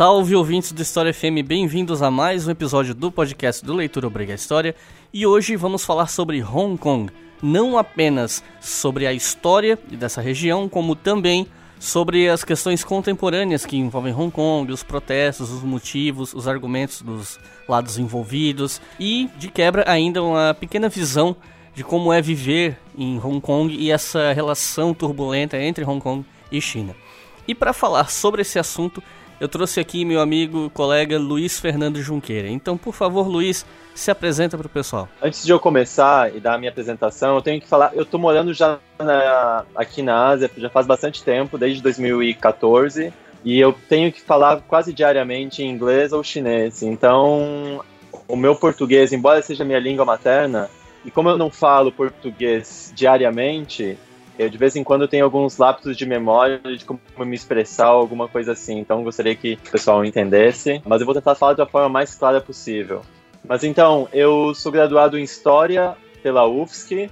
Salve ouvintes do História FM, bem-vindos a mais um episódio do podcast do Leitura Obriga História. E hoje vamos falar sobre Hong Kong, não apenas sobre a história dessa região, como também sobre as questões contemporâneas que envolvem Hong Kong, os protestos, os motivos, os argumentos dos lados envolvidos e, de quebra, ainda uma pequena visão de como é viver em Hong Kong e essa relação turbulenta entre Hong Kong e China. E para falar sobre esse assunto, eu trouxe aqui meu amigo, colega Luiz Fernando Junqueira. Então, por favor, Luiz, se apresenta para o pessoal. Antes de eu começar e dar a minha apresentação, eu tenho que falar, eu tô morando já na- aqui na Ásia já faz bastante tempo, desde 2014, e eu tenho que falar quase diariamente em inglês ou chinês. Então, o meu português, embora seja minha língua materna, e como eu não falo português diariamente, eu de vez em quando tenho alguns lapsos de memória de como me expressar, alguma coisa assim. Então, gostaria que o pessoal entendesse, mas eu vou tentar falar da forma mais clara possível. Mas então, eu sou graduado em História pela UFSC.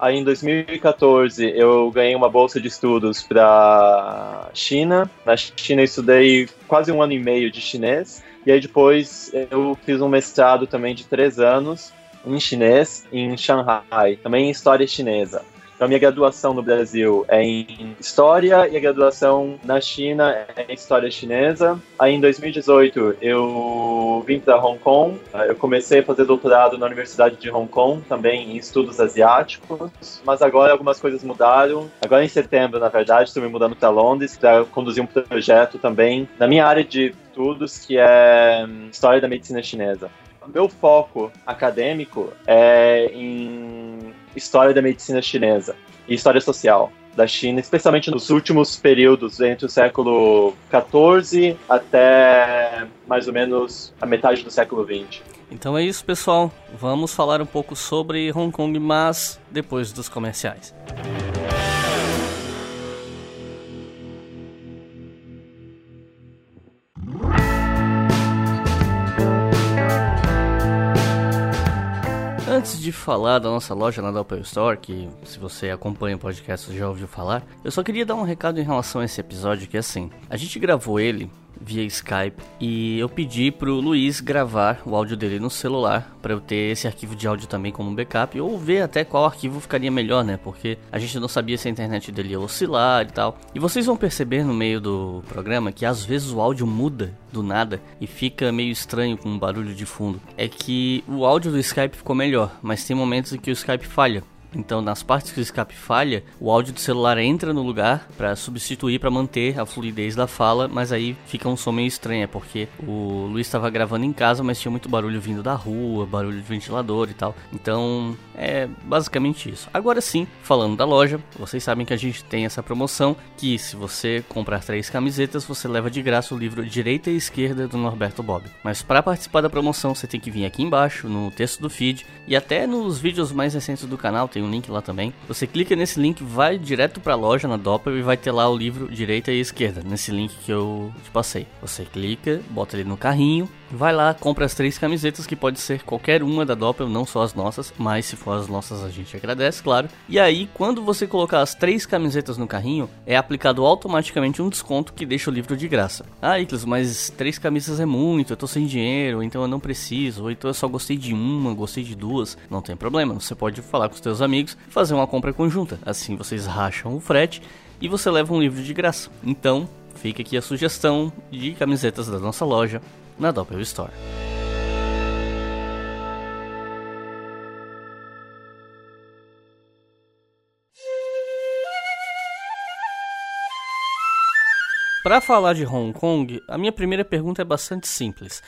Aí em 2014 eu ganhei uma bolsa de estudos para China. Na China eu estudei quase um ano e meio de chinês. E aí depois eu fiz um mestrado também de três anos em chinês em Shanghai, também em História Chinesa. Então, minha graduação no Brasil é em História e a graduação na China é em História Chinesa. Aí, em 2018, eu vim para Hong Kong. Eu comecei a fazer doutorado na Universidade de Hong Kong, também em Estudos Asiáticos. Mas agora algumas coisas mudaram. Agora, em setembro, na verdade, estou me mudando para Londres para conduzir um projeto também na minha área de estudos, que é hum, História da Medicina Chinesa. Meu foco acadêmico é em história da medicina chinesa e história social da China, especialmente nos últimos períodos, entre o século XIV até mais ou menos a metade do século XX. Então é isso, pessoal. Vamos falar um pouco sobre Hong Kong, mas depois dos comerciais. Antes de falar da nossa loja na Doppel Store, que se você acompanha o podcast já ouviu falar, eu só queria dar um recado em relação a esse episódio que é assim, a gente gravou ele via Skype e eu pedi pro Luiz gravar o áudio dele no celular para eu ter esse arquivo de áudio também como backup ou ver até qual arquivo ficaria melhor, né? Porque a gente não sabia se a internet dele ia oscilar e tal. E vocês vão perceber no meio do programa que às vezes o áudio muda do nada e fica meio estranho com um barulho de fundo. É que o áudio do Skype ficou melhor, mas tem momentos em que o Skype falha. Então, nas partes que o escape falha, o áudio do celular entra no lugar para substituir, para manter a fluidez da fala, mas aí fica um som meio estranho, é porque o Luiz estava gravando em casa, mas tinha muito barulho vindo da rua, barulho de ventilador e tal. Então, é basicamente isso. Agora sim, falando da loja, vocês sabem que a gente tem essa promoção que se você comprar três camisetas, você leva de graça o livro Direita e Esquerda do Norberto Bob. Mas para participar da promoção, você tem que vir aqui embaixo no texto do feed e até nos vídeos mais recentes do canal tem um link lá também. Você clica nesse link, vai direto para a loja na Doppel e vai ter lá o livro Direita e Esquerda, nesse link que eu te passei. Você clica, bota ele no carrinho, vai lá, compra as três camisetas que pode ser qualquer uma da Doppel, não só as nossas, mas se for as nossas a gente agradece, claro. E aí, quando você colocar as três camisetas no carrinho, é aplicado automaticamente um desconto que deixa o livro de graça. Ah, Iclis, mas três camisas é muito, eu tô sem dinheiro, então eu não preciso, ou então eu só gostei de uma, gostei de duas. Não tem problema, você pode falar com os teus amigos e fazer uma compra conjunta. Assim vocês racham o frete e você leva um livro de graça. Então, fica aqui a sugestão de camisetas da nossa loja na Doppel Store. Para falar de Hong Kong, a minha primeira pergunta é bastante simples.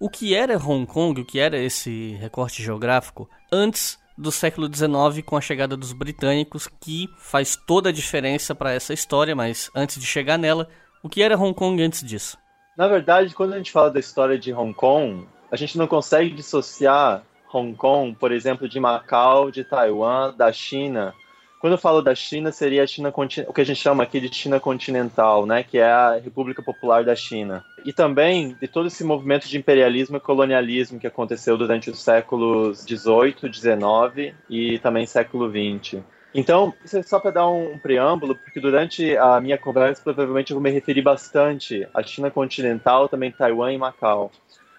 O que era Hong Kong, o que era esse recorte geográfico antes do século XIX com a chegada dos britânicos, que faz toda a diferença para essa história, mas antes de chegar nela, o que era Hong Kong antes disso? Na verdade, quando a gente fala da história de Hong Kong, a gente não consegue dissociar Hong Kong, por exemplo, de Macau, de Taiwan, da China, Quando eu falo da China, seria a China o que a gente chama aqui de China continental, né, que é a República Popular da China. E também de todo esse movimento de imperialismo e colonialismo que aconteceu durante os séculos 18, 19 e também século 20. Então, isso é só para dar um preâmbulo, porque durante a minha conversa provavelmente eu vou me referir bastante à China continental, também Taiwan e Macau.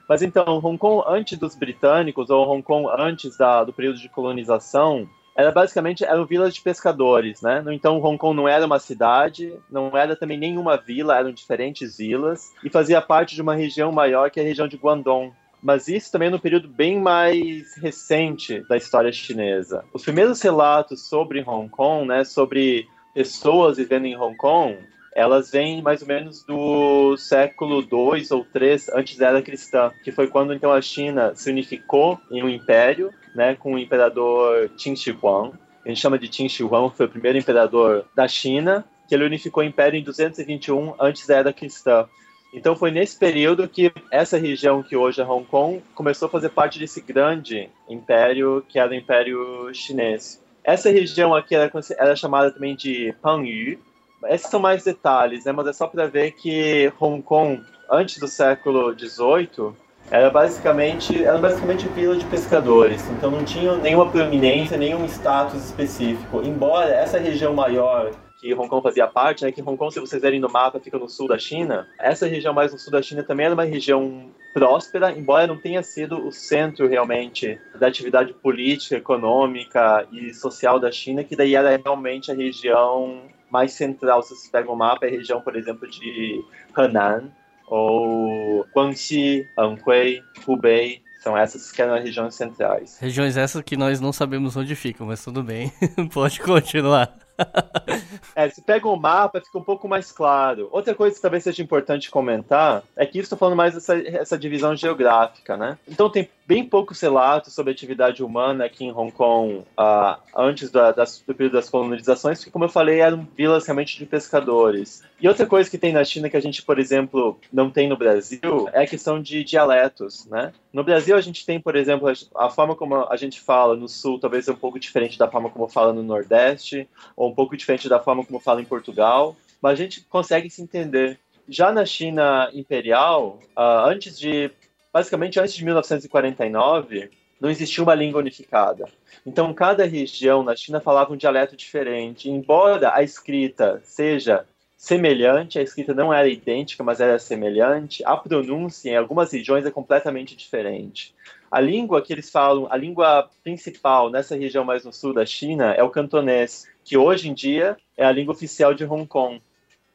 Mas então, Hong Kong antes dos britânicos, ou Hong Kong antes da, do período de colonização, era basicamente eram vilas de pescadores, né? Então Hong Kong não era uma cidade, não era também nenhuma vila, eram diferentes vilas e fazia parte de uma região maior que é a região de Guangdong. Mas isso também no período bem mais recente da história chinesa. Os primeiros relatos sobre Hong Kong, né, sobre pessoas vivendo em Hong Kong, elas vêm mais ou menos do século 2 ou 3 antes da era cristã, que foi quando então a China se unificou em um império, né, com o imperador Qin Shi Huang. A gente chama de Qin Shi Huang, foi o primeiro imperador da China, que ele unificou o império em 221 antes da era cristã. Então foi nesse período que essa região que hoje é Hong Kong começou a fazer parte desse grande império que era o Império Chinês. Essa região aqui era, era chamada também de Panyu, esses são mais detalhes, né? Mas é só para ver que Hong Kong, antes do século XVIII, era basicamente, era basicamente vila de pescadores. Então não tinha nenhuma proeminência, nenhum status específico. Embora essa região maior que Hong Kong fazia parte, né? Que Hong Kong, se vocês verem no mapa, fica no sul da China. Essa região mais no sul da China também era uma região próspera, embora não tenha sido o centro realmente da atividade política, econômica e social da China, que daí era realmente a região mais central, se você pega o mapa, é a região, por exemplo, de Henan, ou Guangxi, Anhui, Hubei, são essas que eram as regiões centrais. Regiões essas que nós não sabemos onde ficam, mas tudo bem, pode continuar. é, se pega o mapa, fica um pouco mais claro. Outra coisa que talvez seja importante comentar é que isso estou falando mais dessa essa divisão geográfica, né? Então tem bem poucos relatos sobre atividade humana aqui em Hong Kong uh, antes da, das, do período das colonizações, porque, como eu falei, eram vilas realmente de pescadores. E outra coisa que tem na China que a gente, por exemplo, não tem no Brasil é a questão de dialetos, né? No Brasil a gente tem, por exemplo, a forma como a gente fala no Sul talvez é um pouco diferente da forma como fala no Nordeste, ou um pouco diferente da forma como fala em Portugal, mas a gente consegue se entender. Já na China imperial, uh, antes de basicamente antes de 1949, não existia uma língua unificada. Então, cada região na China falava um dialeto diferente. Embora a escrita seja semelhante, a escrita não era idêntica, mas era semelhante, a pronúncia em algumas regiões é completamente diferente. A língua que eles falam, a língua principal nessa região mais no sul da China é o cantonês, que hoje em dia é a língua oficial de Hong Kong.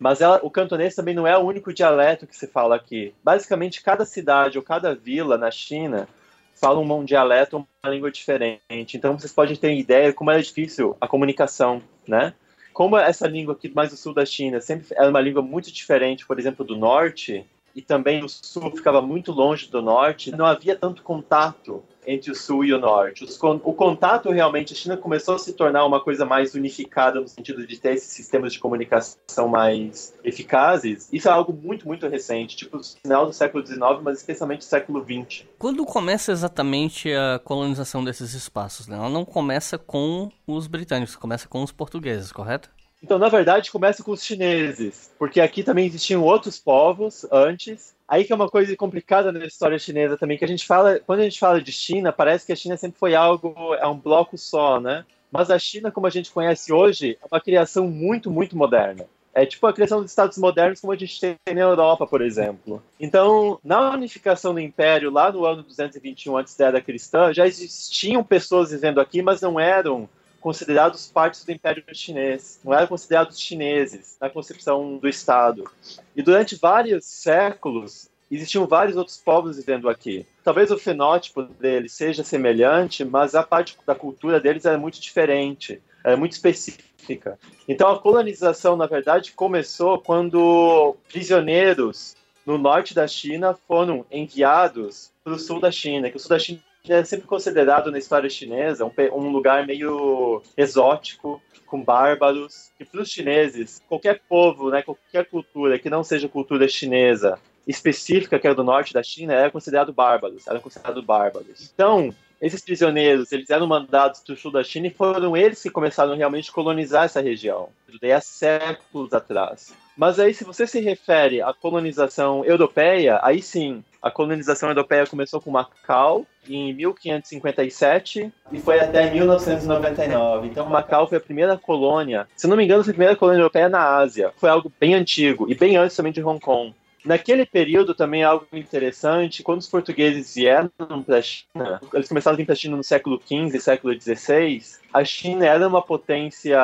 Mas ela, o cantonês também não é o único dialeto que se fala aqui. Basicamente, cada cidade ou cada vila na China fala um dialeto uma língua diferente. Então, vocês podem ter ideia como é difícil a comunicação, né? Como essa língua aqui mais do sul da China sempre é uma língua muito diferente, por exemplo, do norte, e também o sul ficava muito longe do norte, não havia tanto contato entre o sul e o norte. o contato realmente, a China começou a se tornar uma coisa mais unificada no sentido de ter esses sistemas de comunicação mais eficazes. Isso é algo muito, muito recente, tipo final do século XIX, mas especialmente do século XX. Quando começa exatamente a colonização desses espaços? Né? Ela não começa com os britânicos, começa com os portugueses, correto? Então, na verdade, começa com os chineses, porque aqui também existiam outros povos antes. Aí que é uma coisa complicada na história chinesa também, que a gente fala, quando a gente fala de China, parece que a China sempre foi algo, é um bloco só, né? Mas a China, como a gente conhece hoje, é uma criação muito, muito moderna. É tipo a criação dos estados modernos como a gente tem na Europa, por exemplo. Então, na unificação do império, lá no ano 221 antes da era cristã, já existiam pessoas vivendo aqui, mas não eram considerados partes do Império Chinês, não eram considerados chineses na concepção do Estado. E durante vários séculos existiam vários outros povos vivendo aqui. Talvez o fenótipo deles seja semelhante, mas a parte da cultura deles era muito diferente, era muito específica. Então a colonização, na verdade, começou quando prisioneiros no norte da China foram enviados para o sul da China, que o sul da China é sempre considerado na história chinesa um, um lugar meio exótico, com bárbaros. E para os chineses, qualquer povo, né, qualquer cultura que não seja cultura chinesa específica, que era do norte da China, era considerado bárbaros, eram considerados bárbaros. Então, esses prisioneiros, eles eram mandados para o sul da China e foram eles que começaram realmente a colonizar essa região, daí há séculos atrás. Mas aí, se você se refere à colonização europeia, aí sim, a colonização europeia começou com Macau em 1557 e foi até 1999. Então, Macau foi a primeira colônia, se não me engano, foi a primeira colônia europeia na Ásia. Foi algo bem antigo e bem antes também de Hong Kong. Naquele período também é algo interessante, quando os portugueses vieram para a China, eles começaram a vir para a China no século XV, século XVI, a China era uma potência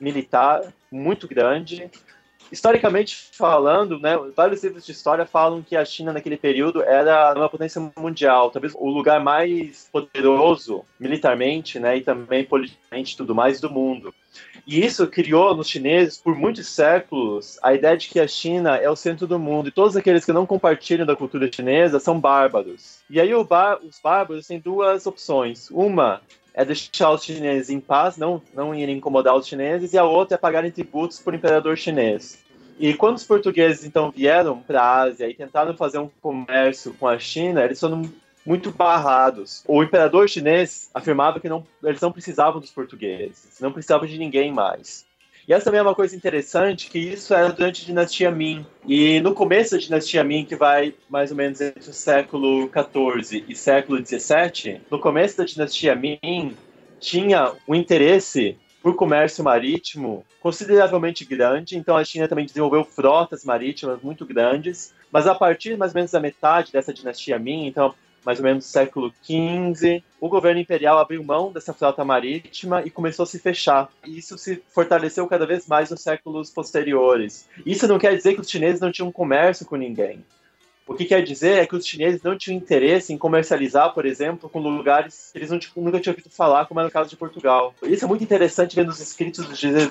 militar muito grande, historicamente falando, né, vários livros de história falam que a China naquele período era uma potência mundial, talvez o lugar mais poderoso militarmente, né, e também politicamente tudo mais do mundo. E isso criou nos chineses, por muitos séculos, a ideia de que a China é o centro do mundo e todos aqueles que não compartilham da cultura chinesa são bárbaros. E aí bar os bárbaros têm duas opções. Uma é deixar os chineses em paz, não, não irem incomodar os chineses, e a outra é pagarem tributos por imperador chinês. E quando os portugueses então vieram para a Ásia e tentaram fazer um comércio com a China, eles foram muito barrados. O imperador chinês afirmava que não, eles não precisavam dos portugueses, não precisavam de ninguém mais. E essa também é uma coisa interessante, que isso era durante a dinastia Ming. E no começo da dinastia Ming, que vai mais ou menos entre o século XIV e século XVII, no começo da dinastia Ming, tinha um interesse por comércio marítimo consideravelmente grande, então a China também desenvolveu frotas marítimas muito grandes, mas a partir mais ou menos da metade dessa dinastia Ming, então mais ou menos século XV, o governo imperial abriu mão dessa frota marítima e começou a se fechar. E isso se fortaleceu cada vez mais nos séculos posteriores. Isso não quer dizer que os chineses não tinham comércio com ninguém. O que quer dizer é que os chineses não tinham interesse em comercializar, por exemplo, com lugares que eles não, nunca tinham ouvido falar, como era o caso de Portugal. Isso é muito interessante ver nos escritos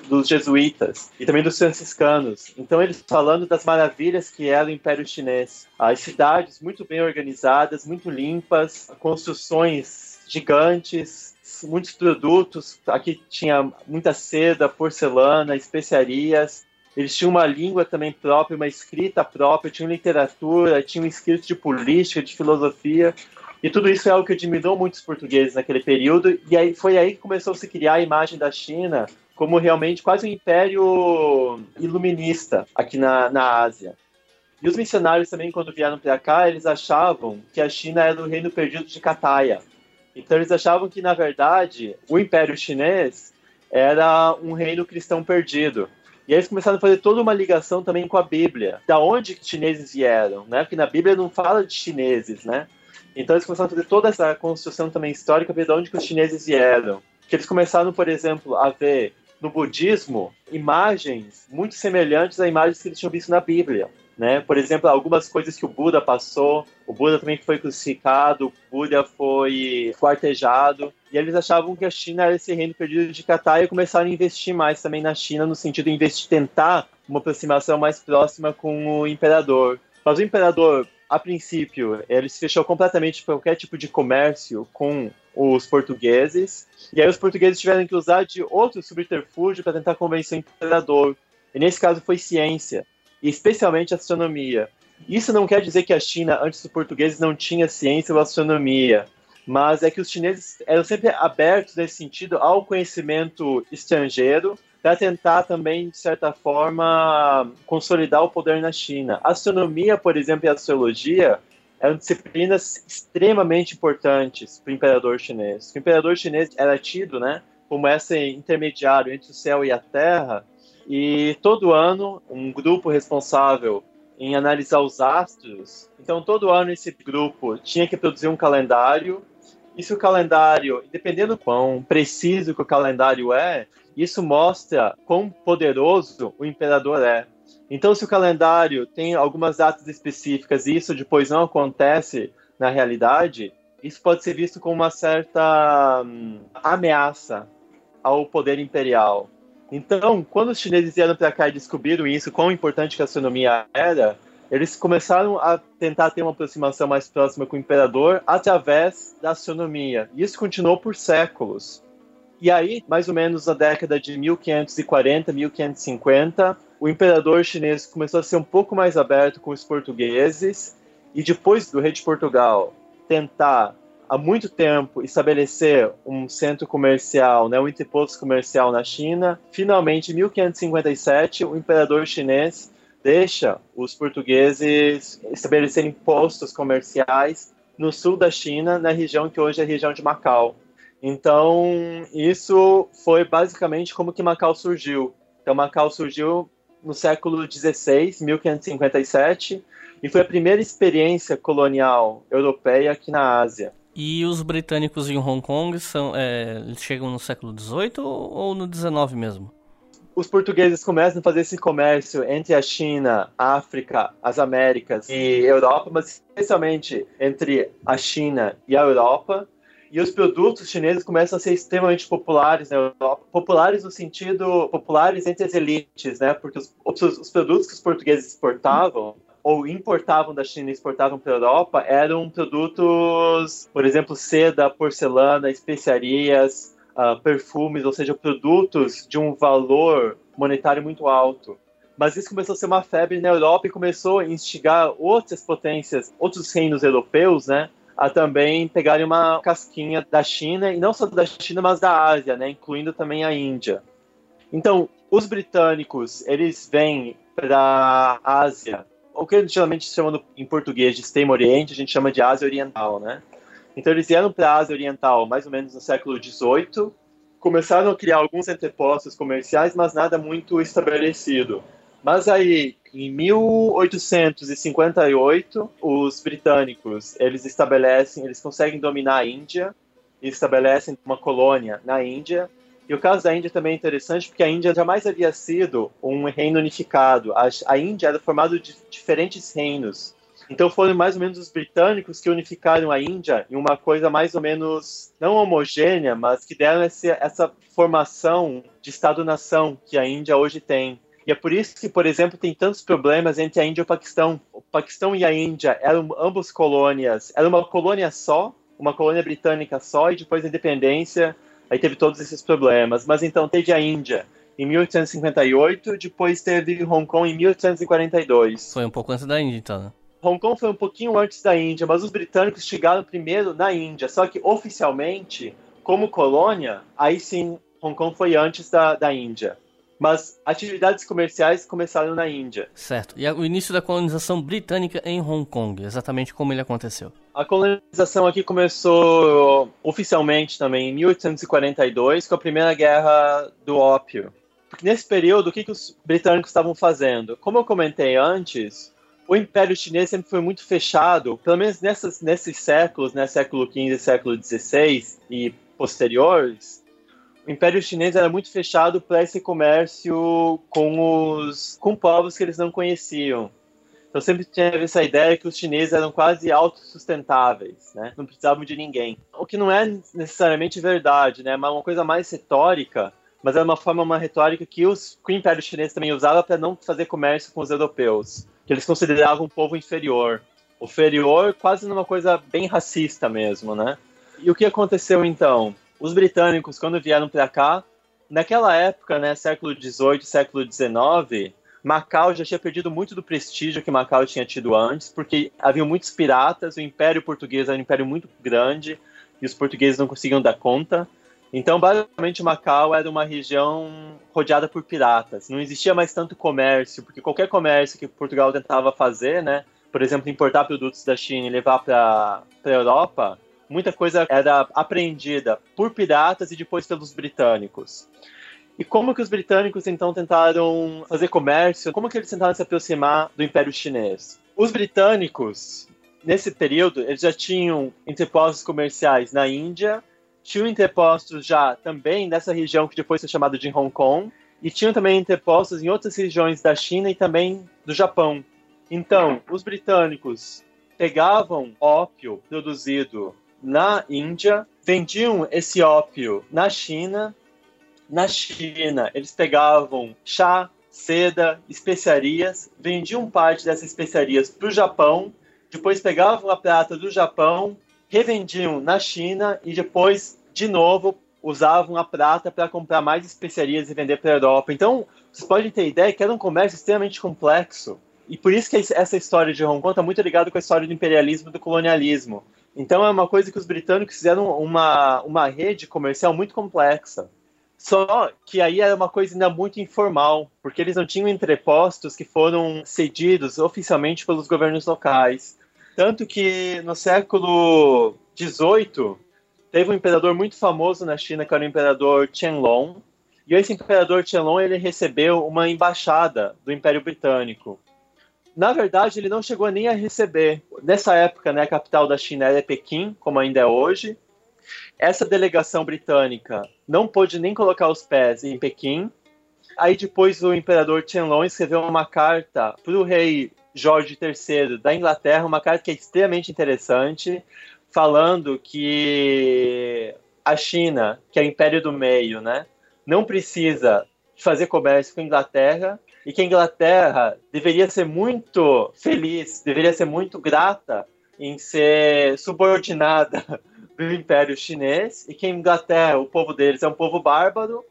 dos jesuítas e também dos franciscanos. Então, eles falando das maravilhas que era o Império Chinês. As cidades muito bem organizadas, muito limpas, construções gigantes, muitos produtos. Aqui tinha muita seda, porcelana, especiarias. Eles tinham uma língua também própria, uma escrita própria, tinham literatura, tinham escritos de política, de filosofia. E tudo isso é algo que admirou muitos portugueses naquele período. E aí foi aí que começou a se criar a imagem da China como realmente quase um império iluminista aqui na, na Ásia. E os missionários também, quando vieram para cá, eles achavam que a China era o reino perdido de Cataya. Então eles achavam que, na verdade, o Império Chinês era um reino cristão perdido. E aí eles começaram a fazer toda uma ligação também com a Bíblia. Da onde os chineses vieram, né? Porque na Bíblia não fala de chineses, né? Então eles começaram a fazer toda essa construção também histórica de onde os chineses vieram. Que eles começaram, por exemplo, a ver no budismo imagens muito semelhantes a imagens que eles tinham visto na Bíblia. Né? Por exemplo, algumas coisas que o Buda passou, o Buda também foi crucificado, o Buda foi quartejado, e eles achavam que a China era esse reino perdido de Catar e começaram a investir mais também na China, no sentido de investir, tentar uma aproximação mais próxima com o imperador. Mas o imperador, a princípio, ele se fechou completamente qualquer tipo de comércio com os portugueses, e aí os portugueses tiveram que usar de outro subterfúgio para tentar convencer o imperador. E nesse caso foi ciência especialmente astronomia. Isso não quer dizer que a China, antes dos portugueses, não tinha ciência ou astronomia, mas é que os chineses eram sempre abertos nesse sentido ao conhecimento estrangeiro para tentar também, de certa forma, consolidar o poder na China. Astronomia, por exemplo, e astrologia eram disciplinas extremamente importantes para o imperador chinês. O imperador chinês era tido né, como esse intermediário entre o céu e a terra, e todo ano, um grupo responsável em analisar os astros. Então, todo ano esse grupo tinha que produzir um calendário. E se o calendário, dependendo do quão preciso que o calendário é, isso mostra quão poderoso o imperador é. Então, se o calendário tem algumas datas específicas e isso depois não acontece na realidade, isso pode ser visto como uma certa hum, ameaça ao poder imperial. Então, quando os chineses vieram para cá e descobriram isso, quão importante a astronomia era, eles começaram a tentar ter uma aproximação mais próxima com o imperador através da astronomia. E isso continuou por séculos. E aí, mais ou menos na década de 1540, 1550, o imperador chinês começou a ser um pouco mais aberto com os portugueses. E depois do rei de Portugal tentar há muito tempo estabelecer um centro comercial, né, um interposto comercial na China. Finalmente, em 1557, o imperador chinês deixa os portugueses estabelecerem postos comerciais no sul da China, na região que hoje é a região de Macau. Então, isso foi basicamente como que Macau surgiu. Então, Macau surgiu no século XVI, 1557, e foi a primeira experiência colonial europeia aqui na Ásia. E os britânicos em Hong Kong são, é, chegam no século XVIII ou no XIX mesmo? Os portugueses começam a fazer esse comércio entre a China, a África, as Américas e Europa, mas especialmente entre a China e a Europa. E os produtos chineses começam a ser extremamente populares na Europa. Populares no sentido populares entre as elites, né? Porque os, os produtos que os portugueses exportavam ou importavam da China e exportavam para a Europa eram produtos, por exemplo, seda, porcelana, especiarias, uh, perfumes, ou seja, produtos de um valor monetário muito alto. Mas isso começou a ser uma febre na Europa e começou a instigar outras potências, outros reinos europeus, né, a também pegarem uma casquinha da China, e não só da China, mas da Ásia, né, incluindo também a Índia. Então, os britânicos, eles vêm para a Ásia o que geralmente chama em português de Extremo Oriente, a gente chama de Ásia Oriental, né? Então eles vieram para a Ásia Oriental mais ou menos no século XVIII, começaram a criar alguns entrepostos comerciais, mas nada muito estabelecido. Mas aí, em 1858, os britânicos, eles estabelecem, eles conseguem dominar a Índia, estabelecem uma colônia na Índia, e o caso da Índia também é interessante porque a Índia jamais havia sido um reino unificado. A, a Índia era formada de diferentes reinos. Então foram mais ou menos os britânicos que unificaram a Índia em uma coisa mais ou menos não homogênea, mas que deram esse, essa formação de Estado-nação que a Índia hoje tem. E é por isso que, por exemplo, tem tantos problemas entre a Índia e o Paquistão. O Paquistão e a Índia eram ambos colônias, era uma colônia só, uma colônia britânica só, e depois da independência Aí teve todos esses problemas. Mas então teve a Índia em 1858, depois teve Hong Kong em 1842. Foi um pouco antes da Índia, então. Né? Hong Kong foi um pouquinho antes da Índia, mas os britânicos chegaram primeiro na Índia. Só que oficialmente, como colônia, aí sim Hong Kong foi antes da, da Índia mas atividades comerciais começaram na Índia. Certo. E o início da colonização britânica em Hong Kong, exatamente como ele aconteceu? A colonização aqui começou oficialmente também em 1842, com a Primeira Guerra do Ópio. Porque nesse período, o que, que os britânicos estavam fazendo? Como eu comentei antes, o Império Chinês sempre foi muito fechado, pelo menos nessas, nesses séculos, né, século XV, século XVI e posteriores, o Império Chinês era muito fechado para esse comércio com os com povos que eles não conheciam. Então sempre tinha essa ideia que os chineses eram quase autossustentáveis, né? Não precisavam de ninguém. O que não é necessariamente verdade, né? Mas uma coisa mais retórica, mas era uma forma, uma retórica que, os, que o Império Chinês também usava para não fazer comércio com os europeus, que eles consideravam um povo inferior. Inferior quase numa coisa bem racista mesmo, né? E o que aconteceu então? Os britânicos, quando vieram para cá, naquela época, né, século XVIII, século XIX, Macau já tinha perdido muito do prestígio que Macau tinha tido antes, porque havia muitos piratas, o Império Português era um império muito grande e os portugueses não conseguiam dar conta. Então, basicamente, Macau era uma região rodeada por piratas. Não existia mais tanto comércio, porque qualquer comércio que Portugal tentava fazer, né, por exemplo, importar produtos da China e levar para a Europa, muita coisa era apreendida por piratas e depois pelos britânicos. E como que os britânicos então tentaram fazer comércio? Como que eles tentaram se aproximar do Império Chinês? Os britânicos, nesse período, eles já tinham interpostos comerciais na Índia, tinham interpostos já também nessa região que depois foi chamada de Hong Kong, e tinham também interpostos em outras regiões da China e também do Japão. Então, os britânicos pegavam ópio produzido na Índia, vendiam esse ópio na China. Na China, eles pegavam chá, seda, especiarias, vendiam parte dessas especiarias para o Japão, depois pegavam a prata do Japão, revendiam na China e depois, de novo, usavam a prata para comprar mais especiarias e vender para a Europa. Então, vocês podem ter ideia que era um comércio extremamente complexo. E por isso que essa história de Hong Kong está muito ligada com a história do imperialismo e do colonialismo Então é uma coisa que os britânicos fizeram uma, uma rede comercial muito complexa. Só que aí era uma coisa ainda muito informal, porque eles não tinham entrepostos que foram cedidos oficialmente pelos governos locais. Tanto que no século XVIII, teve um imperador muito famoso na China, que era o imperador Qianlong. E esse imperador Qianlong ele recebeu uma embaixada do Império Britânico. Na verdade, ele não chegou nem a receber. Nessa época, né, a capital da China era Pequim, como ainda é hoje. Essa delegação britânica não pôde nem colocar os pés em Pequim. Aí depois o imperador Qianlong escreveu uma carta para o rei Jorge III da Inglaterra, uma carta que é extremamente interessante, falando que a China, que é o império do meio, né, não precisa fazer comércio com a Inglaterra e que a Inglaterra deveria ser muito feliz, deveria ser muito grata em ser subordinada do Império Chinês e que a Inglaterra, o povo deles é um povo bárbaro,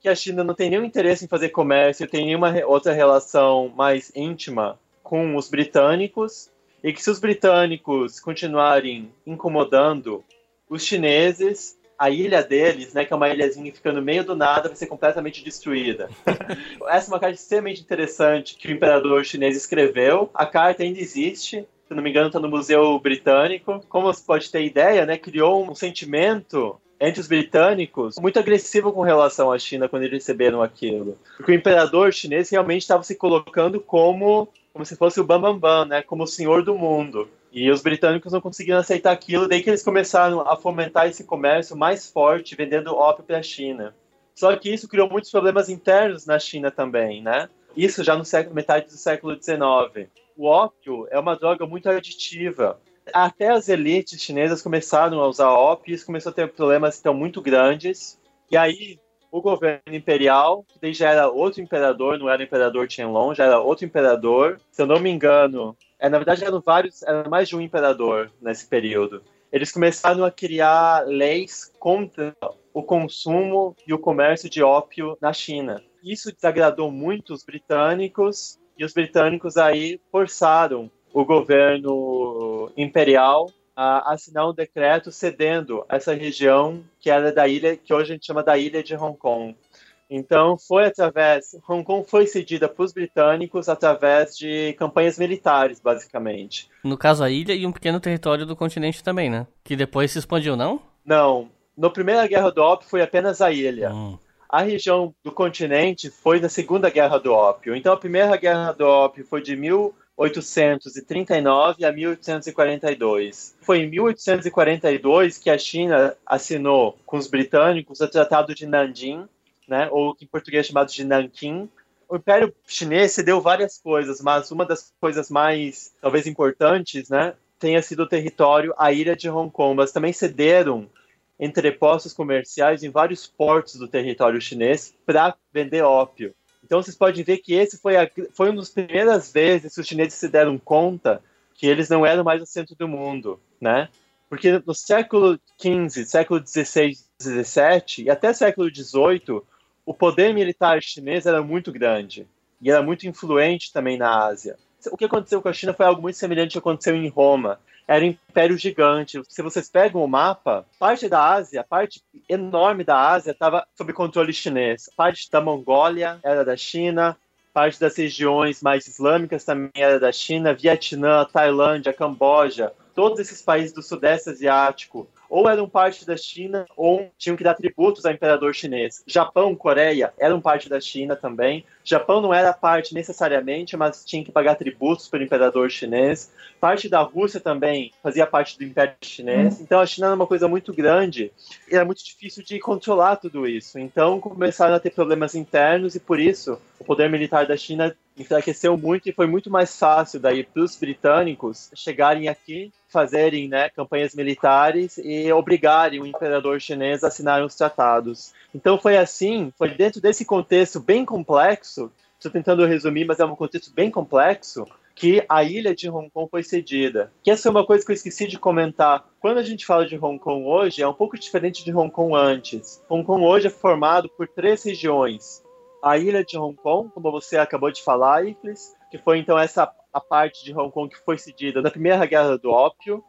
que a China não tem nenhum interesse em fazer comércio, tem nenhuma outra relação mais íntima com os britânicos e que se os britânicos continuarem incomodando os chineses, a ilha deles, né, que é uma ilhazinha que fica no meio do nada, vai ser completamente destruída. Essa é uma carta extremamente interessante que o imperador chinês escreveu. A carta ainda existe, se não me engano, está no Museu Britânico. Como você pode ter ideia, né, criou um sentimento entre os britânicos muito agressivo com relação à China quando eles receberam aquilo. Porque o imperador chinês realmente estava se colocando como como se fosse o Bambambam, Bam Bam, né, como o senhor do mundo. E os britânicos não conseguiram aceitar aquilo, daí que eles começaram a fomentar esse comércio mais forte, vendendo ópio para a China. Só que isso criou muitos problemas internos na China também, né? Isso já no século, metade do século XIX. O ópio é uma droga muito aditiva. Até as elites chinesas começaram a usar ópio isso começou a ter problemas então, muito grandes. E aí, o governo imperial, que já era outro imperador, não era o imperador Qianlong, já era outro imperador. Se eu não me engano, é, na verdade, eram vários, era mais de um imperador nesse período. Eles começaram a criar leis contra o consumo e o comércio de ópio na China. Isso desagradou muito os britânicos e os britânicos aí forçaram o governo imperial a assinar um decreto cedendo essa região que era da ilha que hoje a gente chama da ilha de Hong Kong então, foi através. Hong Kong foi cedida para os britânicos através de campanhas militares, basicamente. No caso, a ilha e um pequeno território do continente também, né? Que depois se expandiu, não? Não. Na Primeira Guerra do Ópio foi apenas a ilha. Hum. A região do continente foi na Segunda Guerra do Ópio. Então, a Primeira Guerra do Ópio foi de 1839 a 1842. Foi em 1842 que a China assinou com os britânicos o Tratado de Nanjing, né, ou em português chamado de Nanquim. O Império Chinês cedeu várias coisas, mas uma das coisas mais, talvez, importantes, né, tenha sido o território, a ilha de Hong Kong, mas também cederam entrepostos comerciais em vários portos do território chinês para vender ópio. Então vocês podem ver que esse foi, a, foi uma das primeiras vezes que os chineses se deram conta que eles não eram mais o centro do mundo, né? Porque no século XV, século XVI, XVII e até século XVIII, o poder militar chinês era muito grande e era muito influente também na Ásia. O que aconteceu com a China foi algo muito semelhante ao que aconteceu em Roma. Era um império gigante. Se vocês pegam o mapa, parte da Ásia, parte enorme da Ásia estava sob controle chinês. Parte da Mongólia era da China, parte das regiões mais islâmicas também era da China, Vietnã, Tailândia, Camboja, todos esses países do Sudeste Asiático, ou eram parte da China ou tinham que dar tributos ao imperador chinês. Japão, Coreia eram parte da China também. Japão não era parte necessariamente, mas tinha que pagar tributos para o imperador chinês. Parte da Rússia também fazia parte do Império Chinês. Hum. Então a China era uma coisa muito grande e era muito difícil de controlar tudo isso. Então começaram a ter problemas internos e por isso o poder militar da China enfraqueceu muito e foi muito mais fácil daí para os britânicos chegarem aqui fazerem né, campanhas militares e obrigarem o imperador chinês a assinar os tratados. Então foi assim, foi dentro desse contexto bem complexo, estou tentando resumir, mas é um contexto bem complexo, que a ilha de Hong Kong foi cedida. Que essa é uma coisa que eu esqueci de comentar. Quando a gente fala de Hong Kong hoje, é um pouco diferente de Hong Kong antes. Hong Kong hoje é formado por três regiões. A ilha de Hong Kong, como você acabou de falar, Iclis, que foi então essa a parte de Hong Kong que foi cedida na Primeira Guerra do Ópio.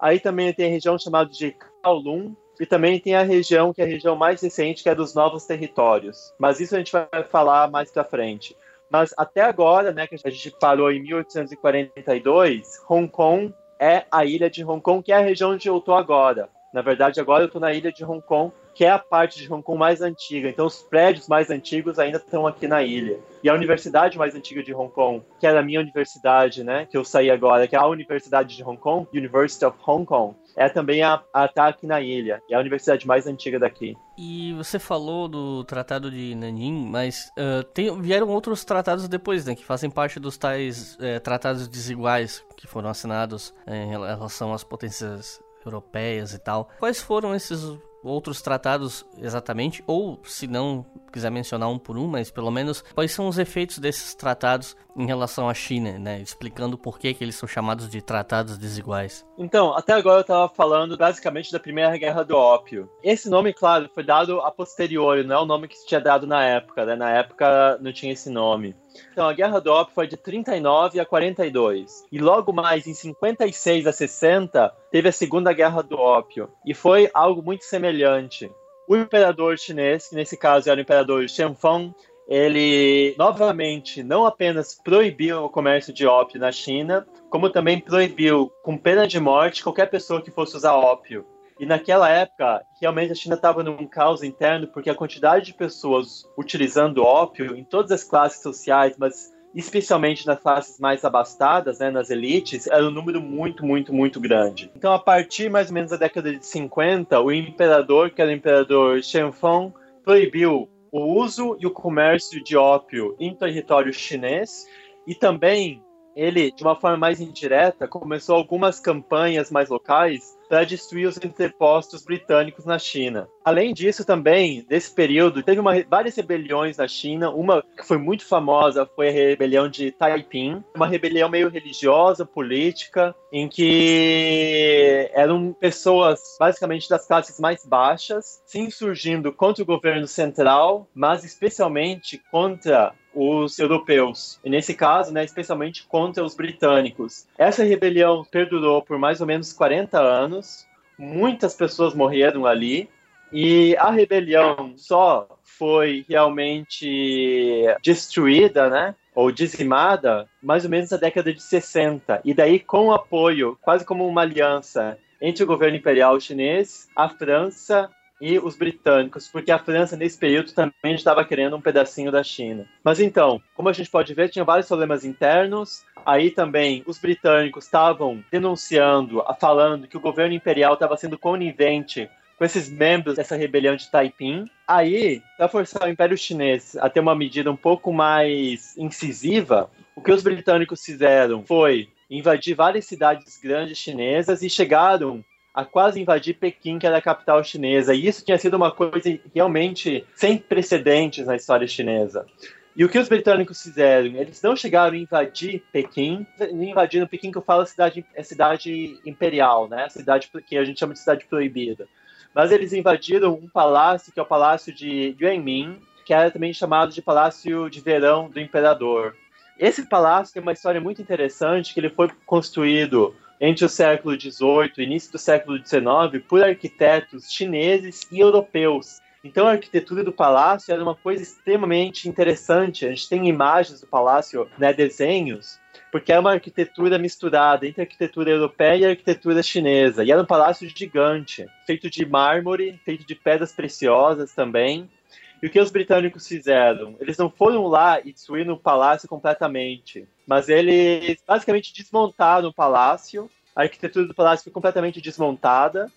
Aí também tem a região chamada de Kowloon, e também tem a região que é a região mais recente, que é dos novos territórios. Mas isso a gente vai falar mais para frente. Mas até agora, né, que a gente parou em 1842, Hong Kong é a ilha de Hong Kong, que é a região onde eu estou agora. Na verdade, agora eu estou na ilha de Hong Kong, que é a parte de Hong Kong mais antiga. Então, os prédios mais antigos ainda estão aqui na ilha. E a universidade mais antiga de Hong Kong, que era a minha universidade, né, que eu saí agora, que é a Universidade de Hong Kong, University of Hong Kong, é também a, a tá aqui na ilha. É a universidade mais antiga daqui. E você falou do Tratado de Nanjing, mas uh, tem, vieram outros tratados depois, né, que fazem parte dos tais uh, tratados desiguais que foram assinados uh, em relação às potências europeias e tal. Quais foram esses outros tratados exatamente, ou se não quiser mencionar um por um, mas pelo menos quais são os efeitos desses tratados em relação à China, né? Explicando por que, que eles são chamados de tratados desiguais. Então, até agora eu estava falando basicamente da Primeira Guerra do Ópio. Esse nome, claro, foi dado a posteriori, não é o nome que se tinha dado na época, né? Na época não tinha esse nome. Então, a Guerra do Ópio foi de 39 a 42. E logo mais, em 56 a 60, teve a Segunda Guerra do Ópio. E foi algo muito semelhante. O imperador chinês, que nesse caso era o imperador Xianfeng, ele novamente não apenas proibiu o comércio de ópio na China, como também proibiu, com pena de morte, qualquer pessoa que fosse usar ópio. E naquela época, realmente a China estava num caos interno, porque a quantidade de pessoas utilizando ópio em todas as classes sociais, mas especialmente nas classes mais abastadas, né, nas elites, era um número muito, muito, muito grande. Então, a partir mais ou menos da década de 50, o imperador, que era o imperador Xianfeng, proibiu o uso e o comércio de ópio em território chinês e também ele, de uma forma mais indireta, começou algumas campanhas mais locais para destruir os entrepostos britânicos na China. Além disso, também, nesse período, teve uma, várias rebeliões na China. Uma que foi muito famosa foi a rebelião de Taiping, uma rebelião meio religiosa, política, em que eram pessoas, basicamente, das classes mais baixas, se insurgindo contra o governo central, mas especialmente contra os europeus, e nesse caso, né, especialmente contra os britânicos. Essa rebelião perdurou por mais ou menos 40 anos, muitas pessoas morreram ali, e a rebelião só foi realmente destruída, né, ou dizimada, mais ou menos na década de 60. E daí, com o apoio, quase como uma aliança entre o governo imperial chinês, a França e os britânicos, porque a França, nesse período, também estava querendo um pedacinho da China. Mas então, como a gente pode ver, tinha vários problemas internos. Aí também os britânicos estavam denunciando, falando que o governo imperial estava sendo conivente com esses membros dessa rebelião de Taiping. Aí, para forçar o Império Chinês a ter uma medida um pouco mais incisiva, o que os britânicos fizeram foi invadir várias cidades grandes chinesas e chegaram a quase invadir Pequim, que era a capital chinesa. E isso tinha sido uma coisa realmente sem precedentes na história chinesa. E o que os britânicos fizeram? Eles não chegaram a invadir Pequim, invadiram Pequim, que eu falo cidade, é cidade imperial, né? Cidade que a gente chama de cidade proibida. Mas eles invadiram um palácio, que é o palácio de Yuanmin, que era também chamado de Palácio de Verão do Imperador. Esse palácio tem uma história muito interessante, que ele foi construído entre o século XVIII e início do século XIX por arquitetos chineses e europeus. Então a arquitetura do palácio era uma coisa extremamente interessante. A gente tem imagens do palácio, né, desenhos, porque é uma arquitetura misturada entre arquitetura europeia e arquitetura chinesa. E era um palácio gigante, feito de mármore, feito de pedras preciosas também. E o que os britânicos fizeram? Eles não foram lá e destruíram o palácio completamente, mas eles basicamente desmontaram o palácio, a arquitetura do palácio foi completamente desmontada,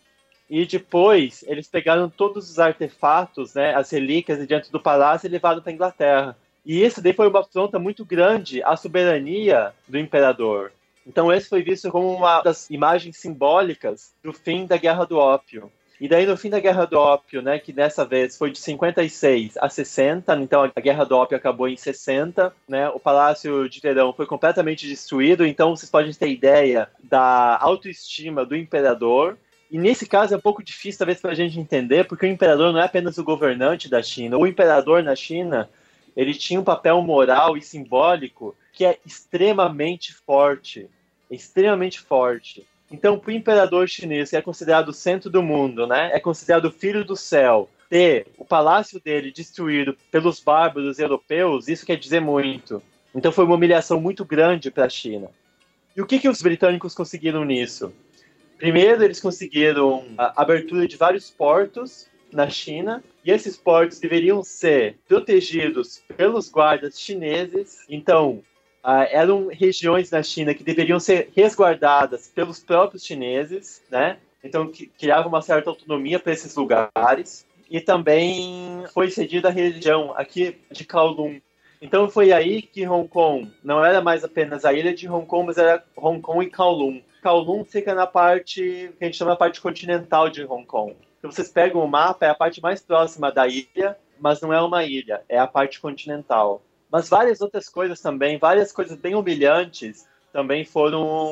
e depois eles pegaram todos os artefatos, né, as relíquias diante do palácio e levaram para a Inglaterra. E isso daí foi uma afronta muito grande à soberania do imperador. Então esse foi visto como uma das imagens simbólicas do fim da Guerra do Ópio. E daí, no fim da Guerra do Ópio, né, que dessa vez foi de 56 a 60, então a Guerra do Ópio acabou em 60, né, o Palácio de Verão foi completamente destruído, então vocês podem ter ideia da autoestima do imperador. E nesse caso é um pouco difícil, talvez, para a gente entender, porque o imperador não é apenas o governante da China. O imperador na China, ele tinha um papel moral e simbólico que é extremamente forte. Extremamente forte. Então, para o imperador chinês, que é considerado o centro do mundo, né, é considerado o filho do céu, ter o palácio dele destruído pelos bárbaros europeus, isso quer dizer muito. Então, foi uma humilhação muito grande para a China. E o que, que os britânicos conseguiram nisso? Primeiro, eles conseguiram a abertura de vários portos na China, e esses portos deveriam ser protegidos pelos guardas chineses. Então, uh, eram regiões na China que deveriam ser resguardadas pelos próprios chineses, né? Então, criava uma certa autonomia para esses lugares. E também foi cedida a região aqui de Kowloon. Então, foi aí que Hong Kong não era mais apenas a ilha de Hong Kong, mas era Hong Kong e Kowloon. Kowloon fica na parte que a gente chama a parte continental de Hong Kong. Então, vocês pegam o mapa, é a parte mais próxima da ilha, mas não é uma ilha, é a parte continental. Mas várias outras coisas também, várias coisas bem humilhantes, também foram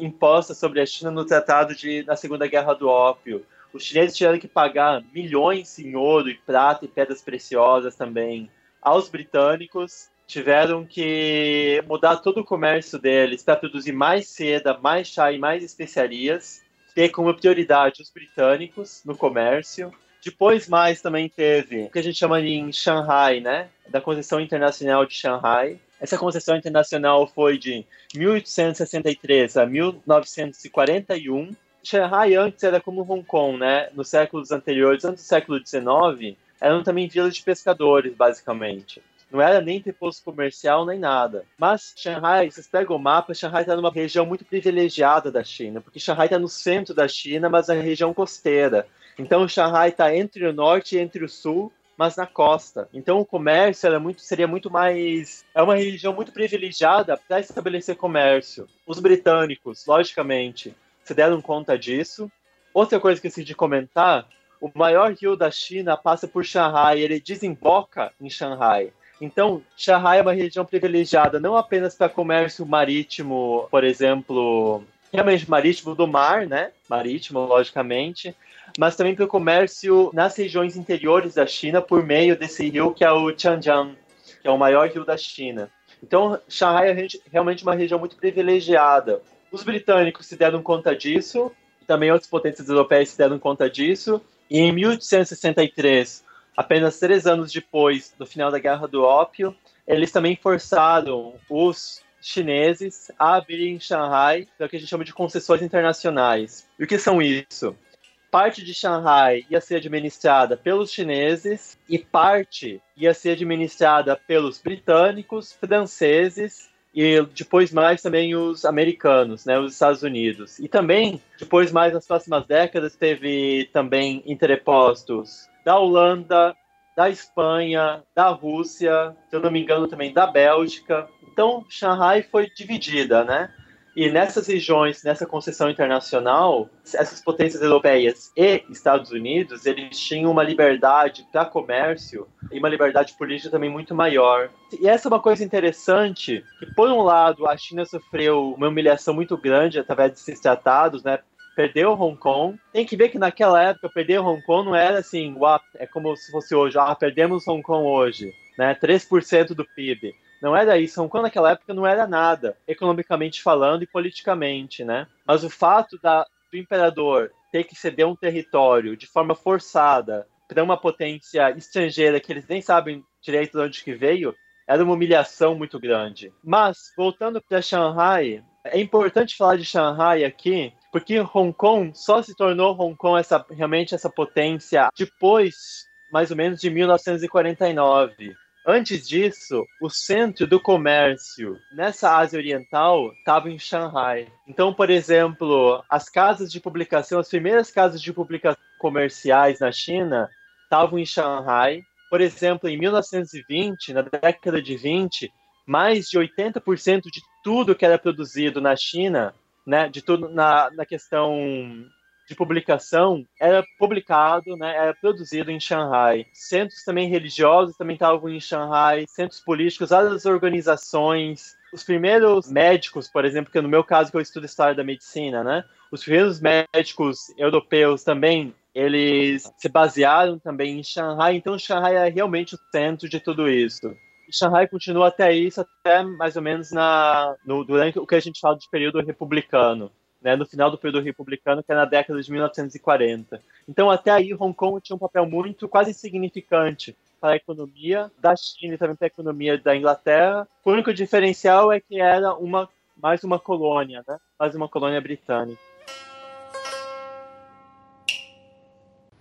impostas sobre a China no tratado de, na Segunda Guerra do Ópio. Os chineses tiveram que pagar milhões em ouro e prata e pedras preciosas também aos britânicos. Tiveram que mudar todo o comércio deles para produzir mais seda, mais chá e mais especiarias. Ter como prioridade os britânicos no comércio. Depois mais também teve o que a gente chama em Shanghai, né? Da Concessão Internacional de Shanghai. Essa concessão internacional foi de 1863 a 1941. Shanghai antes era como Hong Kong, né? Nos séculos anteriores, antes do século XIX, eram também vilas de pescadores, basicamente. Não era nem ter posto comercial nem nada. Mas Shanghai, vocês pegam o mapa, Shanghai está numa região muito privilegiada da China, porque Shanghai está no centro da China, mas na região costeira. Então, Shanghai está entre o norte e entre o sul, mas na costa. Então, o comércio era muito, seria muito mais. É uma região muito privilegiada para estabelecer comércio. Os britânicos, logicamente, se deram conta disso. Outra coisa que eu esqueci de comentar: o maior rio da China passa por Shanghai, ele desemboca em Shanghai. Então, Shanghai é uma região privilegiada não apenas para comércio marítimo, por exemplo, realmente marítimo do mar, né? Marítimo, logicamente, mas também para o comércio nas regiões interiores da China por meio desse rio que é o Changjiang, que é o maior rio da China. Então, Shanghai é realmente uma região muito privilegiada. Os britânicos se deram conta disso, também outras potências europeias se deram conta disso, e em 1863, apenas três anos depois do final da Guerra do Ópio, eles também forçaram os chineses a abrirem em Shanghai o que a gente chama de concessões internacionais. E o que são isso? Parte de Shanghai ia ser administrada pelos chineses e parte ia ser administrada pelos britânicos, franceses e depois mais também os americanos, né, os Estados Unidos. E também, depois mais nas próximas décadas, teve também interpostos da Holanda, da Espanha, da Rússia, se eu não me engano também da Bélgica. Então, Shanghai foi dividida, né? E nessas regiões, nessa concessão internacional, essas potências europeias e Estados Unidos, eles tinham uma liberdade para comércio e uma liberdade política também muito maior. E essa é uma coisa interessante, que por um lado a China sofreu uma humilhação muito grande através desses tratados, né? Perdeu Hong Kong. Tem que ver que naquela época perder Hong Kong não era assim, uau, é como se fosse hoje, ah, perdemos Hong Kong hoje, né? 3% do PIB. Não era isso. Hong Kong naquela época não era nada, economicamente falando e politicamente, né? Mas o fato da, do imperador ter que ceder um território de forma forçada para uma potência estrangeira que eles nem sabem direito de onde que veio, era uma humilhação muito grande. Mas, voltando para Shanghai, é importante falar de Shanghai aqui, porque Hong Kong só se tornou Hong Kong essa, realmente essa potência depois, mais ou menos, de 1949. Antes disso, o centro do comércio nessa Ásia Oriental estava em Shanghai. Então, por exemplo, as casas de publicação, as primeiras casas de publicação comerciais na China estavam em Shanghai. Por exemplo, em 1920, na década de 20, mais de 80% de tudo que era produzido na China, né, de tudo na, na questão de publicação era publicado, né, era produzido em Xangai. Centros também religiosos também estavam em Xangai, centros políticos, várias organizações. Os primeiros médicos, por exemplo, que no meu caso que eu estudo história da medicina, né, os primeiros médicos europeus também eles se basearam também em Xangai, então Xangai é realmente o centro de tudo isso. Xangai continua até isso, até mais ou menos na, no, durante o que a gente fala de período republicano. Né, no final do período republicano, que é na década de 1940. Então, até aí, Hong Kong tinha um papel muito, quase insignificante para a economia da China e também para a economia da Inglaterra. O único diferencial é que era uma mais uma colônia, né? mais uma colônia britânica.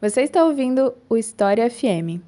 Você está ouvindo o História FM.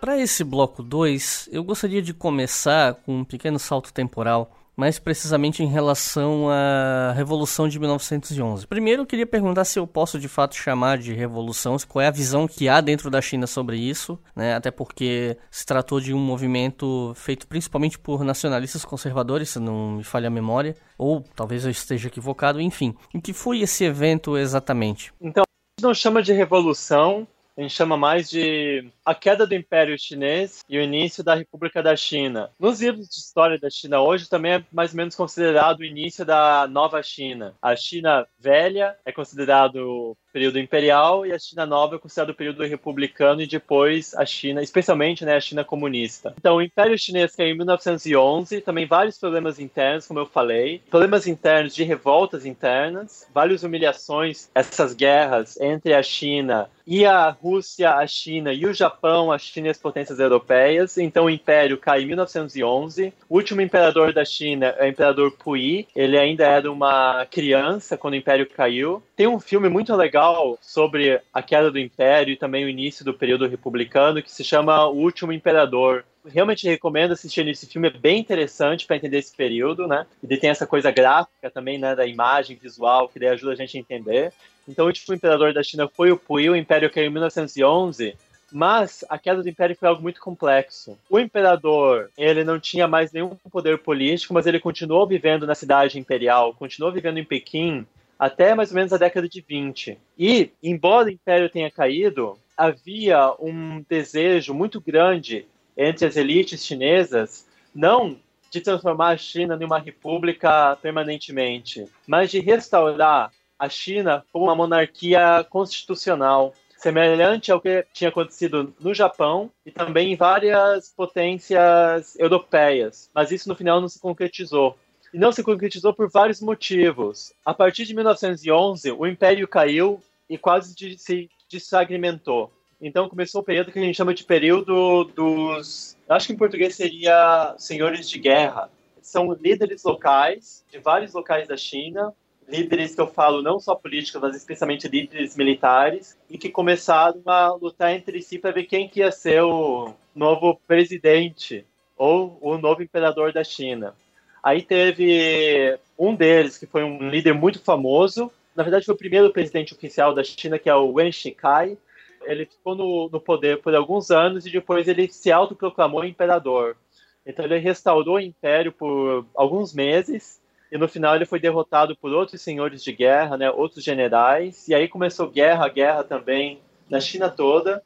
Para esse bloco 2, eu gostaria de começar com um pequeno salto temporal mais precisamente em relação à Revolução de 1911. Primeiro, eu queria perguntar se eu posso de fato chamar de revolução, qual é a visão que há dentro da China sobre isso, né? até porque se tratou de um movimento feito principalmente por nacionalistas conservadores, se não me falha a memória, ou talvez eu esteja equivocado, enfim. O que foi esse evento exatamente? Então, a gente não chama de revolução, a gente chama mais de a queda do Império Chinês e o início da República da China. Nos livros de história da China hoje também é mais ou menos considerado o início da nova China. A China velha é considerado período imperial e a China nova é considerado o período republicano e depois a China, especialmente né, a China comunista. Então, o Império Chinês caiu em 1911, também vários problemas internos, como eu falei, problemas internos de revoltas internas, várias humilhações, essas guerras entre a China e a Rússia, a China e o Japão, a China e as potências europeias. Então o império cai em 1911. O último imperador da China é o imperador Puyi. Ele ainda era uma criança quando o império caiu. Tem um filme muito legal sobre a queda do império e também o início do período republicano que se chama O Último Imperador realmente recomendo assistir esse filme, é bem interessante para entender esse período, né? E tem essa coisa gráfica também, né, da imagem visual, que daí ajuda a gente a entender. Então, o último imperador da China foi o Puyi, o império caiu em 1911, mas a queda do império foi algo muito complexo. O imperador, ele não tinha mais nenhum poder político, mas ele continuou vivendo na cidade imperial, continuou vivendo em Pequim até mais ou menos a década de 20. E, embora o império tenha caído, havia um desejo muito grande entre as elites chinesas, não de transformar a China em uma república permanentemente, mas de restaurar a China como uma monarquia constitucional, semelhante ao que tinha acontecido no Japão e também em várias potências europeias. Mas isso no final não se concretizou. E não se concretizou por vários motivos. A partir de 1911, o império caiu e quase se desfragmentou. Então começou o período que a gente chama de período dos. Acho que em português seria senhores de guerra. São líderes locais, de vários locais da China, líderes que eu falo não só políticos, mas especialmente líderes militares, e que começaram a lutar entre si para ver quem que ia ser o novo presidente ou o novo imperador da China. Aí teve um deles que foi um líder muito famoso, na verdade foi o primeiro presidente oficial da China, que é o Wen Shikai, ele ficou no, no poder por alguns anos e depois ele se autoproclamou imperador. Então ele restaurou o império por alguns meses e no final ele foi derrotado por outros senhores de guerra, né, outros generais, e aí começou guerra, guerra também na China toda,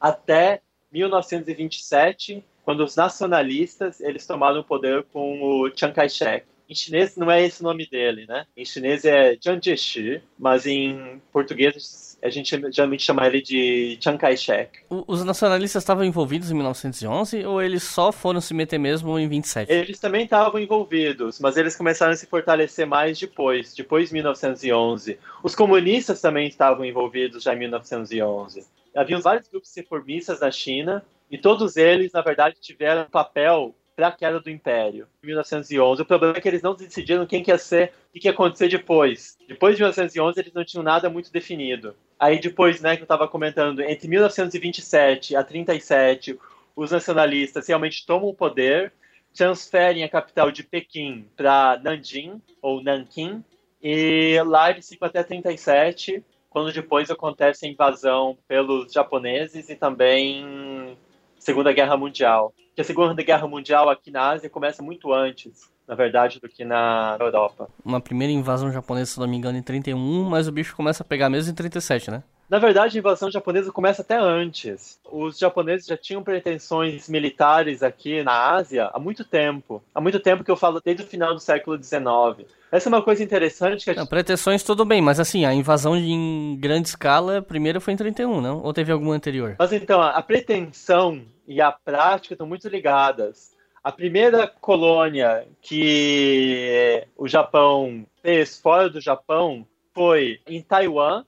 até 1927, quando os nacionalistas eles tomaram o poder com o Chiang Kai-shek. Em chinês não é esse o nome dele, né? Em chinês é Jiang Jieshi, mas em português a gente geralmente chama ele de Chiang Kai-shek. Os nacionalistas estavam envolvidos em 1911 ou eles só foram se meter mesmo em 27? Eles também estavam envolvidos, mas eles começaram a se fortalecer mais depois, depois de 1911. Os comunistas também estavam envolvidos já em 1911. Havia vários grupos reformistas na China e todos eles, na verdade, tiveram um papel para a queda do Império, em 1911. O problema é que eles não decidiram quem que ia ser e o que ia acontecer depois. Depois de 1911, eles não tinham nada muito definido. Aí depois, né, que eu estava comentando, entre 1927 a 37, os nacionalistas realmente tomam o poder, transferem a capital de Pequim para Nanjing, ou Nanking, e lá eles ficam até 37, quando depois acontece a invasão pelos japoneses e também Segunda Guerra Mundial que a Segunda Guerra Mundial aqui na Ásia começa muito antes, na verdade, do que na Europa. Uma primeira invasão japonesa, se não me engano, em 31, mas o bicho começa a pegar mesmo em 37, né? Na verdade, a invasão japonesa começa até antes. Os japoneses já tinham pretensões militares aqui na Ásia há muito tempo. Há muito tempo que eu falo desde o final do século XIX. Essa é uma coisa interessante que a não, pretensões tudo bem, mas assim, a invasão em grande escala primeiro foi em 31, não? Ou teve alguma anterior? Mas então, a pretensão e a prática estão muito ligadas. A primeira colônia que o Japão fez fora do Japão foi em Taiwan,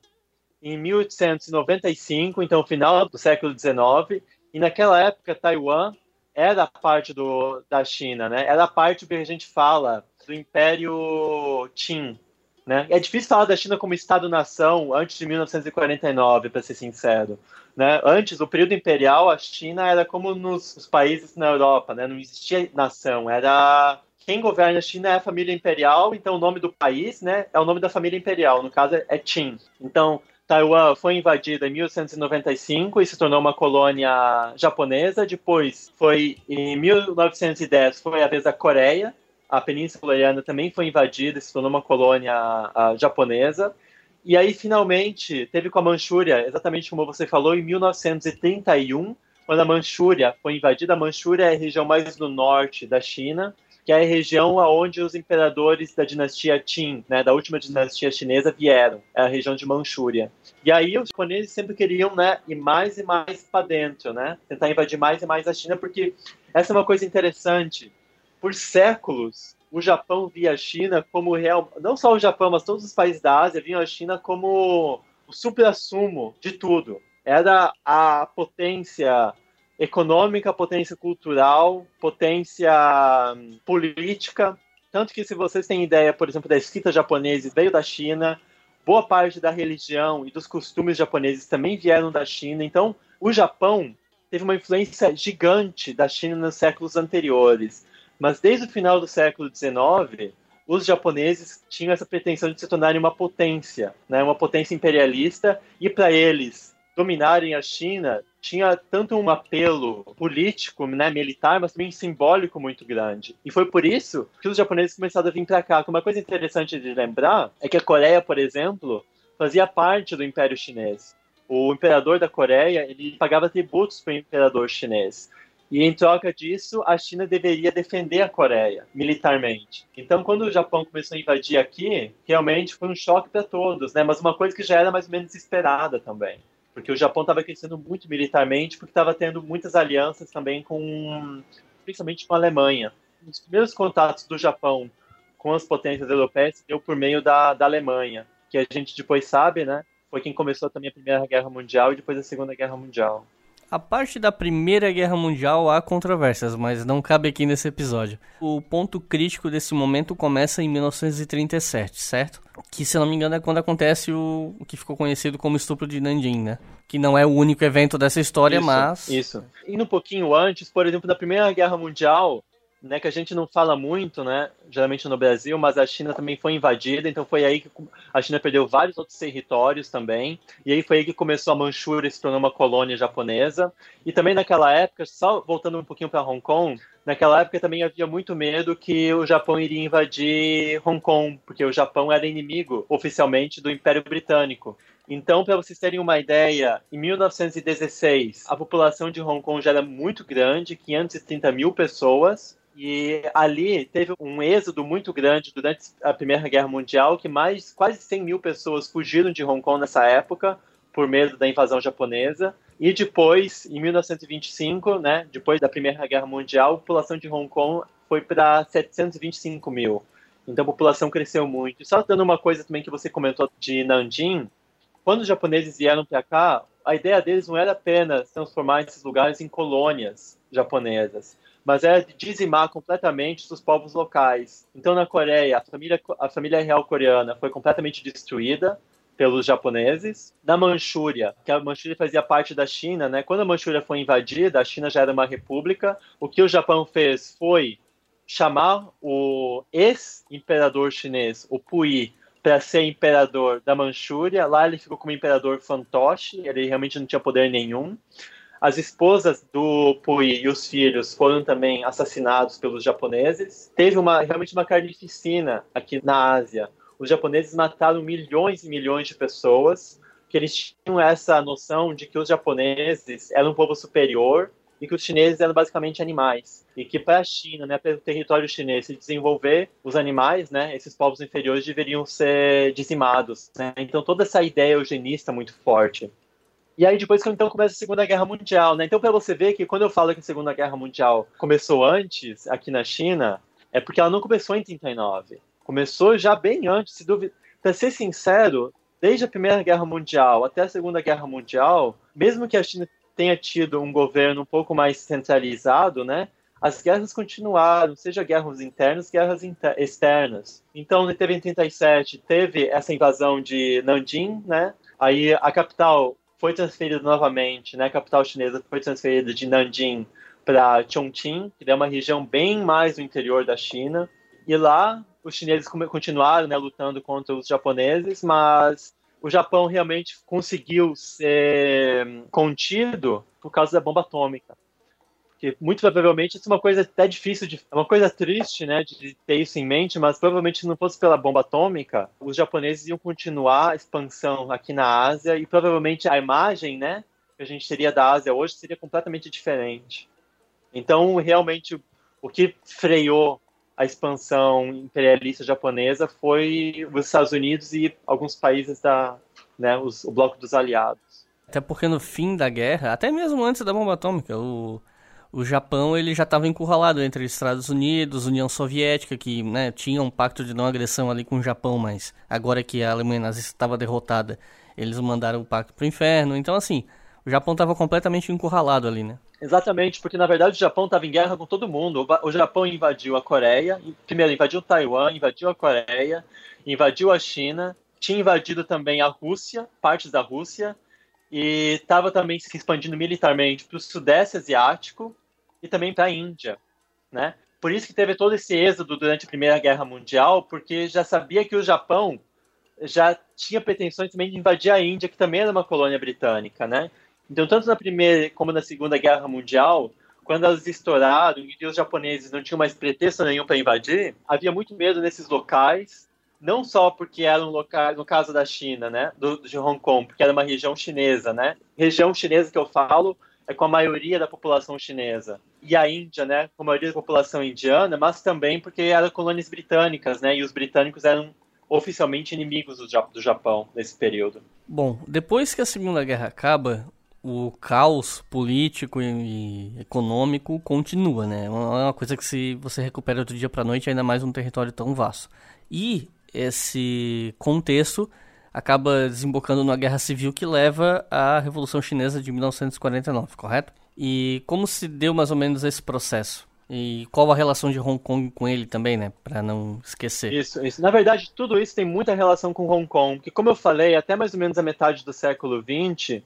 em 1895, então final do século XIX. E naquela época, Taiwan era parte do, da China, né? Era parte do que a gente fala do Império Qin, né? É difícil falar da China como Estado-nação antes de 1949, para ser sincero. Né? Antes, o período imperial, a China era como nos países na Europa, né? não existia nação, era quem governa a China é a família imperial, então o nome do país né, é o nome da família imperial, no caso é Qin. Então, Taiwan foi invadida em 1895 e se tornou uma colônia japonesa. Depois, foi em 1910, foi a vez da Coreia, a Península Coreana também foi invadida, se tornou uma colônia a, japonesa. E aí, finalmente, teve com a Manchúria, exatamente como você falou, em 1931, quando a Manchúria foi invadida. A Manchúria é a região mais do norte da China, que é a região onde os imperadores da dinastia Qin, né, da última dinastia chinesa, vieram. É a região de Manchúria. E aí os japoneses sempre queriam né, ir mais e mais para dentro, né, tentar invadir mais e mais a China, porque essa é uma coisa interessante por séculos, o Japão via a China como real. Não só o Japão, mas todos os países da Ásia viam a China como o supra-sumo de tudo. Era a potência econômica, potência cultural, potência hum, política. Tanto que, se vocês têm ideia, por exemplo, da escrita japonesa, veio da China, boa parte da religião e dos costumes japoneses também vieram da China. Então, o Japão teve uma influência gigante da China nos séculos anteriores. Mas desde o final do século XIX, os japoneses tinham essa pretensão de se tornarem uma potência, né, uma potência imperialista, e para eles dominarem a China tinha tanto um apelo político, né, militar, mas também simbólico muito grande. E foi por isso que os japoneses começaram a vir para cá. Uma coisa interessante de lembrar é que a Coreia, por exemplo, fazia parte do Império Chinês. O imperador da Coreia ele pagava tributos para o imperador chinês. E em troca disso, a China deveria defender a Coreia militarmente. Então, quando o Japão começou a invadir aqui, realmente foi um choque para todos, né? Mas uma coisa que já era mais ou menos esperada também, porque o Japão estava crescendo muito militarmente, porque estava tendo muitas alianças também com, principalmente com a Alemanha. Os primeiros contatos do Japão com as potências europeias deu por meio da, da Alemanha, que a gente depois sabe, né? Foi quem começou também a Primeira Guerra Mundial e depois a Segunda Guerra Mundial. A parte da Primeira Guerra Mundial há controvérsias, mas não cabe aqui nesse episódio. O ponto crítico desse momento começa em 1937, certo? Que, se não me engano, é quando acontece o, o que ficou conhecido como estupro de Nanjing, né? Que não é o único evento dessa história, isso, mas... Isso. Indo um pouquinho antes, por exemplo, da Primeira Guerra Mundial, né, que a gente não fala muito, né, geralmente no Brasil, mas a China também foi invadida, então foi aí que a China perdeu vários outros territórios também, e aí foi aí que começou a Manchúria se tornar uma colônia japonesa, e também naquela época, só voltando um pouquinho para Hong Kong, naquela época também havia muito medo que o Japão iria invadir Hong Kong, porque o Japão era inimigo oficialmente do Império Britânico. Então, para vocês terem uma ideia, em 1916, a população de Hong Kong já era muito grande, 530 mil pessoas, e ali teve um êxodo muito grande durante a Primeira Guerra Mundial, que mais quase 100 mil pessoas fugiram de Hong Kong nessa época, por medo da invasão japonesa. E depois, em 1925, né, depois da Primeira Guerra Mundial, a população de Hong Kong foi para 725 mil. Então a população cresceu muito. Só dando uma coisa também que você comentou de Nanjing, quando os japoneses vieram para cá, a ideia deles não era apenas transformar esses lugares em colônias japonesas mas é dizimar completamente os povos locais. Então, na Coreia, a família, a família real coreana foi completamente destruída pelos japoneses. Na Manchúria, que a Manchúria fazia parte da China, né? Quando a Manchúria foi invadida, a China já era uma república. O que o Japão fez foi chamar o ex-imperador chinês, o Puyi, para ser imperador da Manchúria. Lá ele ficou como imperador fantoche, ele realmente não tinha poder nenhum. As esposas do Pui e os filhos foram também assassinados pelos japoneses. Teve uma realmente uma carnificina aqui na Ásia. Os japoneses mataram milhões e milhões de pessoas, que eles tinham essa noção de que os japoneses eram um povo superior e que os chineses eram basicamente animais e que para a China, né, para o território chinês se desenvolver, os animais, né, esses povos inferiores deveriam ser dizimados. Né? Então toda essa ideia eugenista muito forte. E aí depois então começa a Segunda Guerra Mundial, né? Então para você ver que quando eu falo que a Segunda Guerra Mundial começou antes aqui na China, é porque ela não começou em 39. Começou já bem antes, se duvida. Para ser sincero, desde a Primeira Guerra Mundial até a Segunda Guerra Mundial, mesmo que a China tenha tido um governo um pouco mais centralizado, né? As guerras continuaram, seja guerras internas, guerras inter externas. Então, teve em 37, teve essa invasão de Nanjing, né? Aí a capital foi transferida novamente, né? A capital chinesa foi transferida de Nanjing para Chongqing, que é uma região bem mais no interior da China. E lá os chineses continuaram né, lutando contra os japoneses, mas o Japão realmente conseguiu ser contido por causa da bomba atômica. Muito provavelmente isso é uma coisa até difícil de. É uma coisa triste, né, de ter isso em mente, mas provavelmente se não fosse pela bomba atômica, os japoneses iam continuar a expansão aqui na Ásia e provavelmente a imagem, né, que a gente teria da Ásia hoje seria completamente diferente. Então, realmente, o que freou a expansão imperialista japonesa foi os Estados Unidos e alguns países da, né, os, o bloco dos aliados. Até porque no fim da guerra, até mesmo antes da bomba atômica, o, o Japão ele já estava encurralado entre Estados Unidos, União Soviética, que né, tinha um pacto de não agressão ali com o Japão, mas agora que a Alemanha nazista estava derrotada, eles mandaram o pacto para o inferno. Então, assim, o Japão estava completamente encurralado ali, né? Exatamente, porque na verdade o Japão estava em guerra com todo mundo. O Japão invadiu a Coreia, primeiro invadiu Taiwan, invadiu a Coreia, invadiu a China, tinha invadido também a Rússia, partes da Rússia, e estava também se expandindo militarmente para o Sudeste Asiático e também para a Índia, né? Por isso que teve todo esse êxodo durante a Primeira Guerra Mundial, porque já sabia que o Japão já tinha pretensões também de invadir a Índia, que também era uma colônia britânica, né? Então, tanto na Primeira como na Segunda Guerra Mundial, quando elas estouraram e os japoneses não tinham mais pretexto nenhum para invadir, havia muito medo nesses locais, não só porque eram locais, no caso da China, né, do, de Hong Kong, porque era uma região chinesa, né? Região chinesa que eu falo é com a maioria da população chinesa. E a Índia, né, com a maioria da população indiana, mas também porque eram colônias britânicas, né? E os britânicos eram oficialmente inimigos do, do Japão nesse período. Bom, depois que a Segunda Guerra acaba, o caos político e econômico continua, né? É uma coisa que se você recupera do dia para noite, ainda mais um território tão vasto. E esse contexto acaba desembocando numa guerra civil que leva à Revolução Chinesa de 1949, correto? E como se deu mais ou menos esse processo? E qual a relação de Hong Kong com ele também, né? Para não esquecer. Isso, isso. Na verdade, tudo isso tem muita relação com Hong Kong, porque como eu falei, até mais ou menos a metade do século XX,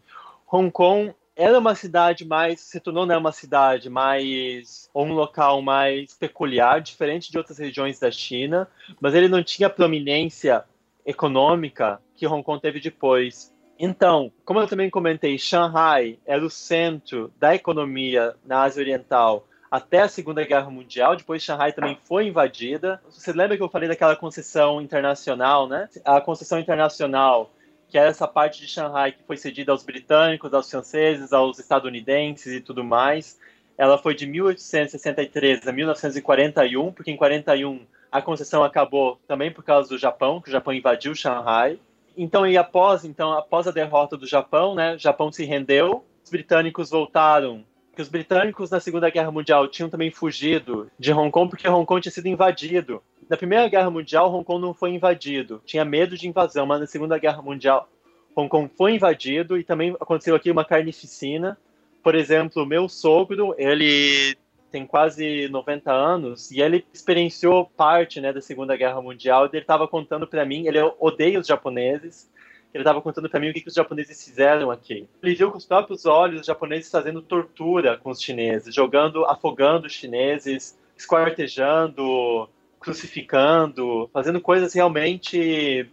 Hong Kong era uma cidade mais, se tornou né, uma cidade mais, ou um local mais peculiar, diferente de outras regiões da China, mas ele não tinha a prominência econômica que Hong Kong teve depois. Então, como eu também comentei, Shanghai era o centro da economia na Ásia Oriental até a Segunda Guerra Mundial. Depois, Shanghai também foi invadida. Você lembra que eu falei daquela concessão internacional, né? A concessão internacional que era essa parte de Xangai que foi cedida aos britânicos, aos franceses, aos estadunidenses e tudo mais. Ela foi de 1863 a 1941, porque em 41 a concessão acabou também por causa do Japão, que o Japão invadiu Xangai. Então, e após, então, após a derrota do Japão, né, o Japão se rendeu, os britânicos voltaram que os britânicos na Segunda Guerra Mundial tinham também fugido de Hong Kong porque Hong Kong tinha sido invadido na Primeira Guerra Mundial, Hong Kong não foi invadido. Tinha medo de invasão, mas na Segunda Guerra Mundial, Hong Kong foi invadido e também aconteceu aqui uma carnificina. Por exemplo, meu sogro, ele tem quase 90 anos e ele experienciou parte né, da Segunda Guerra Mundial. Ele estava contando para mim, ele odeia os japoneses. Ele estava contando para mim o que, que, os japoneses fizeram aqui. Ele viu com os próprios olhos os japoneses fazendo tortura com os chineses, jogando, afogando os chineses, esquartejando, crucificando, fazendo coisas realmente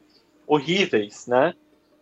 horríveis, né?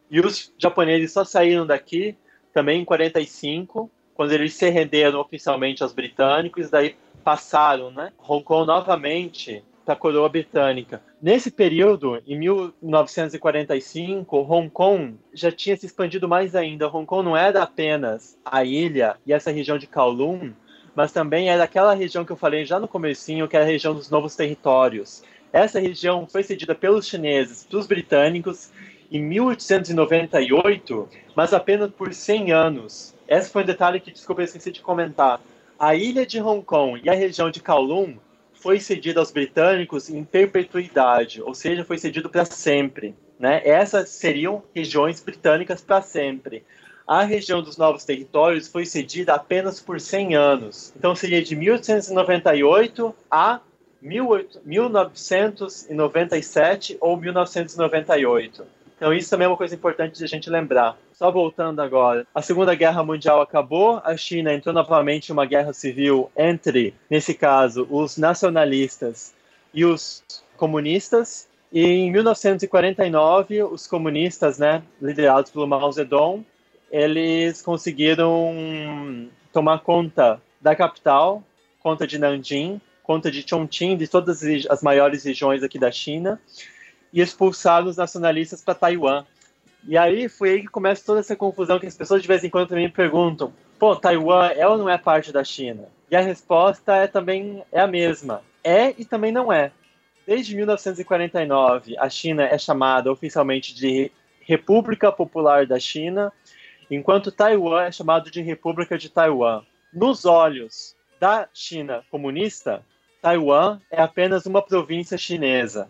E os japoneses só saíram daqui também em 45, quando eles se renderam oficialmente aos britânicos, daí passaram, né? Hong Kong novamente para a coroa britânica. Nesse período, em 1945, Hong Kong já tinha se expandido mais ainda. Hong Kong não era apenas a ilha e essa região de Kowloon, mas também é daquela região que eu falei já no comecinho, que é a região dos novos territórios. Essa região foi cedida pelos chineses para os britânicos em 1898, mas apenas por 100 anos. Esse foi um detalhe que, desculpa, eu esqueci de comentar. A ilha de Hong Kong e a região de Kowloon foi cedida aos britânicos em perpetuidade, ou seja, foi cedido para sempre. Né? Essas seriam regiões britânicas para sempre. A região dos novos territórios foi cedida apenas por 100 anos. Então seria de 1898 a 1997 ou 1998. Então isso também é uma coisa importante de a gente lembrar. Só voltando agora, a Segunda Guerra Mundial acabou, a China entrou novamente em uma guerra civil entre, nesse caso, os nacionalistas e os comunistas. E em 1949, os comunistas, né, liderados pelo Mao Zedong, eles conseguiram tomar conta da capital, conta de Nanjing, conta de Chongqing, de todas as maiores regiões aqui da China e expulsar os nacionalistas para Taiwan. E aí foi aí que começa toda essa confusão que as pessoas de vez em quando também perguntam: pô, Taiwan é ou não é parte da China? E a resposta é também é a mesma: é e também não é. Desde 1949, a China é chamada oficialmente de República Popular da China, enquanto Taiwan é chamado de República de Taiwan. Nos olhos da China comunista, Taiwan é apenas uma província chinesa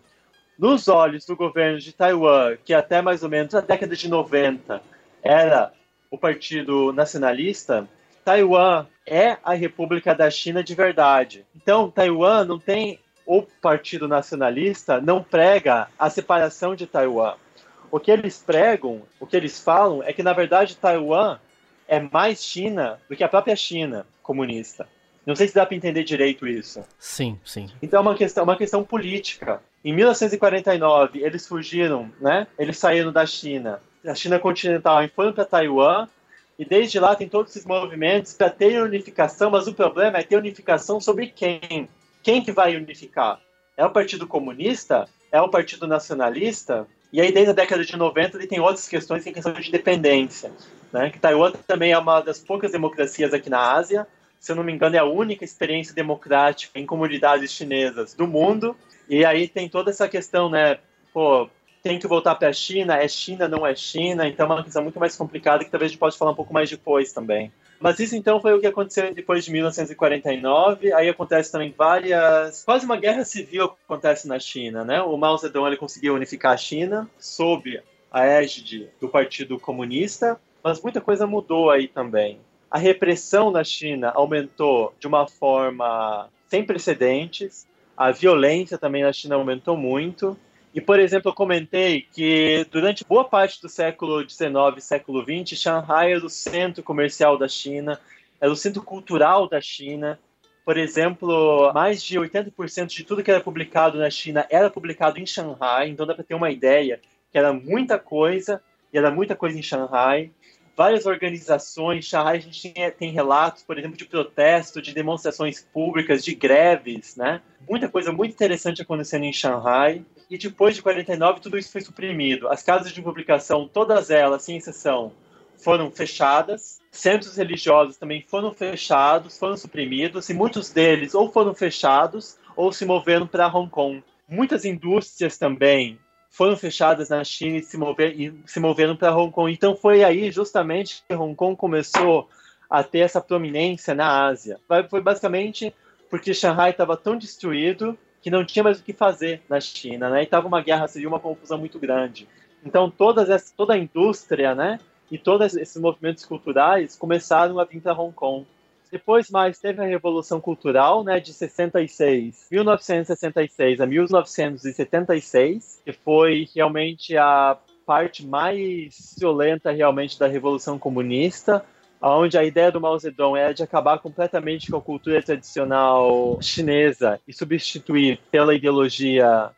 nos olhos do governo de Taiwan, que até mais ou menos a década de 90 era o Partido Nacionalista, Taiwan é a República da China de verdade. Então, Taiwan não tem o Partido Nacionalista não prega a separação de Taiwan. O que eles pregam, o que eles falam é que na verdade Taiwan é mais China do que a própria China comunista. Não sei se dá para entender direito isso. Sim, sim. Então é uma questão, uma questão política. Em 1949, eles fugiram, né? Eles saíram da China, da China continental, e foram para Taiwan. E desde lá tem todos esses movimentos para ter unificação, mas o problema é ter unificação sobre quem? Quem que vai unificar? É o Partido Comunista? É o Partido Nacionalista? E aí, desde a década de 90, ele tem outras questões, tem questão de dependência. Né? Que Taiwan também é uma das poucas democracias aqui na Ásia, se eu não me engano, é a única experiência democrática em comunidades chinesas do mundo. E aí tem toda essa questão, né? Pô, tem que voltar para a China, é China, não é China, então é uma questão muito mais complicada que talvez a gente possa falar um pouco mais depois também. Mas isso então foi o que aconteceu depois de 1949. Aí acontece também várias. Quase uma guerra civil acontece na China, né? O Mao Zedong ele conseguiu unificar a China sob a égide do Partido Comunista, mas muita coisa mudou aí também a repressão na China aumentou de uma forma sem precedentes, a violência também na China aumentou muito. E, por exemplo, eu comentei que durante boa parte do século XIX e século XX, Shanghai era o centro comercial da China, era o centro cultural da China. Por exemplo, mais de 80% de tudo que era publicado na China era publicado em Shanghai, então dá para ter uma ideia que era muita coisa, e era muita coisa em Shanghai várias organizações. Shanghai a gente tem, tem, relatos, por exemplo, de protesto, de demonstrações públicas, de greves, né? Muita coisa muito interessante acontecendo em Shanghai. E depois de 49, tudo isso foi suprimido. As casas de publicação, todas elas, sem exceção, foram fechadas. Centros religiosos também foram fechados, foram suprimidos, e muitos deles ou foram fechados ou se moveram para Hong Kong. Muitas indústrias também foram fechadas na China e se, mover, e se moveram para Hong Kong. Então foi aí justamente que Hong Kong começou a ter essa prominência na Ásia. Foi basicamente porque Shanghai estava tão destruído que não tinha mais o que fazer na China, né? E estava uma guerra civil, uma confusão muito grande. Então todas essa, toda a indústria, né? E todos esses movimentos culturais começaram a vir para Hong Kong. Depois mais teve a Revolução Cultural, né, de 66, 1966 a 1976, que foi realmente a parte mais violenta realmente da Revolução Comunista, onde a ideia do Mao Zedong era de acabar completamente com a cultura tradicional chinesa e substituir pela ideologia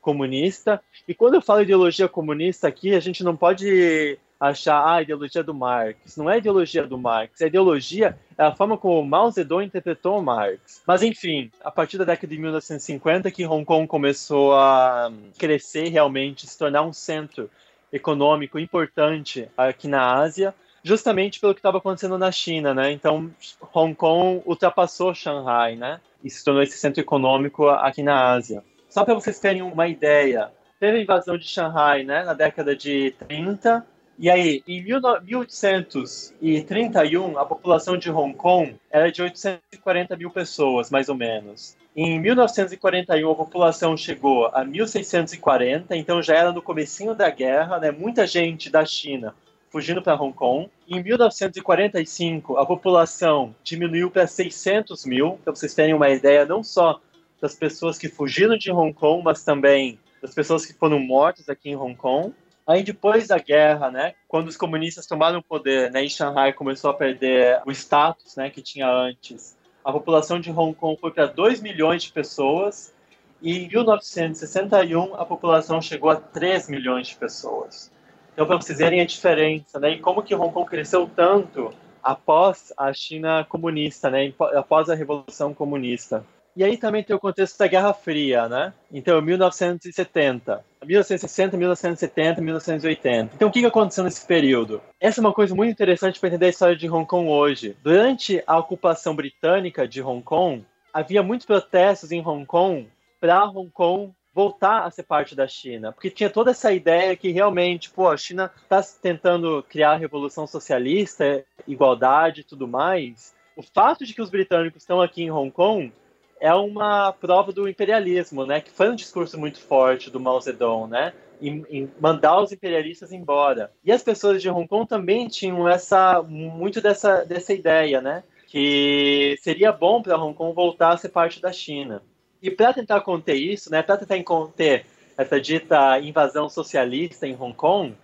comunista. E quando eu falo ideologia comunista aqui, a gente não pode achar ah, a ideologia do Marx. Não é a ideologia do Marx, a ideologia é a forma como Mao Zedong interpretou Marx. Mas enfim, a partir da década de 1950 que Hong Kong começou a crescer realmente, se tornar um centro econômico importante aqui na Ásia, justamente pelo que estava acontecendo na China, né? Então, Hong Kong ultrapassou Shanghai, né? E se tornou esse centro econômico aqui na Ásia. Só para vocês terem uma ideia, teve a invasão de Xangai, né, na década de 30. E aí, em 1831, a população de Hong Kong era de 840 mil pessoas, mais ou menos. Em 1941, a população chegou a 1.640, então já era no comecinho da guerra, né? Muita gente da China fugindo para Hong Kong. Em 1945, a população diminuiu para 600 mil, para vocês terem uma ideia não só das pessoas que fugiram de Hong Kong, mas também das pessoas que foram mortas aqui em Hong Kong. Aí depois da guerra, né, quando os comunistas tomaram o poder, né, e Shanghai começou a perder o status, né, que tinha antes, a população de Hong Kong foi para 2 milhões de pessoas e em 1961 a população chegou a 3 milhões de pessoas. Então, para vocês verem a diferença, né? E como que Hong Kong cresceu tanto após a China comunista, né? Após a Revolução Comunista. E aí também tem o contexto da Guerra Fria, né? Então, 1970, 1960, 1970, 1980. Então, o que aconteceu nesse período? Essa é uma coisa muito interessante para entender a história de Hong Kong hoje. Durante a ocupação britânica de Hong Kong, havia muitos protestos em Hong Kong para Hong Kong voltar a ser parte da China, porque tinha toda essa ideia que realmente, pô, a China está tentando criar a revolução socialista, igualdade e tudo mais. O fato de que os britânicos estão aqui em Hong Kong é uma prova do imperialismo, né? Que foi um discurso muito forte do Mao Zedong, né? Em, em, mandar os imperialistas embora. E as pessoas de Hong Kong também tinham essa muito dessa dessa ideia, né? Que seria bom para Hong Kong voltar a ser parte da China. E para tentar conter isso, né, para tentar conter essa dita invasão socialista em Hong Kong,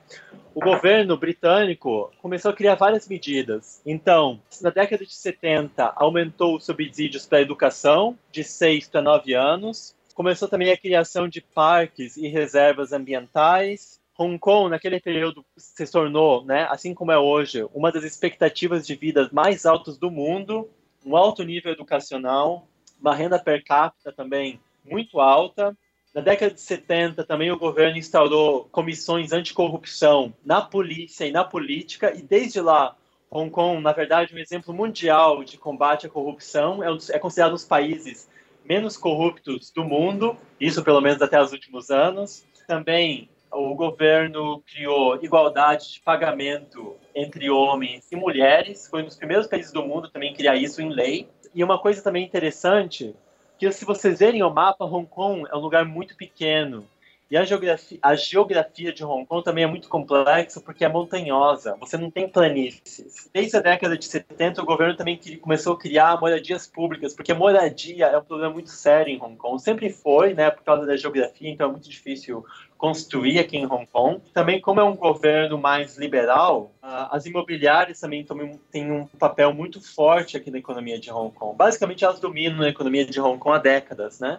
o governo britânico começou a criar várias medidas. Então, na década de 70, aumentou os subsídios para a educação de 6 para 9 anos. Começou também a criação de parques e reservas ambientais. Hong Kong, naquele período, se tornou, né, assim como é hoje, uma das expectativas de vida mais altas do mundo, um alto nível educacional, uma renda per capita também muito alta. Na década de 70, também o governo instaurou comissões anticorrupção na polícia e na política, e desde lá, Hong Kong, na verdade, um exemplo mundial de combate à corrupção, é, é considerado um dos países menos corruptos do mundo, isso pelo menos até os últimos anos. Também o governo criou igualdade de pagamento entre homens e mulheres, foi um dos primeiros países do mundo também a criar isso em lei. E uma coisa também interessante, que se vocês verem o mapa, Hong Kong é um lugar muito pequeno. E a geografia, a geografia de Hong Kong também é muito complexa porque é montanhosa, você não tem planícies. Desde a década de 70, o governo também começou a criar moradias públicas, porque moradia é um problema muito sério em Hong Kong. Sempre foi, né, por causa da geografia, então é muito difícil construir aqui em Hong Kong. Também, como é um governo mais liberal, as imobiliárias também têm um papel muito forte aqui na economia de Hong Kong. Basicamente, elas dominam a economia de Hong Kong há décadas, né?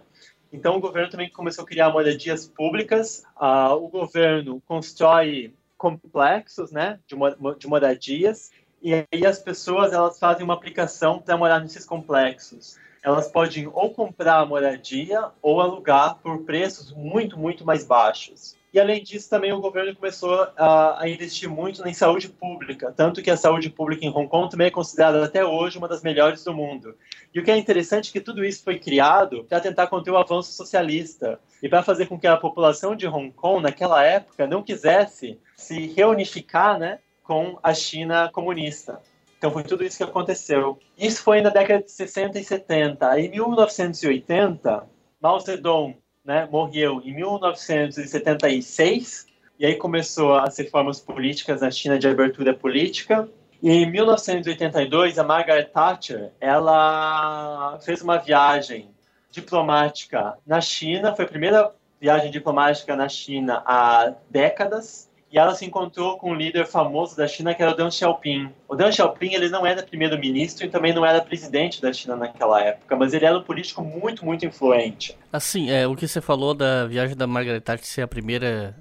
Então, o governo também começou a criar moradias públicas. o governo constrói complexos, né, de, de moradias. E aí as pessoas elas fazem uma aplicação para morar nesses complexos elas podem ou comprar a moradia ou alugar por preços muito, muito mais baixos. E além disso, também o governo começou a, a, investir muito em saúde pública, tanto que a saúde pública em Hong Kong também é considerada até hoje uma das melhores do mundo. E o que é interessante é que tudo isso foi criado para tentar conter o avanço socialista e para fazer com que a população de Hong Kong, naquela época, não quisesse se reunificar né, com a China comunista. Então foi tudo isso que aconteceu. Isso foi na década de 60 e 70. Em 1980, Mao Zedong né, morreu em 1976 e aí começou as reformas políticas na China de abertura política. E em 1982, a Margaret Thatcher, ela fez uma viagem diplomática na China, foi a primeira viagem diplomática na China há décadas, e ela se encontrou com um líder famoso da China que era o Deng Xiaoping. O Deng Xiaoping ele não era primeiro-ministro e também não era presidente da China naquela época, mas ele era um político muito, muito influente. Assim, é, o que você falou da viagem da Margaret Thatcher ser a primeira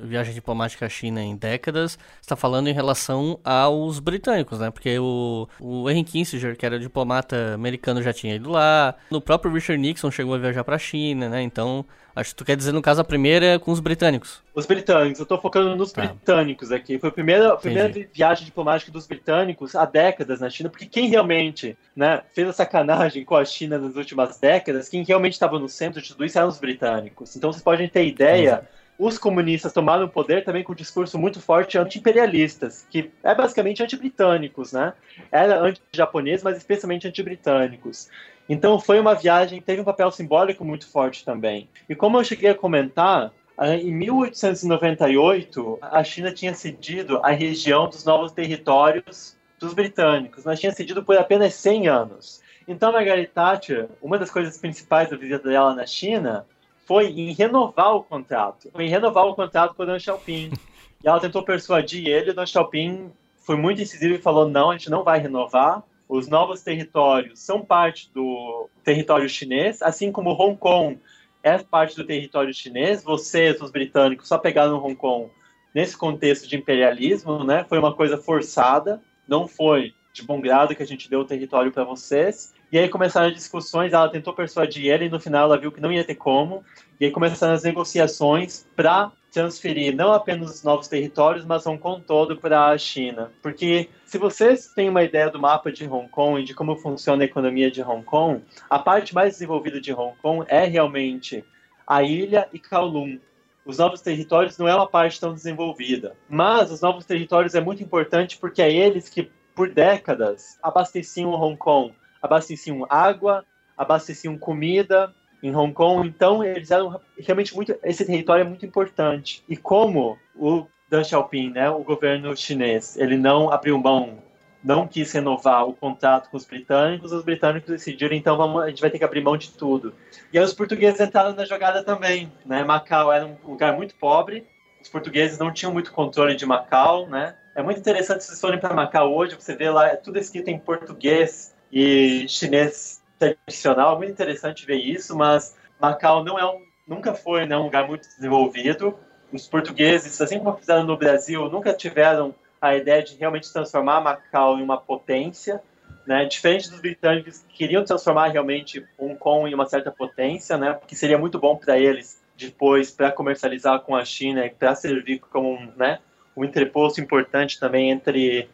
viagem diplomática à China em décadas, está falando em relação aos britânicos, né? Porque o, o Henry Kissinger, que era diplomata americano, já tinha ido lá. O próprio Richard Nixon chegou a viajar para a China, né? Então, acho que tu quer dizer, no caso, a primeira é com os britânicos. Os britânicos, eu estou focando nos tá. britânicos aqui. Foi a primeira, a primeira viagem diplomática dos britânicos há décadas na China, porque quem realmente né, fez a sacanagem com a China nas últimas décadas, quem realmente estava no centro de tudo isso eram os britânicos. Então, vocês podem ter ideia os comunistas tomaram o poder também com um discurso muito forte anti-imperialistas, que é basicamente anti-britânicos, né? Era anti-japonês, mas especialmente anti-britânicos. Então foi uma viagem, teve um papel simbólico muito forte também. E como eu cheguei a comentar, ah, em 1898, a China tinha cedido a região dos novos territórios dos britânicos, mas tinha cedido por apenas 100 anos. Então, Margaret Thatcher, uma das coisas principais da visita dela na China foi em renovar o contrato, foi em renovar o contrato com o Deng Xiaoping. E ela tentou persuadir ele, o Deng Xiaoping foi muito incisivo e falou: não, a gente não vai renovar. Os novos territórios são parte do território chinês, assim como Hong Kong é parte do território chinês. Vocês, os britânicos, só pegaram Hong Kong nesse contexto de imperialismo, né? Foi uma coisa forçada, não foi de bom grado que a gente deu o território para vocês. E aí começaram as discussões, ela tentou persuadir ele e no final ela viu que não ia ter como. E aí começaram as negociações para transferir não apenas os novos territórios, mas Hong Kong todo para a China. Porque se vocês têm uma ideia do mapa de Hong Kong e de como funciona a economia de Hong Kong, a parte mais desenvolvida de Hong Kong é realmente a ilha e Kowloon. Os novos territórios não é uma parte tão desenvolvida, mas os novos territórios é muito importante porque é eles que por décadas abasteciam Hong Kong abasteciam água, abasteciam comida em Hong Kong. Então, eles eram realmente muito. Esse território é muito importante. E como o Deng Xiaoping, né, o governo chinês, ele não abriu mão, não quis renovar o contrato com os britânicos, os britânicos decidiram, então vamos, a gente vai ter que abrir mão de tudo. E aí os portugueses entraram na jogada também. Né? Macau era um lugar muito pobre, os portugueses não tinham muito controle de Macau, né? É muito interessante se vocês forem para Macau hoje, você vê lá, é tudo escrito em português, e chinês tradicional. Muito interessante ver isso, mas Macau não é um, nunca foi né, um lugar muito desenvolvido. Os portugueses, assim como fizeram no Brasil, nunca tiveram a ideia de realmente transformar Macau em uma potência. Né? Diferente dos britânicos que queriam transformar realmente Hong Kong em uma certa potência, né? porque seria muito bom para eles depois para comercializar com a China e para servir como né, um entreposto importante também entre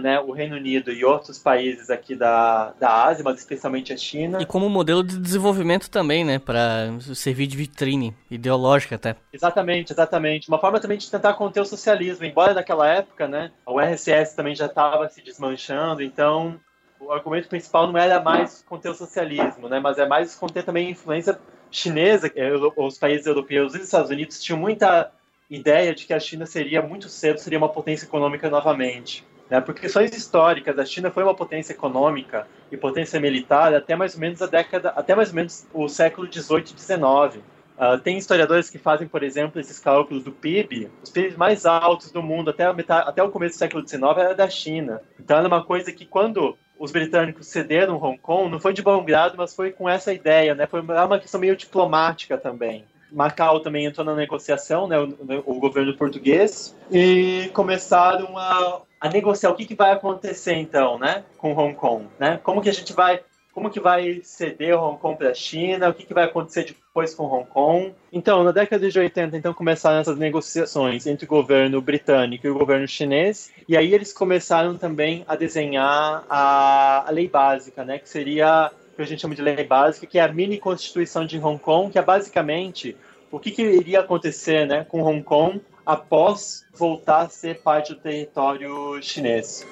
né, o Reino Unido e outros países aqui da, da Ásia, mas especialmente a China. E como modelo de desenvolvimento também, né, para servir de vitrine ideológica até. Exatamente, exatamente. Uma forma também de tentar conter o socialismo, embora naquela época, né, o RSS também já estava se desmanchando, então o argumento principal não era mais conter o socialismo, né, mas é mais conter também a influência chinesa, os países europeus e os Estados Unidos tinham muita ideia de que a China seria muito cedo seria uma potência econômica novamente. Né? Por questões históricas, a China foi uma potência econômica e potência militar até mais ou menos a década, até mais ou menos o século 18 e 19. Uh, tem historiadores que fazem, por exemplo, esses cálculos do PIB. Os PIBs mais altos do mundo até, metade, até o começo do século XIX era da China. Então era uma coisa que quando os britânicos cederam Hong Kong, não foi de bom grado, mas foi com essa ideia, né? Foi uma questão meio diplomática também. Macau também entrou na negociação, né, o, o governo português, e começaram a, a negociar o que, que vai acontecer então, né, com Hong Kong, né? Como que a gente vai como que vai ceder Hong Kong para a China, o que, que vai acontecer depois com Hong Kong. Então, na década de 80, então, começaram essas negociações entre o governo britânico e o governo chinês, e aí eles começaram também a desenhar a, a lei básica, né, que seria que a gente chama de lei básica, que é a mini constituição de Hong Kong, que é basicamente o que, que iria acontecer né, com Hong Kong após voltar a ser parte do território chinês.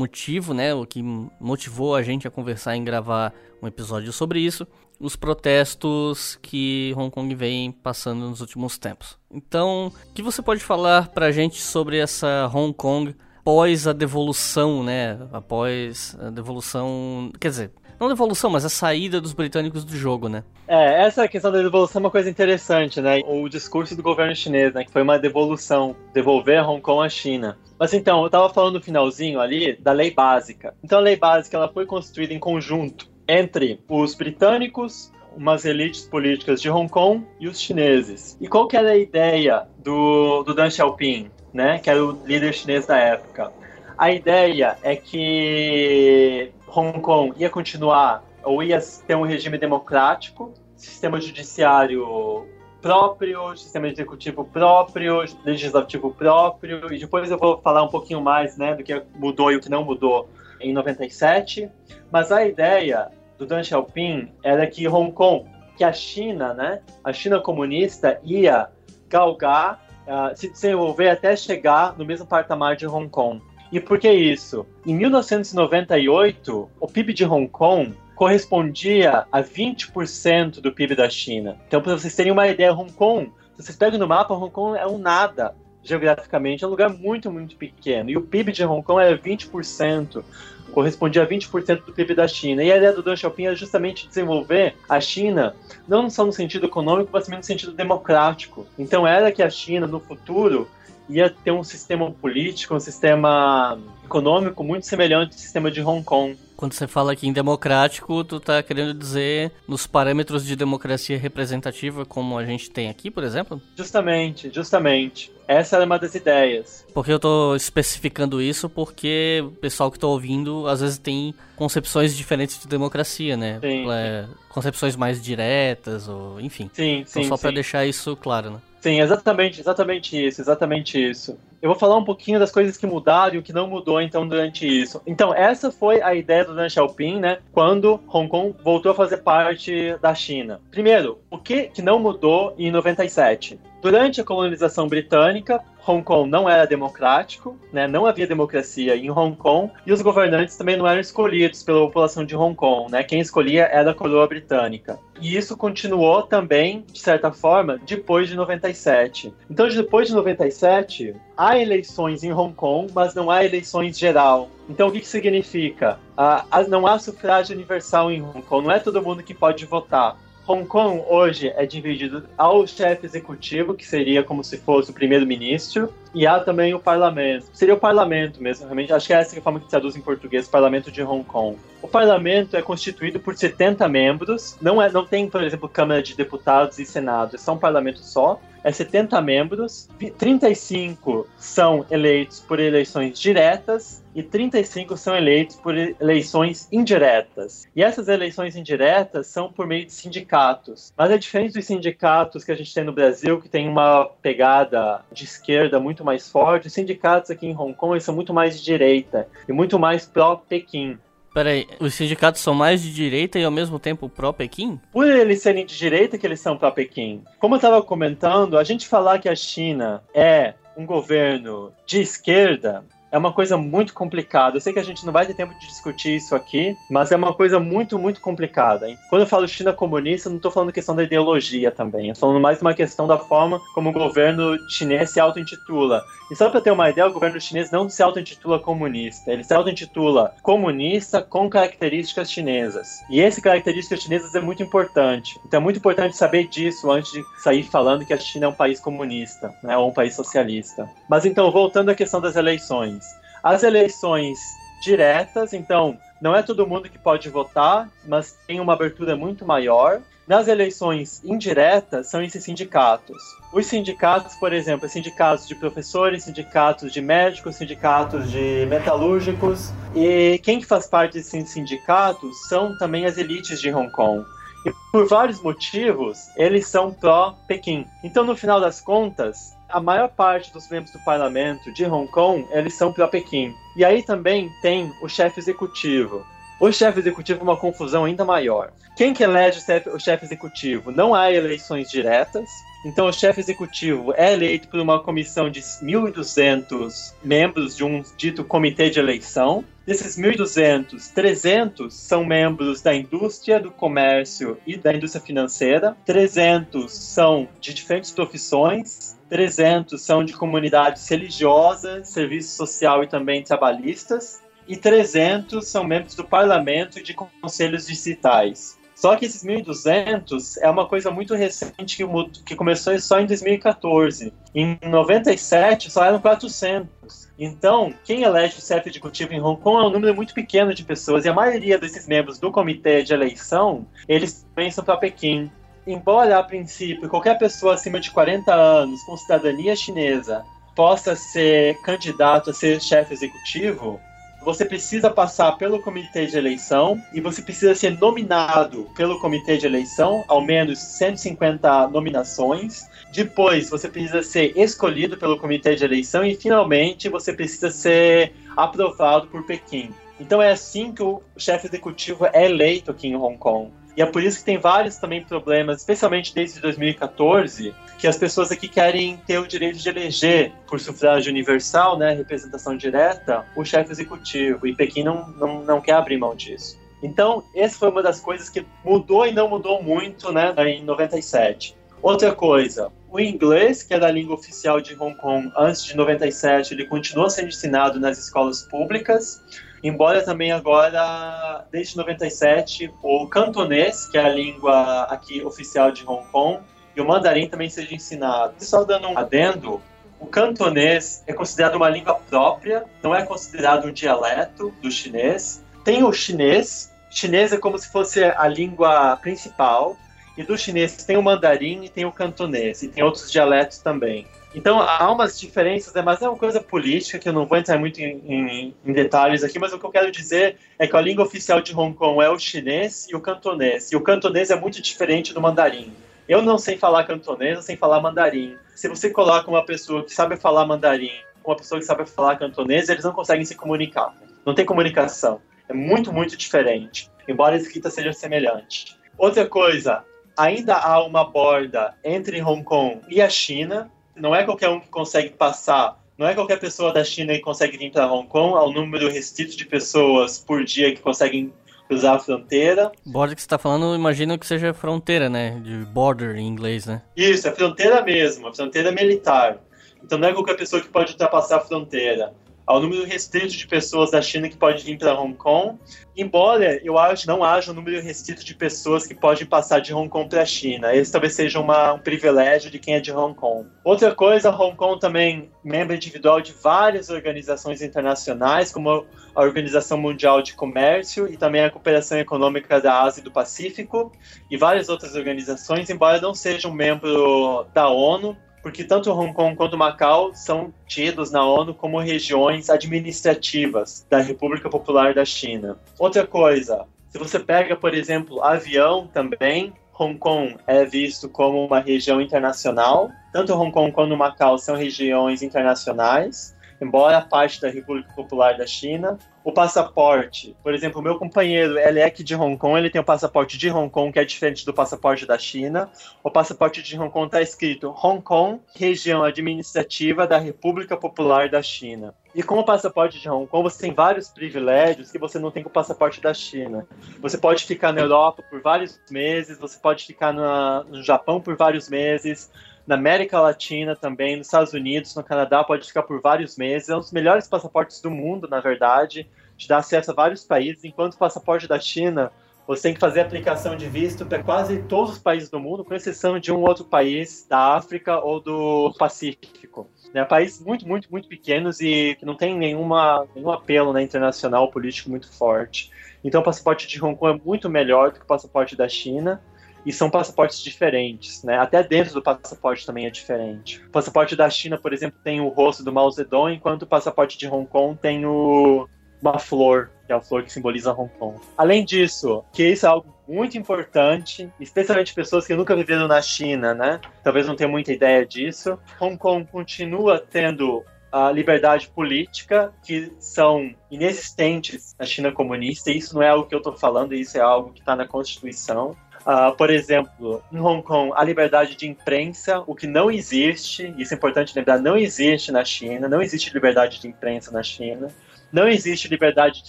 Motivo, né, o que motivou a gente a conversar em gravar um episódio sobre isso, os protestos que Hong Kong vem passando nos últimos tempos. Então, o que você pode falar pra gente sobre essa Hong Kong após a devolução, né? Após a devolução, quer dizer, não devolução, mas a saída dos britânicos do jogo, né? É, essa questão da devolução é uma coisa interessante, né? O discurso do governo chinês, né? Que foi uma devolução, devolver Hong Kong à China. Mas então, eu tava falando no finalzinho ali da lei básica. Então a lei básica ela foi construída em conjunto entre os britânicos, umas elites políticas de Hong Kong e os chineses. E qual que era a ideia do, do Deng Xiaoping, né, que era o líder chinês da época? A ideia é que Hong Kong ia continuar ou ia ter um regime democrático, sistema judiciário próprio, sistema executivo próprio, legislativo próprio, e depois eu vou falar um pouquinho mais né, do que mudou e o que não mudou em 97. Mas a ideia do Deng Xiaoping era que Hong Kong, que a China, né, a China comunista ia galgar, uh, se desenvolver até chegar no mesmo patamar de Hong Kong. E por que isso? Em 1998, o PIB de Hong Kong correspondia a 20% do PIB da China. Então, para vocês terem uma ideia, Hong Kong, se vocês pegam no mapa, Hong Kong é um nada geograficamente, é um lugar muito, muito pequeno. E o PIB de Hong Kong era 20%, correspondia a 20% do PIB da China. E a ideia do Deng Xiaoping é justamente desenvolver a China, não só no sentido econômico, mas também no sentido democrático. Então, era que a China, no futuro, ia ter um sistema político, um sistema econômico muito semelhante ao sistema de Hong Kong. Quando você fala aqui em democrático, tu tá querendo dizer nos parâmetros de democracia representativa como a gente tem aqui, por exemplo? Justamente, justamente. Essa era uma das ideias. Porque eu tô especificando isso porque o pessoal que tá ouvindo às vezes tem concepções diferentes de democracia, né? Sim. É, concepções mais diretas, ou enfim. Sim, então, sim. só para sim. deixar isso claro, né? Sim, exatamente, exatamente isso, exatamente isso. Eu vou falar um pouquinho das coisas que mudaram e o que não mudou então durante isso. Então, essa foi a ideia do Deng Xiaoping, né, quando Hong Kong voltou a fazer parte da China. Primeiro, o que, que não mudou em 97? Durante a colonização britânica, Hong Kong não era democrático, né? não havia democracia em Hong Kong, e os governantes também não eram escolhidos pela população de Hong Kong, né? quem escolhia era a coroa britânica. E isso continuou também, de certa forma, depois de 97. Então, depois de 97, há eleições em Hong Kong, mas não há eleições geral. Então, o que, que significa? Ah, não há sufrágio universal em Hong Kong, não é todo mundo que pode votar. Hong Kong hoje é dividido ao chefe executivo, que seria como se fosse o primeiro-ministro, e há também o parlamento. Seria o parlamento mesmo, realmente. Acho que é essa é a forma que traduz em português, parlamento de Hong Kong. O parlamento é constituído por 70 membros, não, é, não tem, por exemplo, Câmara de Deputados e Senado, é só um parlamento só. É 70 membros, 35 são eleitos por eleições diretas e 35 são eleitos por eleições indiretas. E essas eleições indiretas são por meio de sindicatos. Mas é diferente dos sindicatos que a gente tem no Brasil, que tem uma pegada de esquerda muito mais forte. Os sindicatos aqui em Hong Kong são muito mais de direita e muito mais pró-Pequim. Peraí, os sindicatos são mais de direita e ao mesmo tempo pró-Pequim? Por eles serem de direita que eles são pró-Pequim. Como eu estava comentando, a gente falar que a China é um governo de esquerda é uma coisa muito complicada. Eu sei que a gente não vai ter tempo de discutir isso aqui, mas é uma coisa muito, muito complicada. Hein? Quando eu falo China comunista, eu não estou falando questão da ideologia também. Eu estou falando mais uma questão da forma como o governo chinês se auto-intitula. E só para ter uma ideia, o governo chinês não se auto-intitula comunista. Ele se auto-intitula comunista com características chinesas. E esse características chinesas é muito importante. Então é muito importante saber disso antes de sair falando que a China é um país comunista, né, ou um país socialista. Mas então, voltando à questão das eleições. As eleições diretas, então, não é todo mundo que pode votar, mas tem uma abertura muito maior. Nas eleições indiretas, são esses sindicatos. Os sindicatos, por exemplo, sindicatos de professores, sindicatos de médicos, sindicatos de metalúrgicos. E quem faz parte desses sindicatos são também as elites de Hong Kong. E por vários motivos, eles são pró-Pequim. Então, no final das contas, a maior parte dos membros do parlamento de Hong Kong, eles são pró-Pequim. E aí também tem o chefe executivo. O chefe executivo é uma confusão ainda maior. Quem que elege o chefe executivo? Não há eleições diretas. Então, o chefe executivo é eleito por uma comissão de 1.200 membros de um dito comitê de eleição. Desses 1.200, 300 são membros da indústria, do comércio e da indústria financeira. 300 são de diferentes profissões. 300 são de comunidades religiosas, serviço social e também trabalhistas. E 300 são membros do parlamento e de conselhos distritais. Só que esses 1.200 é uma coisa muito recente que, que começou só em 2014. Em 97 só eram 400. Então, quem elege o chefe executivo em Hong Kong é um número muito pequeno de pessoas, e a maioria desses membros do comitê de eleição, eles pensam para Pequim. Embora, a princípio, qualquer pessoa acima de 40 anos com cidadania chinesa possa ser candidato a ser chefe executivo, você precisa passar pelo comitê de eleição e você precisa ser nominado pelo comitê de eleição, ao menos 150 nominações. Depois, você precisa ser escolhido pelo comitê de eleição e, finalmente, você precisa ser aprovado por Pequim. Então, é assim que o chefe executivo é eleito aqui em Hong Kong. E é por isso que tem vários também problemas, especialmente desde 2014, que as pessoas aqui querem ter o direito de eleger, por sufrágio universal, né, representação direta, o chefe executivo. E Pequim não, não, não quer abrir mão disso. Então, essa foi uma das coisas que mudou e não mudou muito né, em 97. Outra coisa, o inglês, que era a língua oficial de Hong Kong antes de 97, ele continua sendo ensinado nas escolas públicas, embora também agora, desde 97, o cantonês, que é a língua aqui oficial de Hong Kong, e o mandarim também seja ensinado. Só dando um adendo, o cantonês é considerado uma língua própria, não é considerado um dialeto do chinês. Tem o chinês, chinês é como se fosse a língua principal, e do chinês tem o mandarim e tem o cantonês, e tem outros dialetos também. Então há umas diferenças, né? mas é uma coisa política que eu não vou entrar muito em, em, em, detalhes aqui, mas o que eu quero dizer é que a língua oficial de Hong Kong é o chinês e o cantonês, e o cantonês é muito diferente do mandarim. Eu não sei falar cantonês, eu sei falar mandarim. Se você coloca uma pessoa que sabe falar mandarim com uma pessoa que sabe falar cantonês, eles não conseguem se comunicar. Não tem comunicação. É muito, muito diferente, embora a escrita seja semelhante. Outra coisa, ainda há uma borda entre Hong Kong e a China. Não é qualquer um que consegue passar, não é qualquer pessoa da China que consegue vir para Hong Kong, um número restrito de pessoas por dia que conseguem cruzar a fronteira. Border que você está falando, imagino que seja fronteira, né? De border em inglês, né? Isso, é fronteira mesmo, a fronteira militar. Então não é qualquer pessoa que pode ultrapassar a fronteira ao número restrito de pessoas da China que pode vir para Hong Kong. Embora eu acho não haja um número restrito de pessoas que podem passar de Hong Kong para a China. Esse talvez seja uma, um privilégio de quem é de Hong Kong. Outra coisa, Hong Kong também membro individual de várias organizações internacionais, como a Organização Mundial de Comércio e também a Cooperação Econômica da Ásia e do Pacífico, e várias outras organizações, embora não seja um membro da ONU, porque tanto Hong Kong quanto Macau são tidos na ONU como regiões administrativas da República Popular da China. Outra coisa, se você pega, por exemplo, avião também, Hong Kong é visto como uma região internacional. Tanto Hong Kong quanto Macau são regiões internacionais embora parte da República Popular da China. O passaporte, por exemplo, o meu companheiro, ele é aqui de Hong Kong, ele tem o passaporte de Hong Kong, que é diferente do passaporte da China. O passaporte de Hong Kong está escrito Hong Kong, região administrativa da República Popular da China. E com o passaporte de Hong Kong, você tem vários privilégios que você não tem com o passaporte da China. Você pode ficar na Europa por vários meses, você pode ficar no Japão por vários meses, na América Latina também, nos Estados Unidos, no Canadá, pode ficar por vários meses. É um dos melhores passaportes do mundo, na verdade, te dá acesso a vários países, enquanto o passaporte da China, você tem que fazer aplicação de visto para quase todos os países do mundo, com exceção de um outro país da África ou do Pacífico. Né, países muito, muito, muito pequenos e que não tem nenhuma, nenhum apelo né, internacional político muito forte. Então o passaporte de Hong Kong é muito melhor do que o passaporte da China e são passaportes diferentes, né? Até dentro do passaporte também é diferente. O passaporte da China, por exemplo, tem o rosto do Mao Zedong, enquanto o passaporte de Hong Kong tem o uma flor, que é a flor que simboliza Hong Kong. Além disso, que isso é algo muito importante, especialmente pessoas que nunca viveram na China, né? Talvez não tenham muita ideia disso. Hong Kong continua tendo a liberdade política que são inexistentes na China comunista. Isso não é algo que eu estou falando, isso é algo que está na Constituição. Uh, por exemplo, em Hong Kong, a liberdade de imprensa, o que não existe, isso é importante lembrar, não existe na China, não existe liberdade de imprensa na China, não existe liberdade de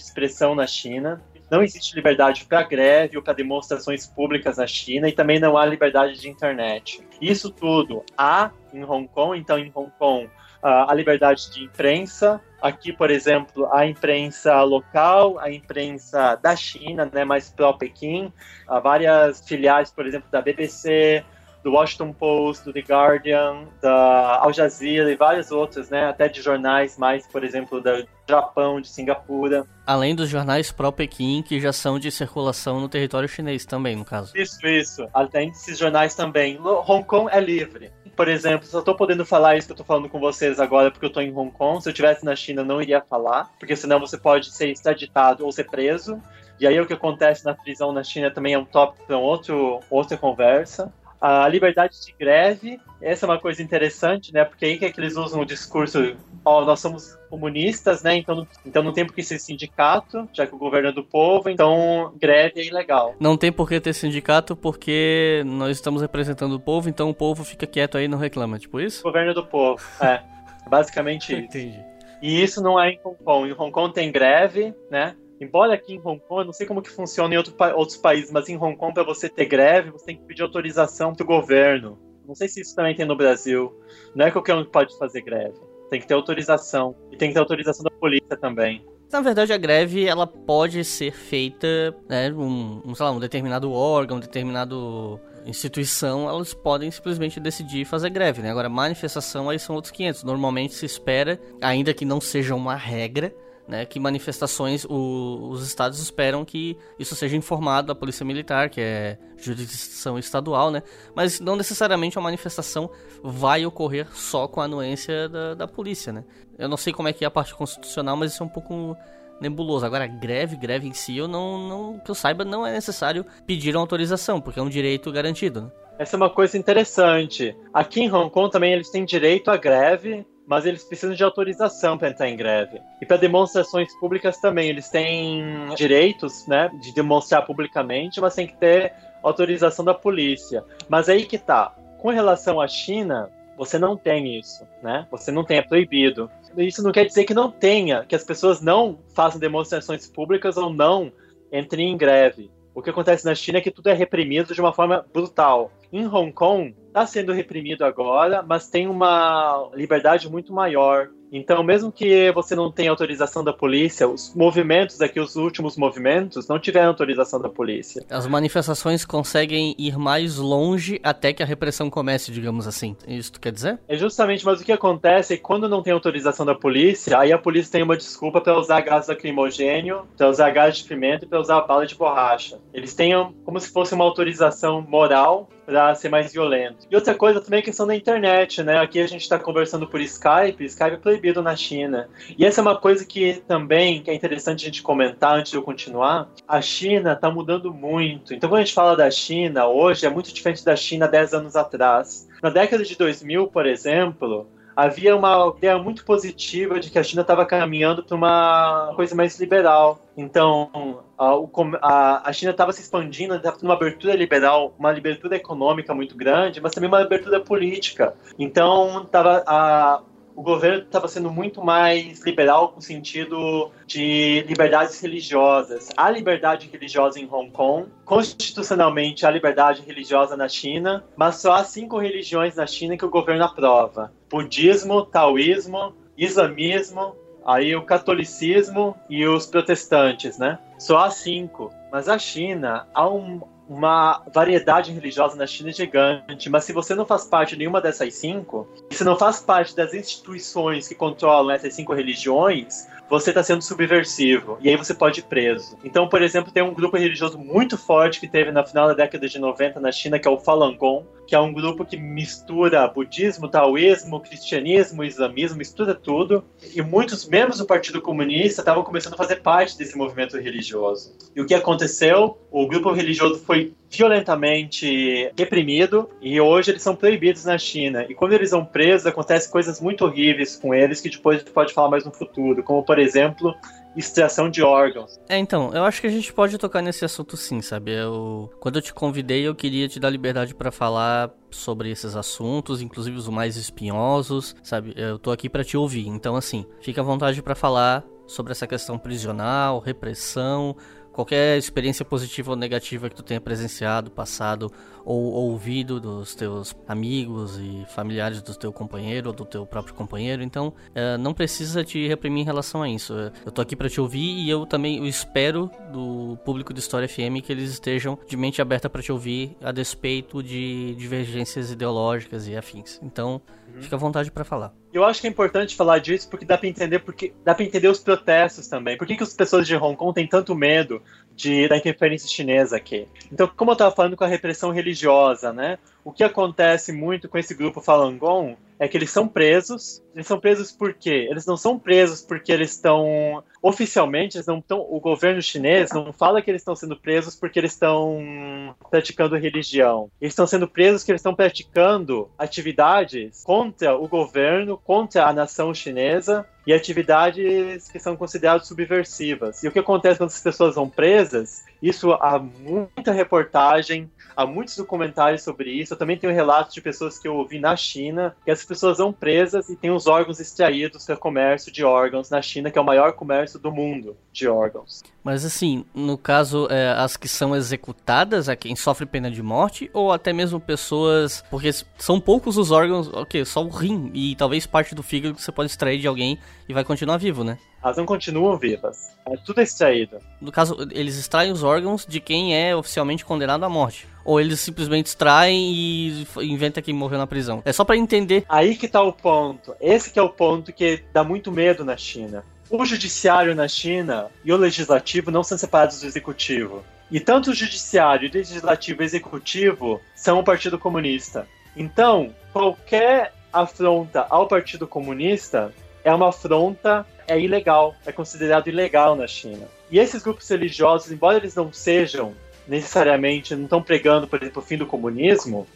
expressão na China, não existe liberdade para greve ou para demonstrações públicas na China e também não há liberdade de internet. Isso tudo há em Hong Kong, então em Hong Kong a liberdade de imprensa. Aqui, por exemplo, a imprensa local, a imprensa da China, né, mais pró-Pequim, há várias filiais, por exemplo, da BBC, do Washington Post, do The Guardian, da Al Jazeera e várias outras, né, até de jornais mais, por exemplo, do Japão, de Singapura. Além dos jornais pró-Pequim, que já são de circulação no território chinês também, no caso. Isso, isso. Além desses jornais também. Hong Kong é livre por exemplo, só tô podendo falar isso que eu tô falando com vocês agora porque eu tô em Hong Kong. Se eu estivesse na China, não iria falar, porque senão você pode ser extraditado ou ser preso. E aí o que acontece na prisão na China também é um tópico para outro, outra conversa. A liberdade de greve, essa é uma coisa interessante, né? Porque aí que, é que eles usam o discurso, ó, oh, nós somos comunistas, né? Então, então não tem por que ser sindicato, já que o governo é do povo, então greve é ilegal. Não tem por que ter sindicato porque nós estamos representando o povo, então o povo fica quieto aí e não reclama, tipo isso? O governo é do povo, é. Basicamente isso. Entendi. E isso não é em Hong Kong. Em Hong Kong tem greve, né? Embora aqui em Hong Kong, eu não sei como que funciona em outro, outros países, mas em Hong Kong, para você ter greve, você tem que pedir autorização do governo. Não sei se isso também tem no Brasil. Não é qualquer um que pode fazer greve. Tem que ter autorização. E tem que ter autorização da polícia também. Na verdade, a greve ela pode ser feita, né, um, um, sei lá, um determinado órgão, um determinado instituição, elas podem simplesmente decidir fazer greve, né? Agora, manifestação aí são outros 500. Normalmente se espera, ainda que não seja uma regra, né, que manifestações, o, os estados esperam que isso seja informado à polícia militar, que é jurisdição estadual, né, mas não necessariamente uma manifestação vai ocorrer só com a anuência da, da polícia, né. Eu não sei como é que é a parte constitucional, mas isso é um pouco nebuloso. Agora, greve, greve em si, eu não, não, que eu saiba, não é necessário pedir uma autorização, porque é um direito garantido, né. Essa é uma coisa interessante. Aqui em Hong Kong também eles têm direito à greve, mas eles precisam de autorização para entrar em greve. E para demonstrações públicas também, eles têm direitos, né, de demonstrar publicamente, mas tem que ter autorização da polícia. Mas aí que tá. Com relação à China, você não tem isso, né? Você não tem, é proibido. Isso não quer dizer que não tenha, que as pessoas não façam demonstrações públicas ou não entrem em greve. O que acontece na China é que tudo é reprimido de uma forma brutal. Em Hong Kong, está sendo reprimido agora, mas tem uma liberdade muito maior. Então, mesmo que você não tenha autorização da polícia, os movimentos aqui, os últimos movimentos, não tiveram autorização da polícia. As manifestações conseguem ir mais longe até que a repressão comece, digamos assim. Isso quer dizer? É justamente, mas o que acontece é que quando não tem autorização da polícia, aí a polícia tem uma desculpa para usar gás lacrimogênio, para usar gás de pimenta e para usar bala de borracha. Eles têm como se fosse uma autorização moral para ser mais violento. E outra coisa também é a questão da internet, né? Aqui a gente está conversando por Skype, Skype é na China. E essa é uma coisa que também que é interessante a gente comentar antes de eu continuar. A China está mudando muito. Então, quando a gente fala da China hoje, é muito diferente da China 10 anos atrás. Na década de 2000, por exemplo, havia uma ideia muito positiva de que a China estava caminhando para uma coisa mais liberal. Então, a, a, a China estava se expandindo, estava tendo uma abertura liberal, uma abertura econômica muito grande, mas também uma abertura política. Então, tava, a, o governo estava sendo muito mais liberal no sentido de liberdades religiosas. Há liberdade religiosa em Hong Kong, constitucionalmente há liberdade religiosa na China, mas só há cinco religiões na China que o governo aprova: budismo, taoísmo, islamismo, aí o catolicismo e os protestantes, né? Só há cinco. Mas a China, há um, uma variedade religiosa na China gigante, mas se você não faz parte de nenhuma dessas cinco, se não faz parte das instituições que controlam essas cinco religiões, você está sendo subversivo. E aí você pode ir preso. Então, por exemplo, tem um grupo religioso muito forte que teve na final da década de 90 na China, que é o Falun Gong, que é um grupo que mistura budismo, taoísmo, cristianismo, islamismo, mistura tudo. E muitos membros do Partido Comunista estavam começando a fazer parte desse movimento religioso. E o que aconteceu? O grupo religioso foi violentamente reprimido e hoje eles são proibidos na China. E quando eles são presos, acontecem coisas muito horríveis com eles que depois a gente pode falar mais no futuro, como por exemplo, extração de órgãos. É, então, eu acho que a gente pode tocar nesse assunto sim, sabe? Eu, quando eu te convidei, eu queria te dar liberdade para falar sobre esses assuntos, inclusive os mais espinhosos, sabe? Eu tô aqui para te ouvir. Então, assim, fica à vontade para falar sobre essa questão prisional, repressão, qualquer experiência positiva ou negativa que tu tenha presenciado, passado ou ouvido dos teus amigos e familiares do teu companheiro ou do teu próprio companheiro. Então, é, não precisa te reprimir em relação a isso. Eu tô aqui para te ouvir e eu também eu espero do público de História FM que eles estejam de mente aberta para te ouvir a despeito de divergências ideológicas e afins. Então, uhum. fica à vontade para falar. Eu acho que é importante falar disso porque dá para entender porque dá para entender os protestos também. Por que, que as pessoas de Hong Kong têm tanto medo de, da interferência chinesa aqui? Então, como eu estava falando com a repressão religiosa, né? o que acontece muito com esse grupo Falun Gong é que eles são presos. Eles são presos por quê? Eles não são presos porque eles estão oficialmente, eles não estão, o governo chinês não fala que eles estão sendo presos porque eles estão praticando religião. Eles estão sendo presos porque eles estão praticando atividades contra o governo, contra a nação chinesa e atividades que são consideradas subversivas. E o que acontece quando essas pessoas são presas? Isso há muita reportagem, há muitos documentários sobre isso. Eu também tenho relatos de pessoas que eu ouvi na China, que essas pessoas são presas e têm os órgãos extraídos para comércio de órgãos na China, que é o maior comércio do mundo de órgãos. Mas assim, no caso, é, as que são executadas, a quem sofre pena de morte, ou até mesmo pessoas. Porque são poucos os órgãos, ok, só o rim e talvez parte do fígado que você pode extrair de alguém e vai continuar vivo, né? Elas não continuam vivas. É tudo extraído. No caso, eles extraem os órgãos de quem é oficialmente condenado à morte. Ou eles simplesmente extraem e inventa que morreu na prisão. É só para entender. Aí que tá o ponto. Esse que é o ponto que dá muito medo na China. O judiciário na China e o legislativo não são separados do executivo. E tanto o judiciário, o legislativo e o executivo são o Partido Comunista. Então, qualquer afronta ao Partido Comunista é uma afronta, é ilegal, é considerado ilegal na China. E esses grupos religiosos, embora eles não sejam necessariamente, não estão pregando, por exemplo, o fim do comunismo,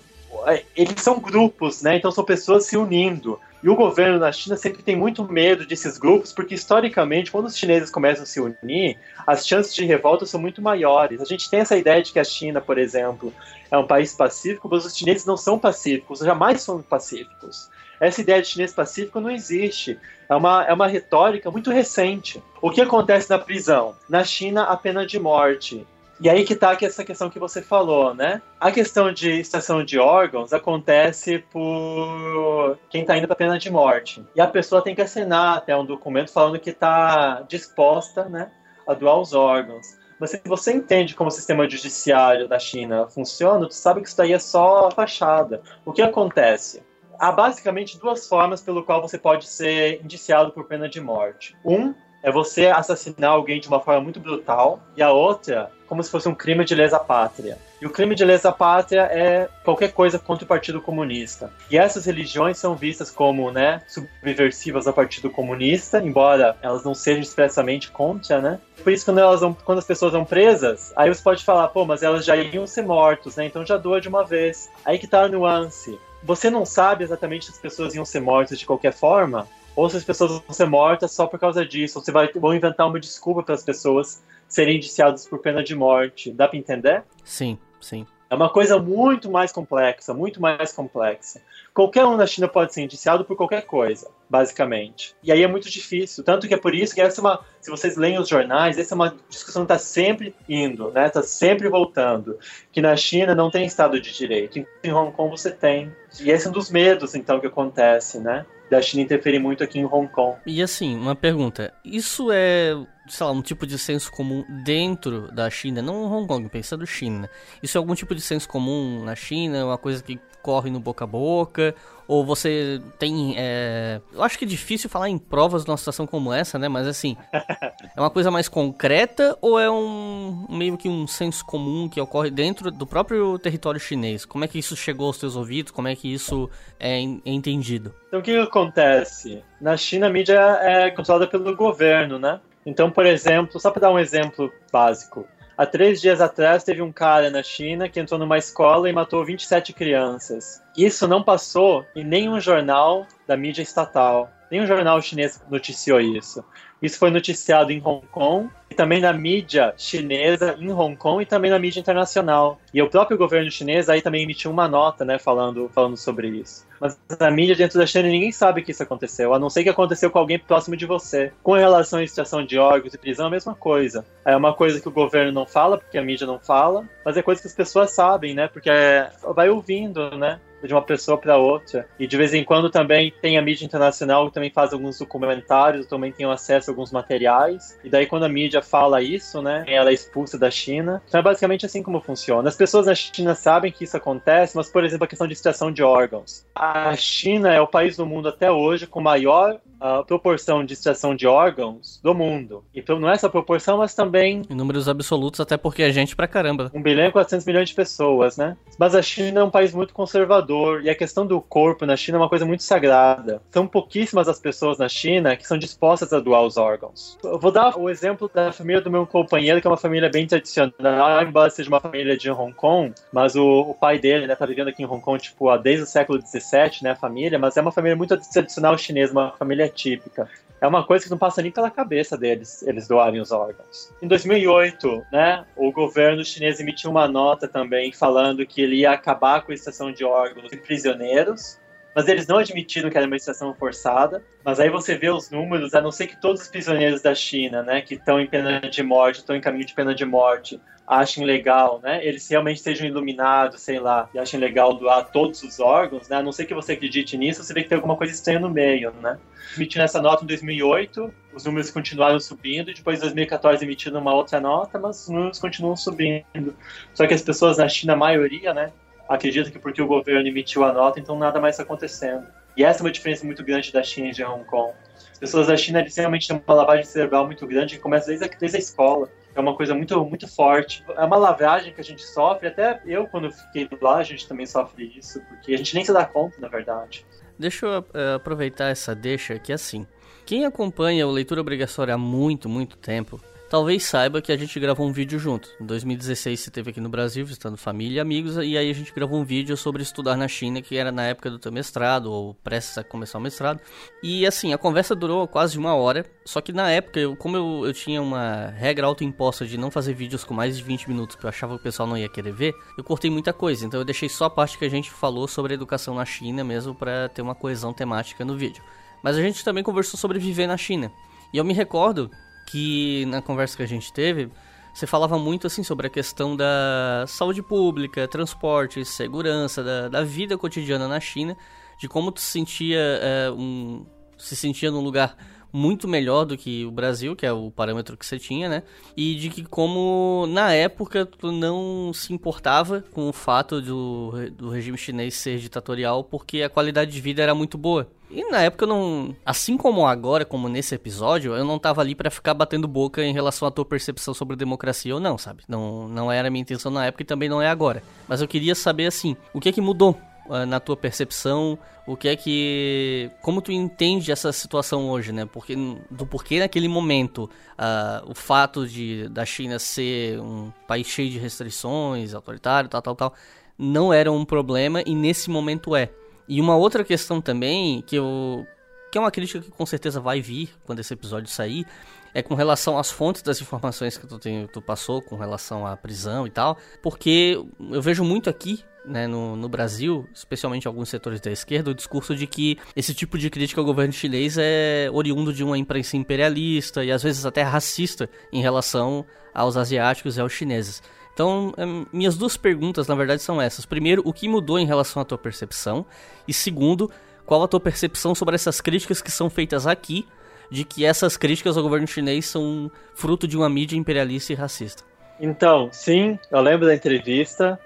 é, eles são grupos, né? Então são pessoas se unindo. E o governo na China sempre tem muito medo desses grupos, porque historicamente, quando os chineses começam a se unir, as chances de revolta são muito maiores. A gente tem essa ideia de que a China, por exemplo, é um país pacífico, mas os chineses não são pacíficos, jamais são pacíficos. Essa ideia de chinês pacífico não existe. É uma, é uma retórica muito recente. O que acontece na prisão? Na China, a pena de morte. E aí que está essa questão que você falou, né? A questão de extração de órgãos acontece por quem está indo para pena de morte. E a pessoa tem que assinar até um documento falando que está disposta, né, a doar os órgãos. Mas se você entende como o sistema judiciário da China funciona, tu sabe que isso daí é só fachada. O que acontece? há basicamente duas formas pelo qual você pode ser indiciado por pena de morte. Um é você assassinar alguém de uma forma muito brutal, e a outra, como se fosse um crime de lesa pátria. E o crime de lesa pátria é qualquer coisa contra o Partido Comunista. E essas religiões são vistas como, né, subversivas ao Partido Comunista, embora elas não sejam expressamente contra, né? Por isso, quando, elas vão, quando as pessoas vão presas, aí você pode falar, pô, mas elas já iam ser mortos, né? Então já doa de uma vez. Aí que tá a nuance você não sabe exatamente se as pessoas iam ser mortas de qualquer forma, ou se as pessoas vão ser mortas só por causa disso, ou você vai vão inventar uma desculpa para as pessoas serem indiciadas por pena de morte. Dá para entender? Sim, sim. É uma coisa muito mais complexa, muito mais complexa. Qualquer um na China pode ser indiciado por qualquer coisa, basicamente. E aí é muito difícil. Tanto que é por isso que essa é uma. Se vocês leem os jornais, essa é uma discussão que está sempre indo, né? Está sempre voltando. Que na China não tem Estado de Direito. Em Hong Kong você tem. E esse é um dos medos, então, que acontece, né? Da China interferir muito aqui em Hong Kong. E assim, uma pergunta. Isso é sei lá, um tipo de senso comum dentro da China, não Hong Kong, pensando China. Isso é algum tipo de senso comum na China, uma coisa que corre no boca a boca, ou você tem. É... Eu acho que é difícil falar em provas numa situação como essa, né? Mas assim, é uma coisa mais concreta ou é um meio que um senso comum que ocorre dentro do próprio território chinês? Como é que isso chegou aos teus ouvidos? Como é que isso é, é entendido? Então o que acontece? Na China a mídia é controlada pelo governo, né? Então, por exemplo, só para dar um exemplo básico, há três dias atrás teve um cara na China que entrou numa escola e matou 27 crianças. Isso não passou em nenhum jornal da mídia estatal. Nenhum jornal chinês noticiou isso. Isso foi noticiado em Hong Kong e também na mídia chinesa em Hong Kong e também na mídia internacional. E o próprio governo chinês aí também emitiu uma nota, né, falando, falando sobre isso. Mas na mídia dentro da China ninguém sabe que isso aconteceu, a não ser que aconteceu com alguém próximo de você. Com relação à extração de órgãos e prisão, é a mesma coisa. É uma coisa que o governo não fala, porque a mídia não fala, mas é coisa que as pessoas sabem, né, porque é, vai ouvindo, né de uma pessoa para outra. E de vez em quando também tem a mídia internacional que também faz alguns documentários, também tem acesso a alguns materiais. E daí quando a mídia fala isso, né, ela é expulsa da China. Então é basicamente assim como funciona. As pessoas na China sabem que isso acontece, mas por exemplo a questão de extração de órgãos. A China é o país do mundo até hoje com maior a proporção de extração de órgãos do mundo. Então não é essa proporção, mas também Em números absolutos, até porque é gente pra caramba. 1 bilhão e 400 milhões de pessoas, né? Mas a China é um país muito conservador e a questão do corpo na China é uma coisa muito sagrada. São pouquíssimas as pessoas na China que são dispostas a doar os órgãos. Eu vou dar o exemplo da família do meu companheiro, que é uma família bem tradicional, embora seja uma família de Hong Kong, mas o, o pai dele, né, tá vivendo aqui em Hong Kong, tipo, há desde o século XVII, né, a família, mas é uma família muito tradicional chinesa, uma família típica. É uma coisa que não passa nem pela cabeça deles, eles doarem os órgãos. Em 2008, né, o governo chinês emitiu uma nota também falando que ele ia acabar com a extração de órgãos de prisioneiros, mas eles não admitiram que era uma extração forçada. Mas aí você vê os números, a não ser que todos os prisioneiros da China, né, que estão em pena de morte, estão em caminho de pena de morte, achem legal, né, eles realmente sejam iluminados, sei lá, e achem legal doar todos os órgãos, né, a não ser que você acredite nisso, você vê que tem alguma coisa estranha no meio, né. Emitindo essa nota em 2008, os números continuaram subindo, e depois em 2014 emitiram uma outra nota, mas os números continuam subindo. Só que as pessoas na China, a maioria, né, acredita que porque o governo emitiu a nota, então nada mais está acontecendo. E essa é uma diferença muito grande da China e de Hong Kong. As pessoas da China eles realmente têm uma lavagem cerebral muito grande que começa desde a, desde a escola. É uma coisa muito, muito forte. É uma lavagem que a gente sofre, até eu, quando fiquei lá, a gente também sofre isso, porque a gente nem se dá conta, na verdade. Deixa eu eh, aproveitar essa deixa que assim. Quem acompanha o Leitura Obrigatória há muito, muito tempo, talvez saiba que a gente gravou um vídeo junto. Em 2016 você esteve aqui no Brasil visitando família e amigos, e aí a gente gravou um vídeo sobre estudar na China, que era na época do teu mestrado, ou prestes a começar o mestrado. E assim, a conversa durou quase uma hora, só que na época, eu, como eu, eu tinha uma regra autoimposta de não fazer vídeos com mais de 20 minutos, porque eu achava que o pessoal não ia querer ver, eu cortei muita coisa. Então eu deixei só a parte que a gente falou sobre a educação na China mesmo, para ter uma coesão temática no vídeo. Mas a gente também conversou sobre viver na China. E eu me recordo que na conversa que a gente teve, você falava muito assim sobre a questão da saúde pública, transporte, segurança, da, da vida cotidiana na China, de como tu se sentia é, um, se sentia num lugar muito melhor do que o Brasil, que é o parâmetro que você tinha, né? E de que como na época tu não se importava com o fato do, do regime chinês ser ditatorial, porque a qualidade de vida era muito boa. E na época eu não, assim como agora, como nesse episódio, eu não tava ali para ficar batendo boca em relação à tua percepção sobre democracia ou não, sabe? Não, não era a minha intenção na época e também não é agora. Mas eu queria saber assim, o que é que mudou uh, na tua percepção? O que é que. Como tu entende essa situação hoje, né? Porque, do porquê naquele momento uh, o fato de da China ser um país cheio de restrições, autoritário, tal, tal, tal, não era um problema e nesse momento é. E uma outra questão também que eu que é uma crítica que com certeza vai vir quando esse episódio sair, é com relação às fontes das informações que tu, tem, tu passou com relação à prisão e tal, porque eu vejo muito aqui né, no, no, Brasil, especialmente alguns setores da esquerda, o discurso de que esse tipo de crítica ao governo chinês é oriundo de uma imprensa imperialista e às vezes até racista em relação aos asiáticos e aos chineses. Então, minhas duas perguntas, na verdade, são essas. Primeiro, o que mudou em relação à tua percepção? E segundo, qual a tua percepção sobre essas críticas que são feitas aqui, de que essas críticas ao governo chinês são fruto de uma mídia imperialista e racista? Então, sim, eu lembro da entrevista.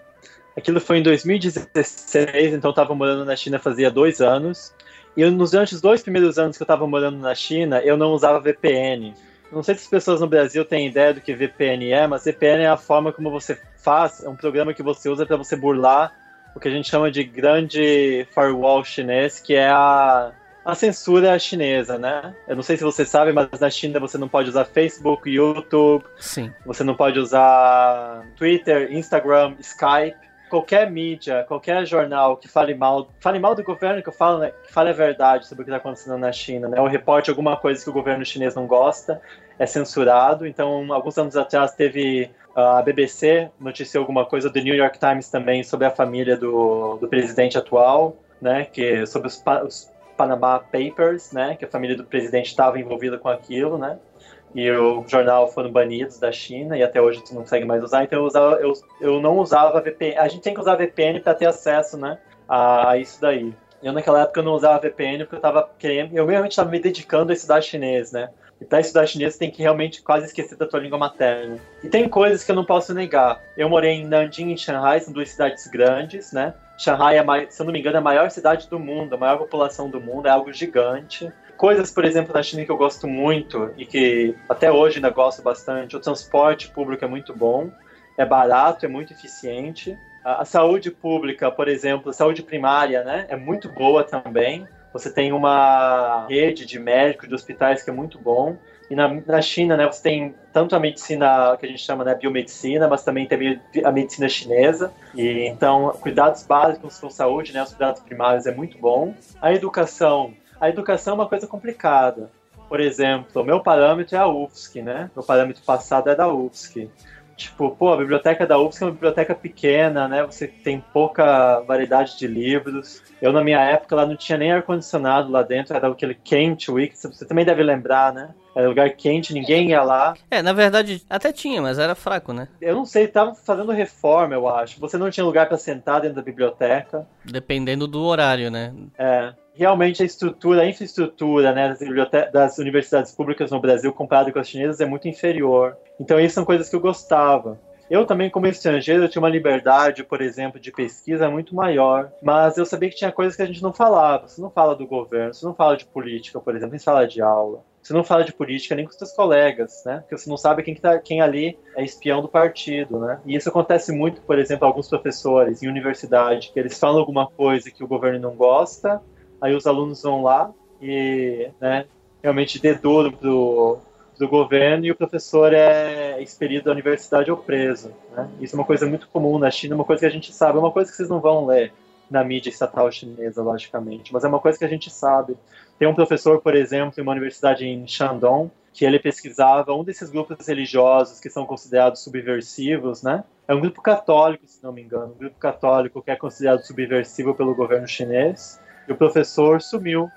Aquilo foi em 2016, então eu estava morando na China fazia dois anos. E nos durante os dois primeiros anos que eu estava morando na China, eu não usava VPN. Não sei se as pessoas no Brasil têm ideia do que VPN é, mas VPN é a forma como você faz, é um programa que você usa para você burlar o que a gente chama de grande firewall chinês, que é a, a censura chinesa, né? Eu não sei se você sabe, mas na China você não pode usar Facebook, YouTube, Sim. você não pode usar Twitter, Instagram, Skype qualquer mídia, qualquer jornal que fale mal, fale mal do governo, que eu falo, né, que fale a verdade sobre o que está acontecendo na China, né, ou reporte alguma coisa que o governo chinês não gosta, é censurado. Então, alguns anos atrás teve a BBC noticiou alguma coisa do New York Times também sobre a família do, do presidente atual, né, que sobre os, os Panama Papers, né, que a família do presidente estava envolvida com aquilo, né e o jornal foram banidos da China e até hoje tu não consegue mais usar, então eu, usava, eu, eu não usava VPN. A gente tem que usar VPN para ter acesso, né, a, a, isso daí. Eu naquela época não usava VPN porque eu tava querendo, eu realmente estava me dedicando a estudar chinês, né? E estudar chinês tem que realmente quase esquecer da tua língua materna. E tem coisas que eu não posso negar. Eu morei em Nanjing e Shanghai, são duas cidades grandes, né? Shanghai, é, se eu não me engano, é a maior cidade do mundo, a maior população do mundo, é algo gigante coisas, por exemplo, na China que eu gosto muito e que até hoje ainda gosto bastante. O transporte público é muito bom, é barato, é muito eficiente. A, a saúde pública, por exemplo, saúde primária, né, é muito boa também. Você tem uma rede de médicos, de hospitais que é muito bom. E na, na China, né, você tem tanto a medicina que a gente chama né, biomedicina, mas também tem a medicina chinesa. E então, cuidados básicos com saúde, né, os cuidados primários é muito bom. A educação, a educação é uma coisa complicada. Por exemplo, o meu parâmetro é a UFSC, né? Meu parâmetro passado é da UFSC. Tipo, pô, a biblioteca da UFSC é uma biblioteca pequena, né? Você tem pouca variedade de livros. Eu, na minha época, lá não tinha nem ar-condicionado lá dentro, era aquele quente, Wix, você também deve lembrar, né? Era lugar quente, ninguém ia lá. É, na verdade, até tinha, mas era fraco, né? Eu não sei, tava fazendo reforma, eu acho. Você não tinha lugar para sentar dentro da biblioteca. Dependendo do horário, né? É. Realmente a estrutura, a infraestrutura né, das, das universidades públicas no Brasil comparado com as chinesas é muito inferior. Então, isso são coisas que eu gostava. Eu também, como estrangeiro, tinha uma liberdade, por exemplo, de pesquisa muito maior, mas eu sabia que tinha coisas que a gente não falava. Você não fala do governo, você não fala de política, por exemplo, nem fala de aula. Você não fala de política nem com seus colegas, né? Porque você não sabe quem, que tá, quem ali é espião do partido, né? E isso acontece muito, por exemplo, alguns professores em universidade, que eles falam alguma coisa que o governo não gosta, aí os alunos vão lá e, né, realmente deduram pro, do governo e o professor é expelido da universidade ou preso. Né? Isso é uma coisa muito comum na China, uma coisa que a gente sabe, uma coisa que vocês não vão ler na mídia estatal chinesa, logicamente, mas é uma coisa que a gente sabe. Tem um professor, por exemplo, em uma universidade em Shandong, que ele pesquisava um desses grupos religiosos que são considerados subversivos, né? É um grupo católico, se não me engano, um grupo católico que é considerado subversivo pelo governo chinês. E o professor sumiu.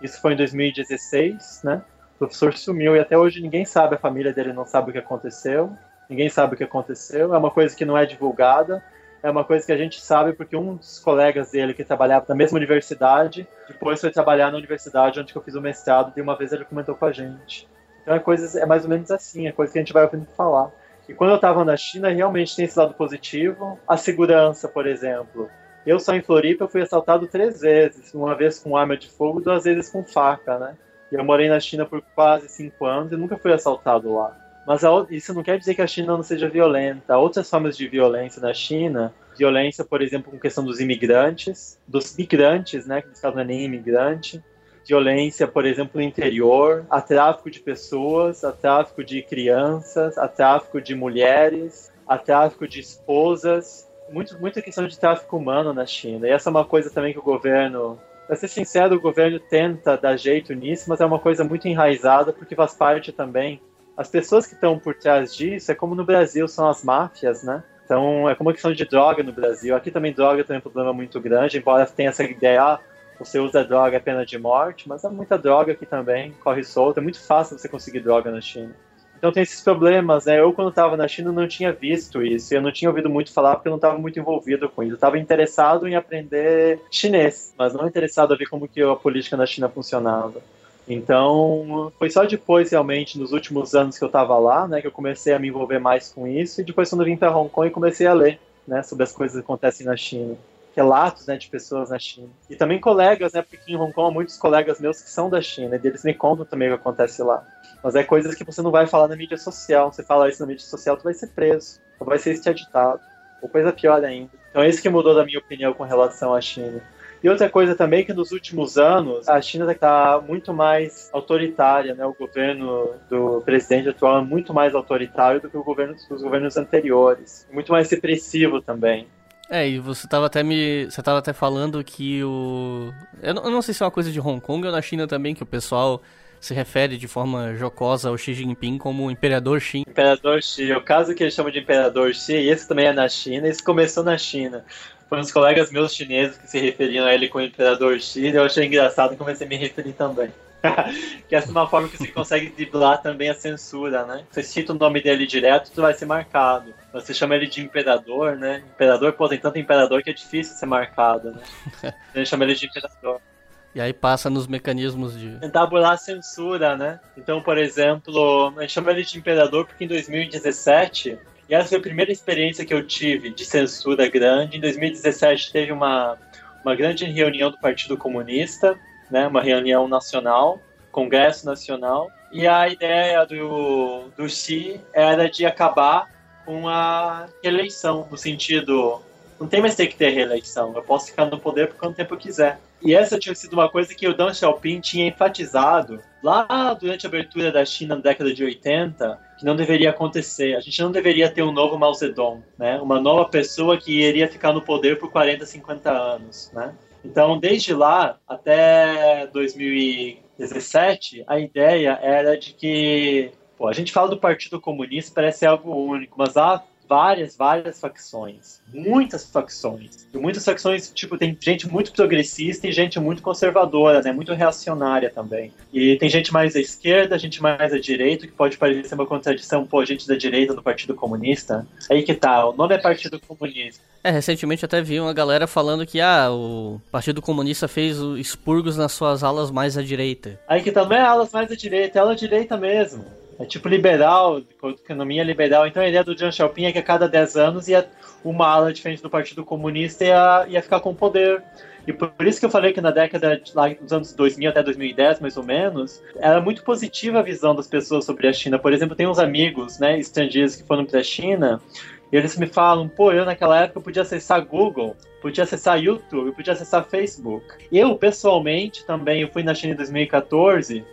Isso foi em 2016, né? O professor sumiu e até hoje ninguém sabe, a família dele não sabe o que aconteceu, ninguém sabe o que aconteceu, é uma coisa que não é divulgada, é uma coisa que a gente sabe porque um dos colegas dele que trabalhava na mesma universidade, depois foi trabalhar na universidade onde eu fiz o mestrado e uma vez ele comentou com a gente. Então é, coisas, é mais ou menos assim, é coisa que a gente vai ouvindo falar. E quando eu estava na China, realmente tem esse lado positivo. A segurança, por exemplo. Eu só em Floripa fui assaltado três vezes, uma vez com arma de fogo, duas vezes com faca, né? Eu morei na China por quase cinco anos e nunca fui assaltado lá. Mas isso não quer dizer que a China não seja violenta. Outras formas de violência na China. Violência, por exemplo, com questão dos imigrantes, dos migrantes, né? Que nesse caso não é nem imigrante. Violência, por exemplo, no interior. Há tráfico de pessoas, há tráfico de crianças, há tráfico de mulheres, há tráfico de esposas. Muito, muita questão de tráfico humano na China. E essa é uma coisa também que o governo Pra ser sincero, o governo tenta dar jeito nisso, mas é uma coisa muito enraizada porque faz parte também. As pessoas que estão por trás disso é como no Brasil são as máfias, né? Então é como a questão de droga no Brasil. Aqui também droga tem um problema muito grande, embora tenha essa ideia, ah, você usa droga é pena de morte, mas há muita droga aqui também, corre solta. É muito fácil você conseguir droga na China. Então tem esses problemas, né? Eu, quando estava na China, não tinha visto isso. Eu não tinha ouvido muito falar porque eu não estava muito envolvido com isso. Eu estava interessado em aprender chinês, mas não interessado a ver como que a política na China funcionava. Então, foi só depois, realmente, nos últimos anos que eu estava lá, né, que eu comecei a me envolver mais com isso. E depois, quando eu vim para Hong Kong, comecei a ler, né, sobre as coisas que acontecem na China relatos né, de pessoas na China. E também colegas, né? Porque em Hong Kong há muitos colegas meus que são da China e eles me contam também o que acontece lá. Mas é coisas que você não vai falar na mídia social. Você fala isso na mídia social, tu vai ser preso, ou vai ser extraditado, ou coisa pior ainda. Então é isso que mudou da minha opinião com relação à China. E outra coisa também que nos últimos anos a China está muito mais autoritária, né? O governo do presidente atual é muito mais autoritário do que o governo dos governos anteriores, muito mais repressivo também. É, e você tava até me. Você tava até falando que o. Eu não, eu não sei se é uma coisa de Hong Kong ou na China também, que o pessoal se refere de forma jocosa ao Xi Jinping como Imperador Xi. Imperador Xi, o caso que eles chamam de Imperador Xi, esse também é na China, isso começou na China. Foram os colegas meus chineses que se referiam a ele como Imperador Xi, eu achei engraçado e comecei a me referir também. que essa é uma forma que você consegue driblar também a censura, né? Você cita o nome dele direto, tu vai ser marcado. Você chama ele de imperador, né? Imperador, pô, tem tanto imperador que é difícil ser marcado, né? Ele chama ele de imperador. E aí passa nos mecanismos de. Tentar burlar a censura, né? Então, por exemplo, a gente chama ele de imperador porque em 2017, e essa foi a primeira experiência que eu tive de censura grande. Em 2017 teve uma, uma grande reunião do Partido Comunista, né? Uma reunião nacional Congresso Nacional. E a ideia do, do Xi era de acabar com a eleição, no sentido não tem mais ter que ter reeleição. Eu posso ficar no poder por quanto tempo eu quiser. E essa tinha sido uma coisa que o Deng Xiaoping tinha enfatizado lá durante a abertura da China na década de 80, que não deveria acontecer. A gente não deveria ter um novo Mao Zedong, né? Uma nova pessoa que iria ficar no poder por 40, 50 anos, né? Então, desde lá até 2017, a ideia era de que Pô, a gente fala do Partido Comunista, parece algo único, mas há várias, várias facções. Muitas facções. E muitas facções, tipo, tem gente muito progressista e gente muito conservadora, né? Muito reacionária também. E tem gente mais à esquerda, gente mais à direita, que pode parecer uma contradição, pô, gente da direita no Partido Comunista. Aí que tá, o nome é Partido Comunista. É, recentemente até vi uma galera falando que, ah, o Partido Comunista fez expurgos nas suas alas mais à direita. Aí que tá, não é alas mais à direita, é ala direita mesmo. É tipo liberal, economia liberal. Então a ideia do Deng Xiaoping é que a cada 10 anos ia uma ala diferente do Partido Comunista ia, ia ficar com poder. E por isso que eu falei que na década, lá nos anos 2000 até 2010, mais ou menos, era muito positiva a visão das pessoas sobre a China. Por exemplo, tem uns amigos, né, estrangeiros que foram para a China, e eles me falam, pô, eu naquela época podia acessar Google, podia acessar YouTube, podia acessar Facebook. Eu, pessoalmente, também, eu fui na China em 2014,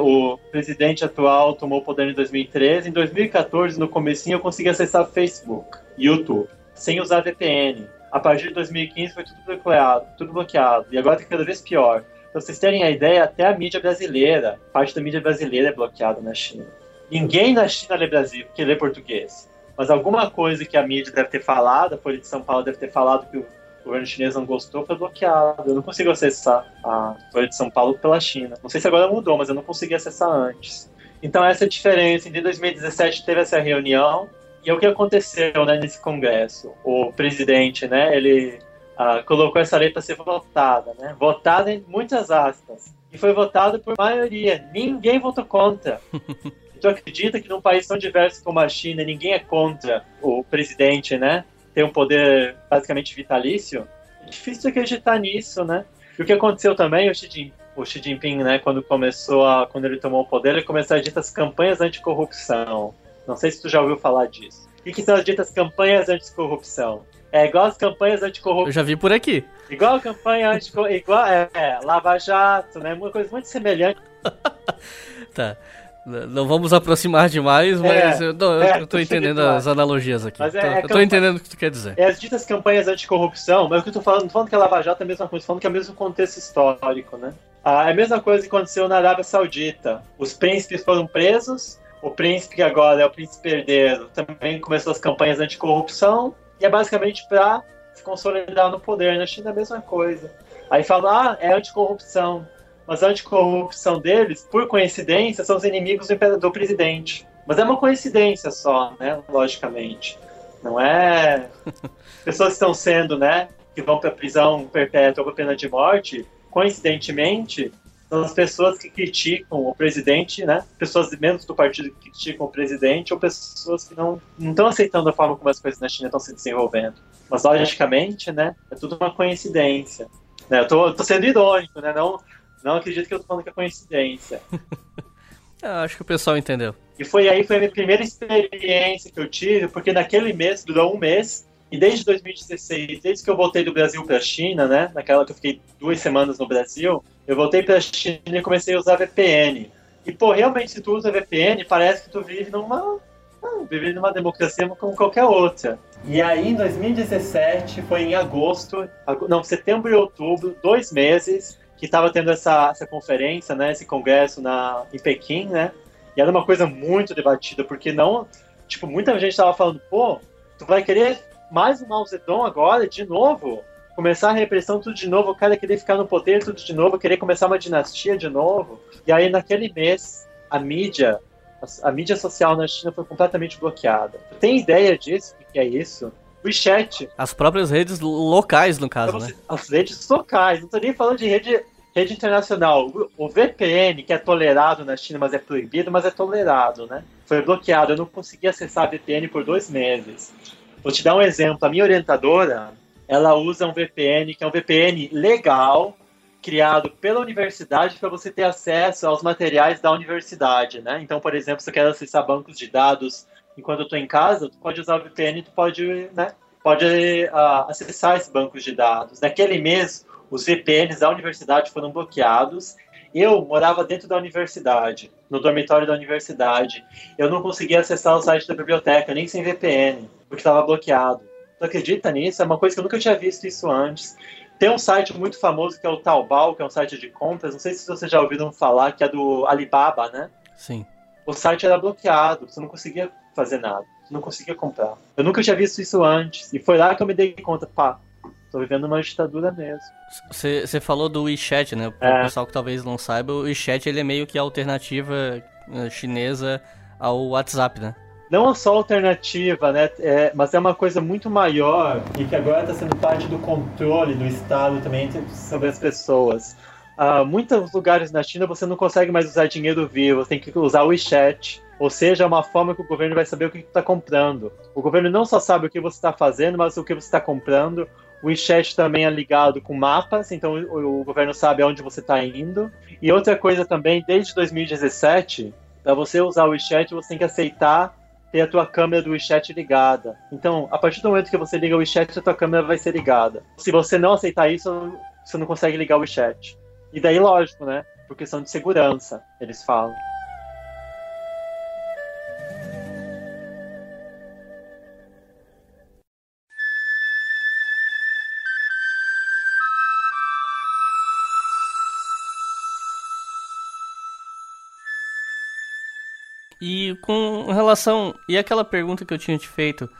o, presidente atual tomou o poder em 2013. Em 2014, no comecinho, eu consegui acessar Facebook, YouTube, sem usar VPN. A partir de 2015 foi tudo bloqueado, tudo bloqueado. E agora está cada vez pior. Pra vocês terem a ideia, até a mídia brasileira, parte da mídia brasileira é bloqueada na China. Ninguém na China lê Brasil, porque lê português. Mas alguma coisa que a mídia deve ter falado, a Folha de São Paulo deve ter falado que o o governo chinês não gostou, foi bloqueado. Eu não consigo acessar a Folha de São Paulo pela China. Não sei se agora mudou, mas eu não consegui acessar antes. Então essa é a diferença. Em 2017 teve essa reunião e o que aconteceu né, nesse congresso? O presidente, né, ele ah, colocou essa lei para ser votada, né? Votada em muitas aspas. E foi votado por maioria. Ninguém votou contra. tu acredita que num país tão diverso como a China, ninguém é contra o presidente, né? Tem um poder basicamente vitalício, é difícil acreditar nisso, né? E o que aconteceu também, o Xi Jinping, o Xi Jinping, né, quando começou a, quando ele tomou o poder, ele começou a ditas campanhas anticorrupção. Não sei se tu já ouviu falar disso. O que são as ditas campanhas anticorrupção? É igual as campanhas anticorrupção. Eu já vi por aqui. Igual a campanha anticorrupção, igual é, é, Lava Jato, né? Uma coisa muito semelhante. tá. Não vamos aproximar demais, mas é, eu, tô, é, eu tô entendendo as analogias aqui. Mas é, tô, é eu tô entendendo o que tu quer dizer. É as ditas campanhas anticorrupção, mas o que eu tô falando, não falando que a Lava Jato é a mesma coisa, tô falando que é o mesmo contexto histórico, né? Ah, é a mesma coisa que aconteceu na Arábia Saudita. Os príncipes foram presos, o príncipe que agora é o príncipe herdeiro também começou as campanhas anticorrupção, e é basicamente para se consolidar no poder. Na China é a mesma coisa. Aí fala, ah, é anticorrupção mas a anticorrupção deles, por coincidência, são os inimigos do, do presidente. Mas é uma coincidência só, né? Logicamente. Não é. Pessoas estão sendo, né? Que vão para prisão perpétua ou para pena de morte, coincidentemente, são as pessoas que criticam o presidente, né? Pessoas menos do partido que criticam o presidente ou pessoas que não estão aceitando a forma como as coisas na China estão se desenvolvendo. Mas, logicamente, né? É tudo uma coincidência. Né? Eu tô, tô sendo irônico, né? Não, não acredito que eu tô falando que é coincidência. eu acho que o pessoal entendeu. E foi aí foi a minha primeira experiência que eu tive, porque naquele mês, durou um mês, e desde 2016, desde que eu voltei do Brasil para a China, né, naquela que eu fiquei duas semanas no Brasil, eu voltei para a China e comecei a usar VPN. E, pô, realmente, se tu usa VPN, parece que tu vive numa, ah, vive numa democracia como qualquer outra. E aí, em 2017, foi em agosto, não, setembro e outubro, dois meses, que estava tendo essa, essa conferência, né, esse congresso na, em Pequim, né, e era uma coisa muito debatida, porque não, tipo, muita gente estava falando, pô, tu vai querer mais um Mao Zedong agora, de novo? Começar a repressão tudo de novo, o cara querer ficar no poder tudo de novo, querer começar uma dinastia de novo. E aí, naquele mês, a mídia, a, a mídia social na China foi completamente bloqueada. Tu tem ideia disso? O que é isso? WeChat. As próprias redes locais, no caso, então, né? As redes locais. Não tô nem falando de rede Rede internacional, o VPN, que é tolerado na China, mas é proibido, mas é tolerado, né? Foi bloqueado. Eu não consegui acessar a VPN por dois meses. Vou te dar um exemplo. A minha orientadora, ela usa um VPN, que é um VPN legal, criado pela universidade para você ter acesso aos materiais da universidade, né? Então, por exemplo, se você quer acessar bancos de dados enquanto eu estou em casa, tu pode usar o VPN, tu pode, né? Pode uh, acessar esses bancos de dados. Naquele mês, os VPNs da universidade foram bloqueados. Eu morava dentro da universidade, no dormitório da universidade. Eu não conseguia acessar o site da biblioteca, nem sem VPN, porque estava bloqueado. Tu acredita nisso? É uma coisa que eu nunca tinha visto isso antes. Tem um site muito famoso que é o Taobao, que é um site de compras. Não sei se vocês já ouviram falar, que é do Alibaba, né? Sim. O site era bloqueado, você não conseguia fazer nada, você não conseguia comprar. Eu nunca tinha visto isso antes. E foi lá que eu me dei conta, pá, tô vivendo uma ditadura mesmo. Você falou do WeChat, né? Para o é. pessoal que talvez não saiba, o WeChat ele é meio que a alternativa eh, chinesa ao WhatsApp, né? Não só alternativa, né? É, mas é uma coisa muito maior e que agora está sendo parte do controle do Estado também sobre as pessoas. Uh, muitos lugares na China você não consegue mais usar dinheiro vivo, você tem que usar o WeChat. Ou seja, é uma forma que o governo vai saber o que está comprando. O governo não só sabe o que você está fazendo, mas o que você está comprando. O WeChat também é ligado com mapas, então o, o governo sabe aonde você está indo. E outra coisa também, desde 2017, para você usar o WeChat, você tem que aceitar ter a tua câmera do WeChat ligada. Então, a partir do momento que você liga o WeChat, a tua câmera vai ser ligada. Se você não aceitar isso, você não consegue ligar o WeChat. E daí, lógico, né? Por questão de segurança, eles falam. E com relação. E aquela pergunta que eu tinha te feito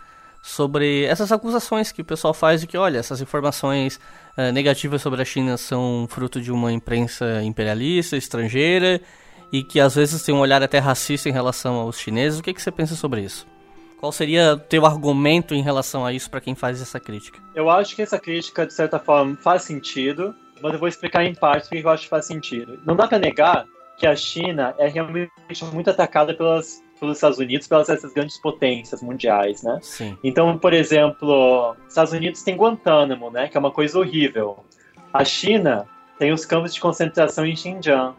sobre essas acusações que o pessoal faz de que, olha, essas informações uh, negativas sobre a China são fruto de uma imprensa imperialista, estrangeira, e que às vezes tem um olhar até racista em relação aos chineses. O que, que você pensa sobre isso? Qual seria o teu argumento em relação a isso para quem faz essa crítica? Eu acho que essa crítica, de certa forma, faz sentido, mas eu vou explicar em partes porque eu acho que faz sentido. Não dá para negar que a China é realmente muito atacada pelas, pelos Estados Unidos, pelas essas grandes potências mundiais, né? Sim. Então, por exemplo, Estados Unidos tem Guantánamo, né? Que é uma coisa horrível. A China tem os campos de concentração em Xinjiang.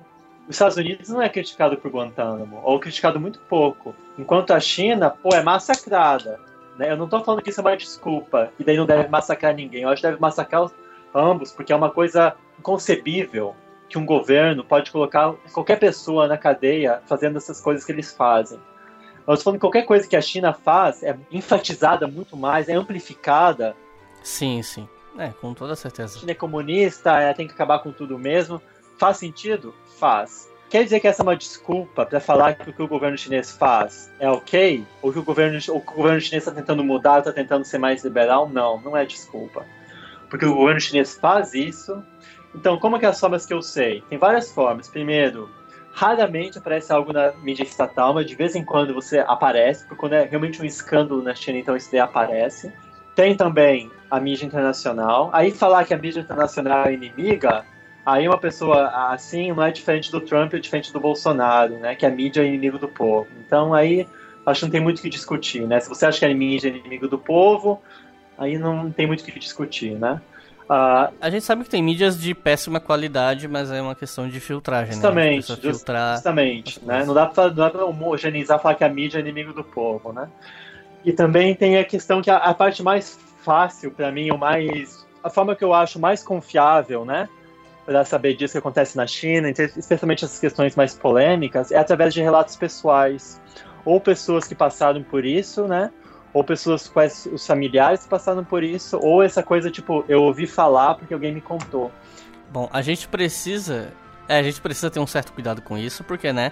Os Estados Unidos não é criticado por Guantánamo, ou criticado muito pouco. Enquanto a China, pô, é massacrada. Né? Eu não estou falando que isso é uma desculpa, e daí não deve massacrar ninguém. Eu acho que deve massacrar ambos, porque é uma coisa inconcebível que um governo pode colocar qualquer pessoa na cadeia fazendo essas coisas que eles fazem. Nós falando que qualquer coisa que a China faz é enfatizada muito mais, é amplificada. Sim, sim. É, com toda certeza. A China é comunista, é, tem que acabar com tudo mesmo. Faz sentido? Faz. Quer dizer que essa é uma desculpa para falar que o que o governo chinês faz é ok? Ou que o governo, ou que o governo chinês está tentando mudar, está tentando ser mais liberal? Não, não é desculpa. Porque o governo chinês faz isso então, como que é as formas que eu sei? Tem várias formas. Primeiro, raramente aparece algo na mídia estatal, mas de vez em quando você aparece, porque quando é realmente um escândalo na China, então isso daí aparece. Tem também a mídia internacional. Aí falar que a mídia internacional é inimiga, aí uma pessoa assim não é diferente do Trump, é diferente do Bolsonaro, né? Que a mídia é inimigo do povo. Então aí acho que não tem muito o que discutir, né? Se você acha que a mídia é inimigo do povo, aí não tem muito o que discutir, né? Uh, a gente sabe que tem mídias de péssima qualidade, mas é uma questão de filtragem, justamente, né? Filtrar... Justamente, né? Não dá pra, não dá pra homogeneizar falar que a mídia é inimigo do povo, né? E também tem a questão que a, a parte mais fácil para mim, o mais a forma que eu acho mais confiável, né, para saber disso que acontece na China, especialmente essas questões mais polêmicas, é através de relatos pessoais ou pessoas que passaram por isso, né, ou pessoas com os familiares passaram por isso, ou essa coisa tipo, eu ouvi falar porque alguém me contou. Bom, a gente precisa. É, a gente precisa ter um certo cuidado com isso, porque, né?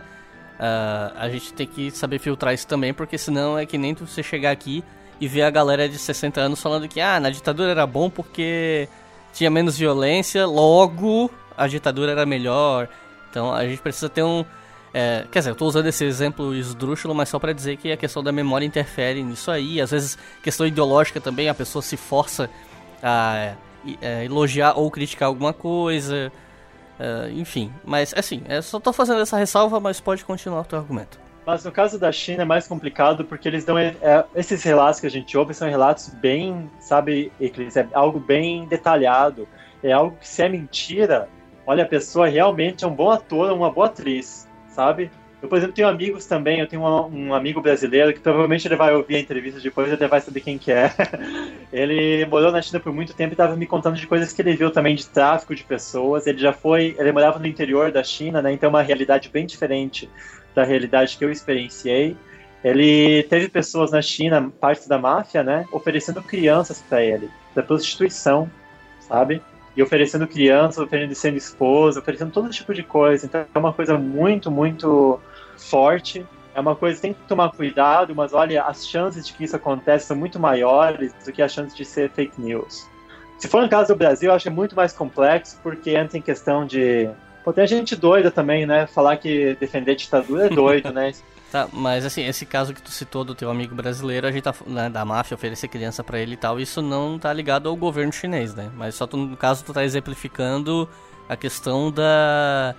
Uh, a gente tem que saber filtrar isso também, porque senão é que nem você chegar aqui e ver a galera de 60 anos falando que, ah, na ditadura era bom porque tinha menos violência, logo a ditadura era melhor. Então a gente precisa ter um, é, quer dizer, eu tô usando esse exemplo esdrúxulo, mas só para dizer que a questão da memória interfere nisso aí. Às vezes, questão ideológica também, a pessoa se força a é, elogiar ou criticar alguma coisa. É, enfim, mas assim, eu só tô fazendo essa ressalva, mas pode continuar o teu argumento. Mas no caso da China é mais complicado porque eles dão. É, é esses relatos que a gente ouve são relatos bem, sabe, é algo bem detalhado. É algo que se é mentira, olha, a pessoa realmente é um bom ator, uma boa atriz, sabe? Eu, por exemplo, tenho amigos também, eu tenho um, um, amigo brasileiro que provavelmente ele vai ouvir a entrevista depois e até vai saber quem que é. ele morou na China por muito tempo e estava me contando de coisas que ele viu também de tráfico de pessoas. Ele já foi, ele morava no interior da China, né? Então é uma realidade bem diferente da realidade que eu experienciei. Ele teve pessoas na China, parte da máfia, né, oferecendo crianças para ele, da prostituição, sabe? E oferecendo crianças, oferecendo esposa, oferecendo todo tipo de coisa. Então é uma coisa muito, muito forte. É uma coisa que tem que tomar cuidado, mas olha, as chances de que isso aconteça são muito maiores do que as chances de ser fake news. Se for no caso do Brasil, eu acho é muito mais complexo, porque entra em questão de. Pô, tem gente doida também, né? Falar que defender ditadura é doido, né? Tá, mas assim, esse caso que tu citou do teu amigo brasileiro, a gente tá, né, da máfia oferecer criança para ele e tal, isso não tá ligado ao governo chinês, né? Mas só tu, no caso tu tá exemplificando a questão da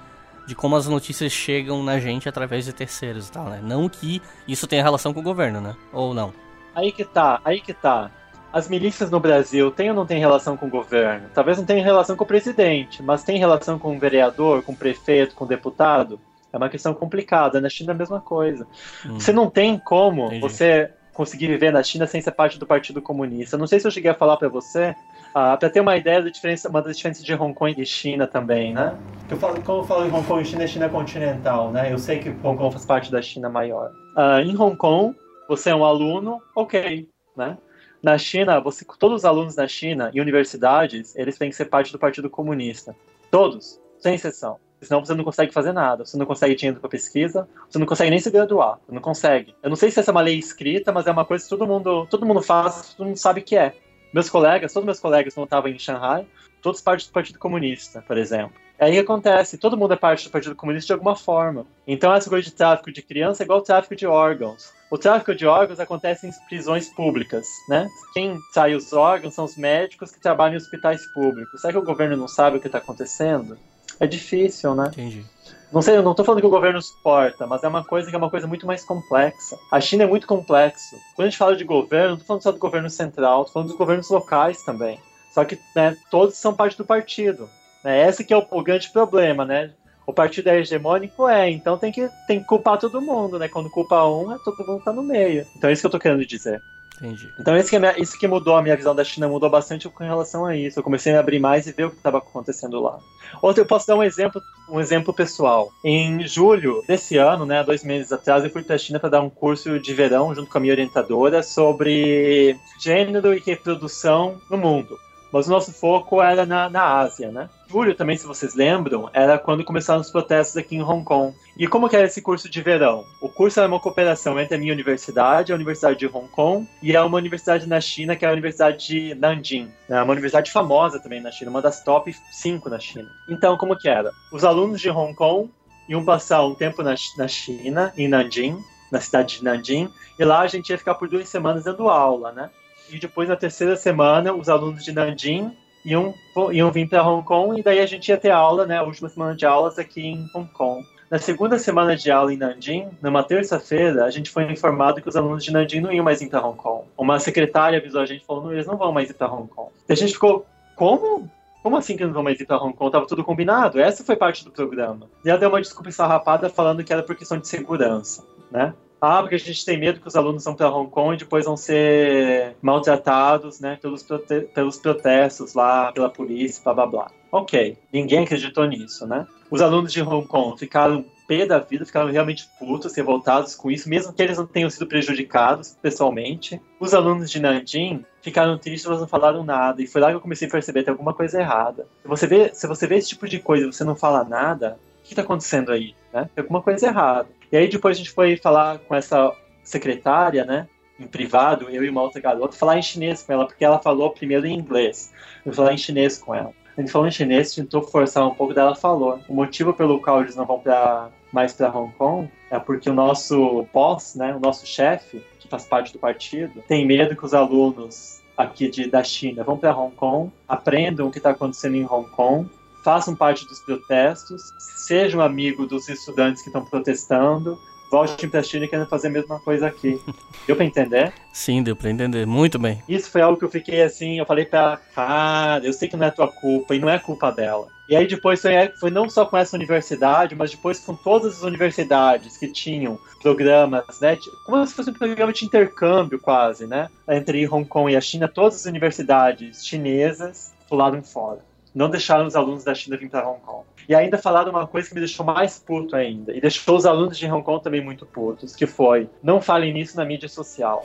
de como as notícias chegam na gente através de terceiros e tal, né? Não que isso tenha relação com o governo, né? Ou não? Aí que tá, aí que tá. As milícias no Brasil têm ou não têm relação com o governo? Talvez não tenha relação com o presidente, mas tem relação com o vereador, com o prefeito, com o deputado? É uma questão complicada. Na China é a mesma coisa. Hum. Você não tem como Entendi. você conseguir viver na China sem ser parte do Partido Comunista. Não sei se eu cheguei a falar para você, ah, para ter uma ideia da diferença, uma das diferenças de Hong Kong e China também, né? Eu falo, quando eu falo em Hong Kong e China, é China continental, né? Eu sei que Hong Kong faz parte da China maior. Ah, em Hong Kong, você é um aluno, ok, né? Na China, você, todos os alunos da China e universidades, eles têm que ser parte do Partido Comunista. Todos, sem exceção. Senão você não consegue fazer nada. Você não consegue dinheiro para pesquisa, você não consegue nem se graduar. Você não consegue. Eu não sei se essa é uma lei escrita, mas é uma coisa que todo mundo, todo mundo faz, todo mundo sabe que é. Meus colegas, todos meus colegas quando estavam em Shanghai, todos parte do Partido Comunista, por exemplo. Aí acontece? Todo mundo é parte do Partido Comunista de alguma forma. Então essa coisa de tráfico de criança é igual ao tráfico de órgãos. O tráfico de órgãos acontece em prisões públicas, né? Quem sai os órgãos são os médicos que trabalham em hospitais públicos. Será que o governo não sabe o que está acontecendo? É difícil, né? Entendi. Não sei, eu não tô falando que o governo suporta, mas é uma coisa que é uma coisa muito mais complexa. A China é muito complexo. Quando a gente fala de governo, não tô falando só do governo central, tô falando dos governos locais também. Só que né, todos são parte do partido. Né? Esse que é o, o grande problema, né? O partido é hegemônico, é, então tem que, tem que culpar todo mundo, né? Quando culpa um, é todo mundo tá no meio. Então é isso que eu tô querendo dizer. Entendi. Então isso que, é isso que mudou a minha visão da China, mudou bastante com relação a isso. Eu comecei a abrir mais e ver o que estava acontecendo lá. Outro, eu posso dar um exemplo, um exemplo pessoal. Em julho desse ano, né, dois meses atrás, eu fui para a China para dar um curso de verão junto com a minha orientadora sobre gênero e reprodução no mundo mas o nosso foco era na, na Ásia, né? Julho também, se vocês lembram, era quando começaram os protestos aqui em Hong Kong. E como que era esse curso de verão? O curso era uma cooperação entre a minha universidade, a Universidade de Hong Kong, e uma universidade na China, que é a Universidade de Nanjing. É uma universidade famosa também na China, uma das top 5 na China. Então, como que era? Os alunos de Hong Kong iam passar um tempo na, na China, em Nanjing, na cidade de Nanjing, e lá a gente ia ficar por duas semanas dando aula, né? E depois, na terceira semana, os alunos de Nanjing iam, iam vir para Hong Kong e daí a gente ia ter aula, né? A última semana de aulas aqui em Hong Kong. Na segunda semana de aula em Nanjing, numa terça-feira, a gente foi informado que os alunos de Nanjing não iam mais ir para Hong Kong. Uma secretária avisou a gente falando, eles não vão mais ir para Hong Kong. E a gente ficou, como? Como assim que não vão mais ir para Hong Kong? Tava tudo combinado. Essa foi parte do programa. E ela deu uma desculpa esfarrapada falando que era por questão de segurança, né? Ah, porque a gente tem medo que os alunos vão para Hong Kong e depois vão ser maltratados, né, pelos, prote pelos protestos lá, pela polícia, blá blá blá. Ok, ninguém acreditou nisso, né? Os alunos de Hong Kong ficaram pé da vida, ficaram realmente putos, revoltados com isso, mesmo que eles não tenham sido prejudicados pessoalmente. Os alunos de Nanjing ficaram tristes, eles não falaram nada, e foi lá que eu comecei a perceber que tem alguma coisa errada. Se você vê, se você vê esse tipo de coisa e você não fala nada, o que está acontecendo aí? Né? Tem alguma coisa errada. E aí depois a gente foi falar com essa secretária, né? Em privado, eu e uma outra garota, falar em chinês com ela, porque ela falou primeiro em inglês. Eu falar em chinês com ela. A gente falou em chinês, tentou forçar um pouco, dela falou. O motivo pelo qual eles não vão pra, mais para Hong Kong é porque o nosso boss, né, o nosso chefe, que faz parte do partido, tem medo que os alunos aqui de, da China vão para Hong Kong, aprendam o que está acontecendo em Hong Kong façam parte dos protestos, sejam amigo dos estudantes que estão protestando, voltem pra China querendo fazer a mesma coisa aqui. Deu pra entender? Sim, deu pra entender. Muito bem. Isso foi algo que eu fiquei assim, eu falei pra ela, cara, eu sei que não é tua culpa e não é culpa dela. E aí depois foi, foi não só com essa universidade, mas depois com todas as universidades que tinham programas, né? Como se fosse um programa de intercâmbio quase, né? Entre Hong Kong e a China, todas as universidades chinesas pularam fora. Não deixaram os alunos da China vir para Hong Kong. E ainda falaram uma coisa que me deixou mais puto ainda. E deixou os alunos de Hong Kong também muito putos, que foi, não falem nisso na mídia social.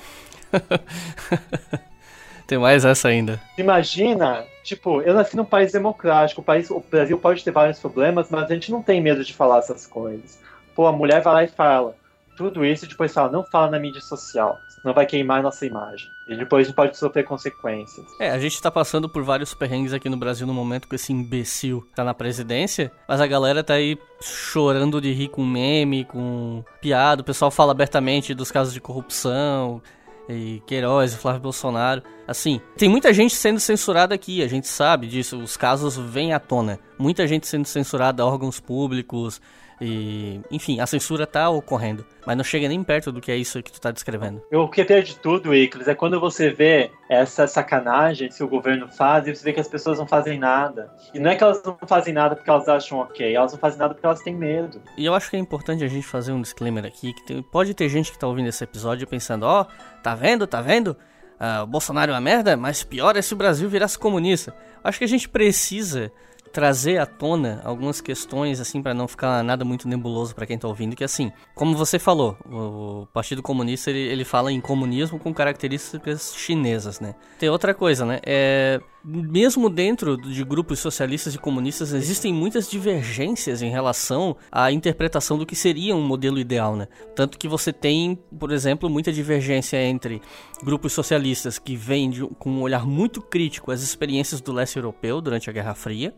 Tem mais essa ainda. Imagina, tipo, eu nasci num país democrático, o, país, o Brasil pode ter vários problemas, mas a gente não tem medo de falar essas coisas. Pô, a mulher vai lá e fala tudo isso e depois fala, não fala na mídia social, senão vai queimar nossa imagem. E depois pode sofrer consequências. É, a gente tá passando por vários perrengues aqui no Brasil no momento que esse imbecil tá na presidência, mas a galera tá aí chorando de rir com meme, com piada, o pessoal fala abertamente dos casos de corrupção, e Queiroz, Flávio Bolsonaro. Assim, tem muita gente sendo censurada aqui, a gente sabe disso, os casos vêm à tona. Muita gente sendo censurada, órgãos públicos, e, enfim, a censura tá ocorrendo, mas não chega nem perto do que é isso que tu tá descrevendo. O que tem de tudo, Iclis, é quando você vê essa sacanagem que o governo faz e você vê que as pessoas não fazem nada. E não é que elas não fazem nada porque elas acham ok, elas não fazem nada porque elas têm medo. E eu acho que é importante a gente fazer um disclaimer aqui, que tem, pode ter gente que tá ouvindo esse episódio pensando, ó, oh, tá vendo, tá vendo? Uh, o Bolsonaro é uma merda, mas pior é se o Brasil virasse comunista. Acho que a gente precisa trazer à tona algumas questões, assim, para não ficar nada muito nebuloso para quem tá ouvindo, que assim, como você falou, o Partido Comunista, ele, ele fala em comunismo com características chinesas, né? Tem outra coisa, né? É mesmo dentro de grupos socialistas e comunistas existem muitas divergências em relação à interpretação do que seria um modelo ideal, né? Tanto que você tem, por exemplo, muita divergência entre grupos socialistas que veem de, com um olhar muito crítico as experiências do leste europeu durante a Guerra Fria,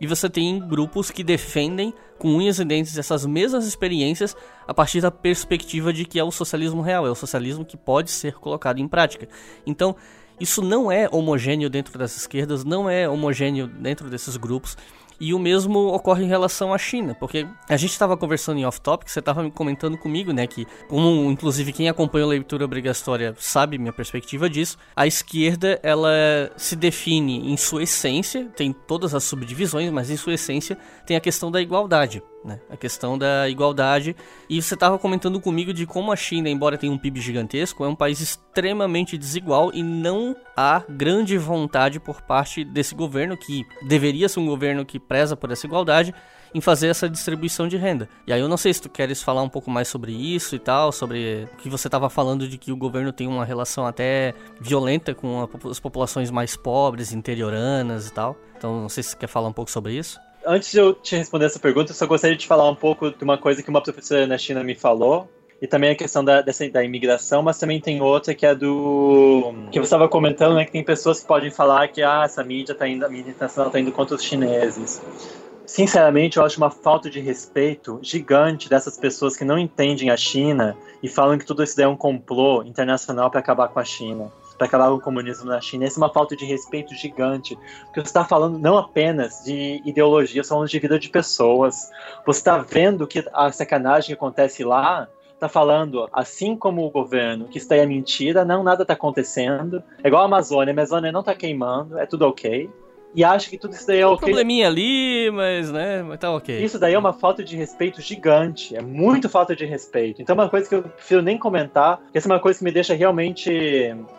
e você tem grupos que defendem com unhas e dentes essas mesmas experiências a partir da perspectiva de que é o socialismo real, é o socialismo que pode ser colocado em prática. Então, isso não é homogêneo dentro das esquerdas, não é homogêneo dentro desses grupos. E o mesmo ocorre em relação à China, porque a gente estava conversando em off-topic, você estava me comentando comigo, né, que, como inclusive quem acompanha a leitura obrigatória sabe minha perspectiva disso, a esquerda ela se define em sua essência, tem todas as subdivisões, mas em sua essência tem a questão da igualdade. Né? A questão da igualdade. E você estava comentando comigo de como a China, embora tenha um PIB gigantesco, é um país extremamente desigual e não há grande vontade por parte desse governo, que deveria ser um governo que preza por essa igualdade, em fazer essa distribuição de renda. E aí eu não sei se tu queres falar um pouco mais sobre isso e tal, sobre o que você estava falando de que o governo tem uma relação até violenta com as populações mais pobres, interioranas e tal. Então não sei se você quer falar um pouco sobre isso antes de eu te responder essa pergunta, eu só gostaria de falar um pouco de uma coisa que uma professora na China me falou. E também a questão da, dessa, da imigração, mas também tem outra que é do. que você estava comentando, né? Que tem pessoas que podem falar que ah, essa mídia tá indo, a mídia internacional está indo contra os chineses. Sinceramente, eu acho uma falta de respeito gigante dessas pessoas que não entendem a China e falam que tudo isso é um complô internacional para acabar com a China para acabar com o comunismo na China. Essa é uma falta de respeito gigante, porque você está falando não apenas de ideologia, está falando de vida de pessoas. Você está vendo que a sacanagem que acontece lá está falando, assim como o governo, que isso daí é mentira, não, nada está acontecendo. É igual a Amazônia, a Amazônia não está queimando, é tudo ok e acha que tudo isso daí é ok. Um probleminha ali, mas né, mas tá ok. Isso daí é uma falta de respeito gigante, é muito falta de respeito. Então é uma coisa que eu prefiro nem comentar, porque essa é uma coisa que me deixa realmente,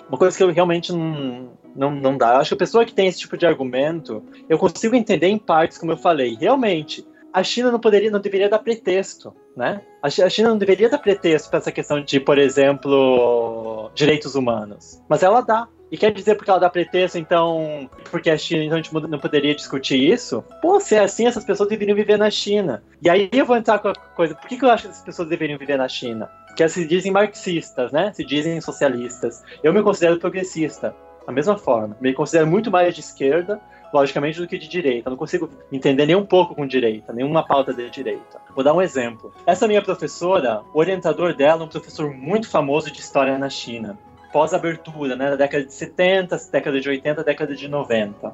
uma coisa que eu realmente não, não, não dá. Eu acho que a pessoa que tem esse tipo de argumento, eu consigo entender em partes, como eu falei. Realmente, a China não poderia, não deveria dar pretexto, né? A China não deveria dar pretexto para essa questão de, por exemplo, direitos humanos, mas ela dá. E quer dizer porque ela dá pretexto, então, porque a China, então a gente não poderia discutir isso? Pô, se é assim, essas pessoas deveriam viver na China. E aí eu vou entrar com a coisa, por que, que eu acho que essas pessoas deveriam viver na China? Porque elas se dizem marxistas, né? Se dizem socialistas. Eu me considero progressista, da mesma forma. Me considero muito mais de esquerda, logicamente, do que de direita. Não consigo entender nem um pouco com direita, nenhuma pauta de direita. Vou dar um exemplo. Essa minha professora, o orientador dela é um professor muito famoso de história na China pós-abertura, né, da década de 70, década de 80, década de 90.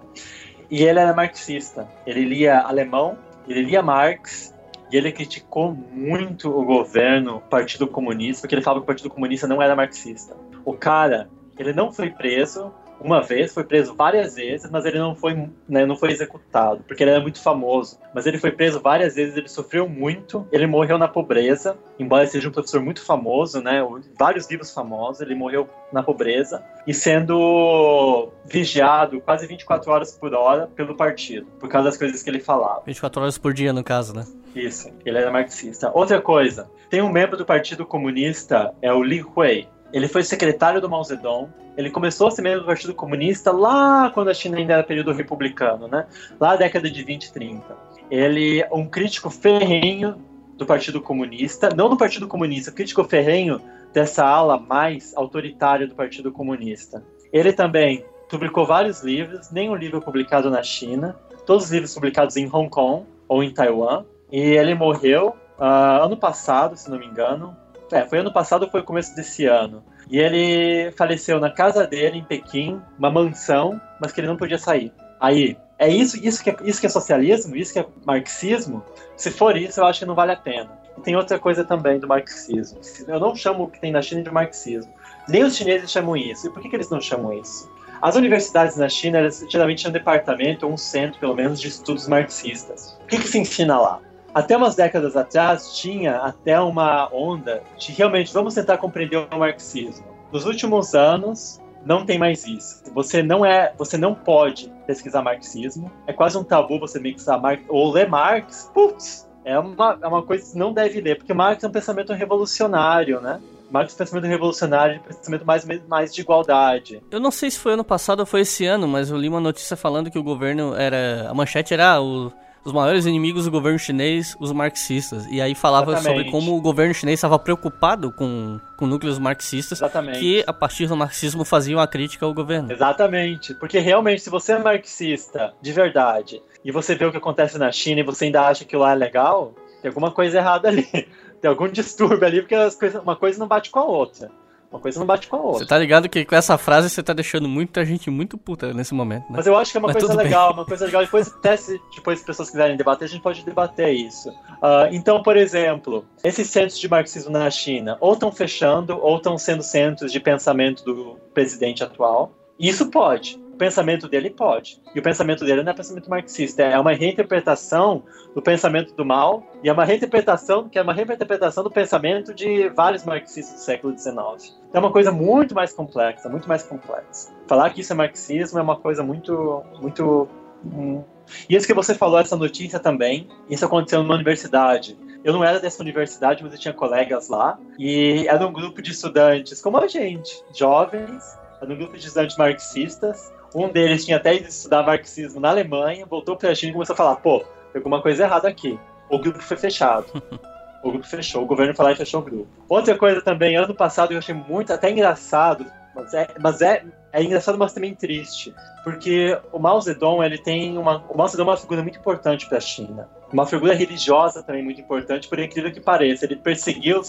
E ele era marxista. Ele lia alemão, ele lia Marx, e ele criticou muito o governo, o Partido Comunista, porque ele falava que o Partido Comunista não era marxista. O cara, ele não foi preso, uma vez, foi preso várias vezes, mas ele não foi, né, não foi executado, porque ele era muito famoso. Mas ele foi preso várias vezes, ele sofreu muito, ele morreu na pobreza, embora seja um professor muito famoso, né, vários livros famosos, ele morreu na pobreza e sendo vigiado quase 24 horas por hora pelo partido, por causa das coisas que ele falava. 24 horas por dia, no caso, né? Isso, ele era marxista. Outra coisa, tem um membro do Partido Comunista, é o Li Hui. Ele foi secretário do Mao Zedong, ele começou a ser membro do Partido Comunista lá quando a China ainda era período republicano, né? Lá na década de 20 e 30. Ele é um crítico ferrenho do Partido Comunista, não do Partido Comunista, crítico ferrenho dessa ala mais autoritária do Partido Comunista. Ele também publicou vários livros, nenhum livro publicado na China, todos os livros publicados em Hong Kong ou em Taiwan. E ele morreu uh, ano passado, se não me engano. É, foi ano passado foi começo desse ano. E ele faleceu na casa dele, em Pequim, uma mansão, mas que ele não podia sair. Aí, é isso, isso, que é, isso que é socialismo? Isso que é marxismo? Se for isso, eu acho que não vale a pena. E tem outra coisa também do marxismo. Eu não chamo o que tem na China de marxismo. Nem os chineses chamam isso. E por que, que eles não chamam isso? As universidades na China, elas geralmente têm um departamento ou um centro, pelo menos, de estudos marxistas. O que, que se ensina lá? Até umas décadas atrás tinha até uma onda de realmente vamos tentar compreender o marxismo. Nos últimos anos não tem mais isso. Você não é, você não pode pesquisar marxismo. É quase um tabu você pesquisar Marx ou ler Marx. Putz, é uma, é uma coisa que não deve ler, porque Marx é um pensamento revolucionário, né? Marx é um pensamento revolucionário, pensamento mais, mais de igualdade. Eu não sei se foi ano passado ou foi esse ano, mas eu li uma notícia falando que o governo era. A manchete era ah, o os maiores inimigos do governo chinês, os marxistas. E aí falava Exatamente. sobre como o governo chinês estava preocupado com, com núcleos marxistas, Exatamente. que a partir do marxismo faziam a crítica ao governo. Exatamente, porque realmente se você é marxista de verdade e você vê o que acontece na China e você ainda acha que lá é legal, tem alguma coisa errada ali. Tem algum distúrbio ali, porque coisas, uma coisa não bate com a outra. Uma coisa não bate com a outra. Você tá ligado que com essa frase você tá deixando muita gente muito puta nesse momento, né? Mas eu acho que é uma Mas coisa legal, bem. uma coisa legal. Depois, até se depois as pessoas quiserem debater, a gente pode debater isso. Uh, então, por exemplo, esses centros de marxismo na China ou estão fechando ou estão sendo centros de pensamento do presidente atual. Isso pode. O pensamento dele pode. E o pensamento dele não é pensamento marxista, é uma reinterpretação do pensamento do mal e é uma reinterpretação que é uma reinterpretação do pensamento de vários marxistas do século XIX. É uma coisa muito mais complexa, muito mais complexa. Falar que isso é marxismo é uma coisa muito, muito hum. e isso que você falou, essa notícia também, isso aconteceu numa universidade. Eu não era dessa universidade, mas eu tinha colegas lá, e era um grupo de estudantes como a gente, jovens, era um grupo de estudantes marxistas, um deles tinha até ido estudar marxismo na Alemanha, voltou para a China e começou a falar: pô, tem alguma coisa errada aqui. O grupo foi fechado. O grupo fechou, o governo falou e fechou o grupo. Outra coisa também, ano passado eu achei muito até engraçado, mas é, mas é, é engraçado, mas também triste, porque o Mao Zedong ele tem uma, o Mao Zedong é uma figura muito importante para a China, uma figura religiosa também muito importante, por incrível que pareça. Ele perseguiu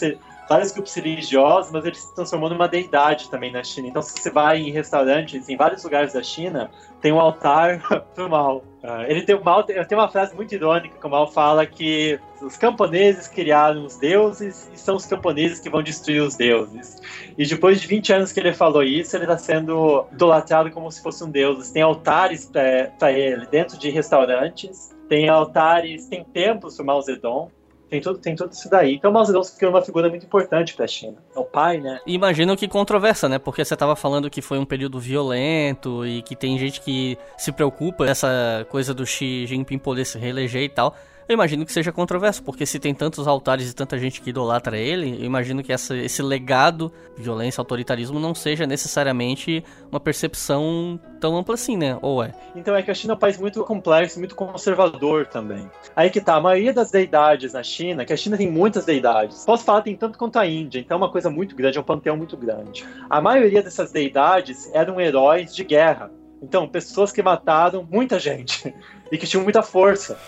vários grupos religiosos, mas ele se transformou numa deidade também na China. Então, se você vai em restaurantes em vários lugares da China, tem um altar pro mal. Uh, ele tem, mal, tem uma frase muito irônica que o Mal fala que os camponeses criaram os deuses e são os camponeses que vão destruir os deuses. E depois de 20 anos que ele falou isso, ele está sendo idolatrado como se fosse um deus. Tem altares para ele dentro de restaurantes, tem altares, tem templos para Mao Zedong. Tem tudo, tem tudo isso daí. Então o Mao Zedong se criou uma figura muito importante para a China. É o pai, né? Imagino que controversa, né? Porque você estava falando que foi um período violento e que tem gente que se preocupa essa coisa do Xi Jinping poder se reeleger e tal. Eu imagino que seja controverso, porque se tem tantos altares e tanta gente que idolatra ele, eu imagino que essa, esse legado, violência, autoritarismo, não seja necessariamente uma percepção tão ampla assim, né? Ou é? Então é que a China é um país muito complexo, muito conservador também. Aí que tá, a maioria das deidades na China, que a China tem muitas deidades, posso falar tem tanto quanto a Índia, então é uma coisa muito grande, é um panteão muito grande. A maioria dessas deidades eram heróis de guerra. Então, pessoas que mataram muita gente e que tinham muita força.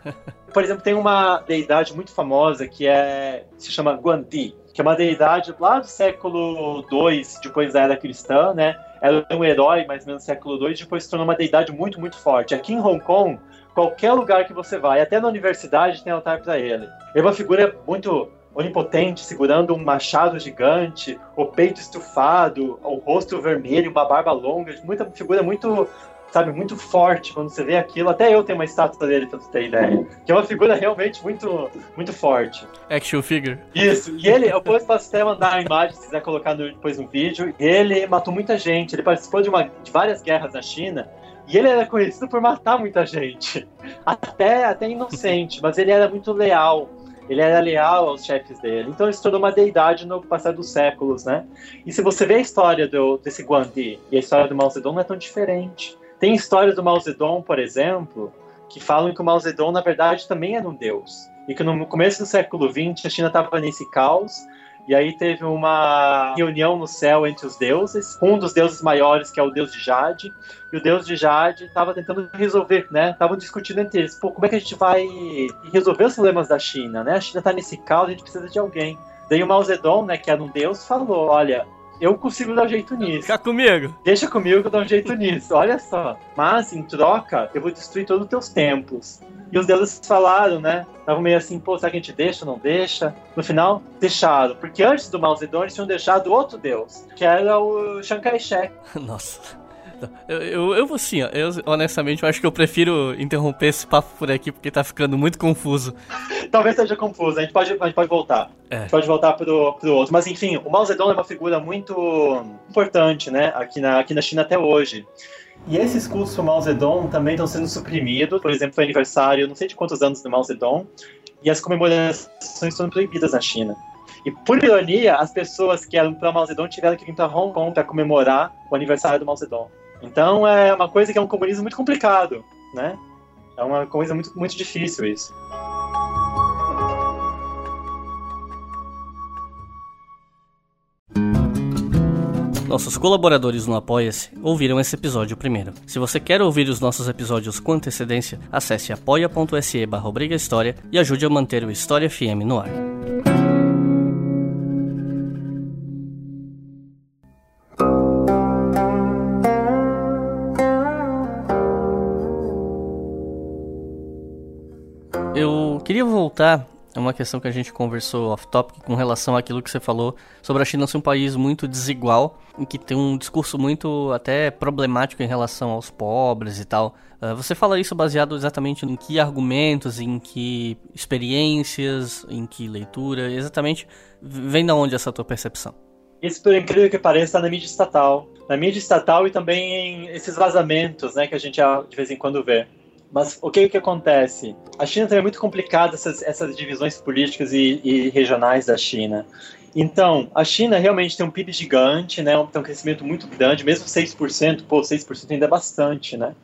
Por exemplo, tem uma deidade muito famosa que é se chama Guanti, que é uma deidade lá do século II, depois da era cristã, né? Ela é um herói mais ou menos do século II, depois se tornou uma deidade muito, muito forte. Aqui em Hong Kong, qualquer lugar que você vai, até na universidade tem altar para ele. Ele é uma figura muito onipotente, segurando um machado gigante, o peito estufado, o rosto vermelho, uma barba longa, muita figura muito sabe, muito forte quando você vê aquilo. Até eu tenho uma estátua dele, pra você ter ideia. Que é uma figura realmente muito, muito forte. Action figure. Isso. E ele, eu posso até mandar a imagem, se quiser colocar no, depois no vídeo. Ele matou muita gente. Ele participou de, uma, de várias guerras na China. E ele era conhecido por matar muita gente. Até, até inocente, mas ele era muito leal. Ele era leal aos chefes dele. Então ele se tornou uma deidade no passar dos séculos, né? E se você vê a história do, desse Guandi e a história do Mao Zedong, não é tão diferente. Tem histórias do Mao Zedong, por exemplo, que falam que o Mao Zedong, na verdade, também era um deus. E que no começo do século XX a China estava nesse caos, e aí teve uma reunião no céu entre os deuses, um dos deuses maiores, que é o deus de Jade, e o deus de Jade estava tentando resolver, né? Estavam discutindo entre eles, pô, como é que a gente vai resolver os problemas da China, né? A China está nesse caos, a gente precisa de alguém. Daí o Mao Zedong, né, que era um deus, falou, olha, eu consigo dar um jeito nisso. Fica comigo. Deixa comigo que eu dou um jeito nisso. Olha só. Mas, em troca, eu vou destruir todos os teus templos. E os deuses falaram, né? Estavam meio assim, pô, será que a gente deixa ou não deixa? No final, deixaram. Porque antes do Mao Zedong, eles tinham deixado outro deus, que era o Chiang Kai-shek. Nossa. Eu, eu, eu assim, eu, honestamente, eu acho que eu prefiro interromper esse papo por aqui, porque tá ficando muito confuso. Talvez seja confuso, a gente pode, a gente pode voltar. É. A gente pode voltar pro, pro outro. Mas enfim, o Mao Zedong é uma figura muito importante, né, aqui na, aqui na China até hoje. E esses cultos do Mao Zedong também estão sendo suprimidos. Por exemplo, foi aniversário, não sei de quantos anos do Mao Zedong, e as comemorações são proibidas na China. E por ironia, as pessoas que eram para Mao Zedong tiveram que vir para Hong Kong para comemorar o aniversário do Mao Zedong. Então é uma coisa que é um comunismo muito complicado, né? É uma coisa muito, muito difícil isso. Nossos colaboradores no Apoia-se ouviram esse episódio primeiro. Se você quer ouvir os nossos episódios com antecedência, acesse apoia.se barra e ajude a manter o História FM no ar. Queria voltar a uma questão que a gente conversou off-topic com relação àquilo que você falou sobre a China ser um país muito desigual, em que tem um discurso muito até problemático em relação aos pobres e tal. Uh, você fala isso baseado exatamente em que argumentos, em que experiências, em que leitura, exatamente vem da onde essa tua percepção? Isso, por incrível que pareça, está na mídia estatal. Na mídia estatal e também em esses vazamentos né, que a gente de vez em quando vê. Mas o que que acontece? A China também é muito complicada essas, essas divisões políticas e, e, regionais da China. Então, a China realmente tem um PIB gigante, né? Tem um crescimento muito grande, mesmo 6%, pô, 6% ainda é bastante, né?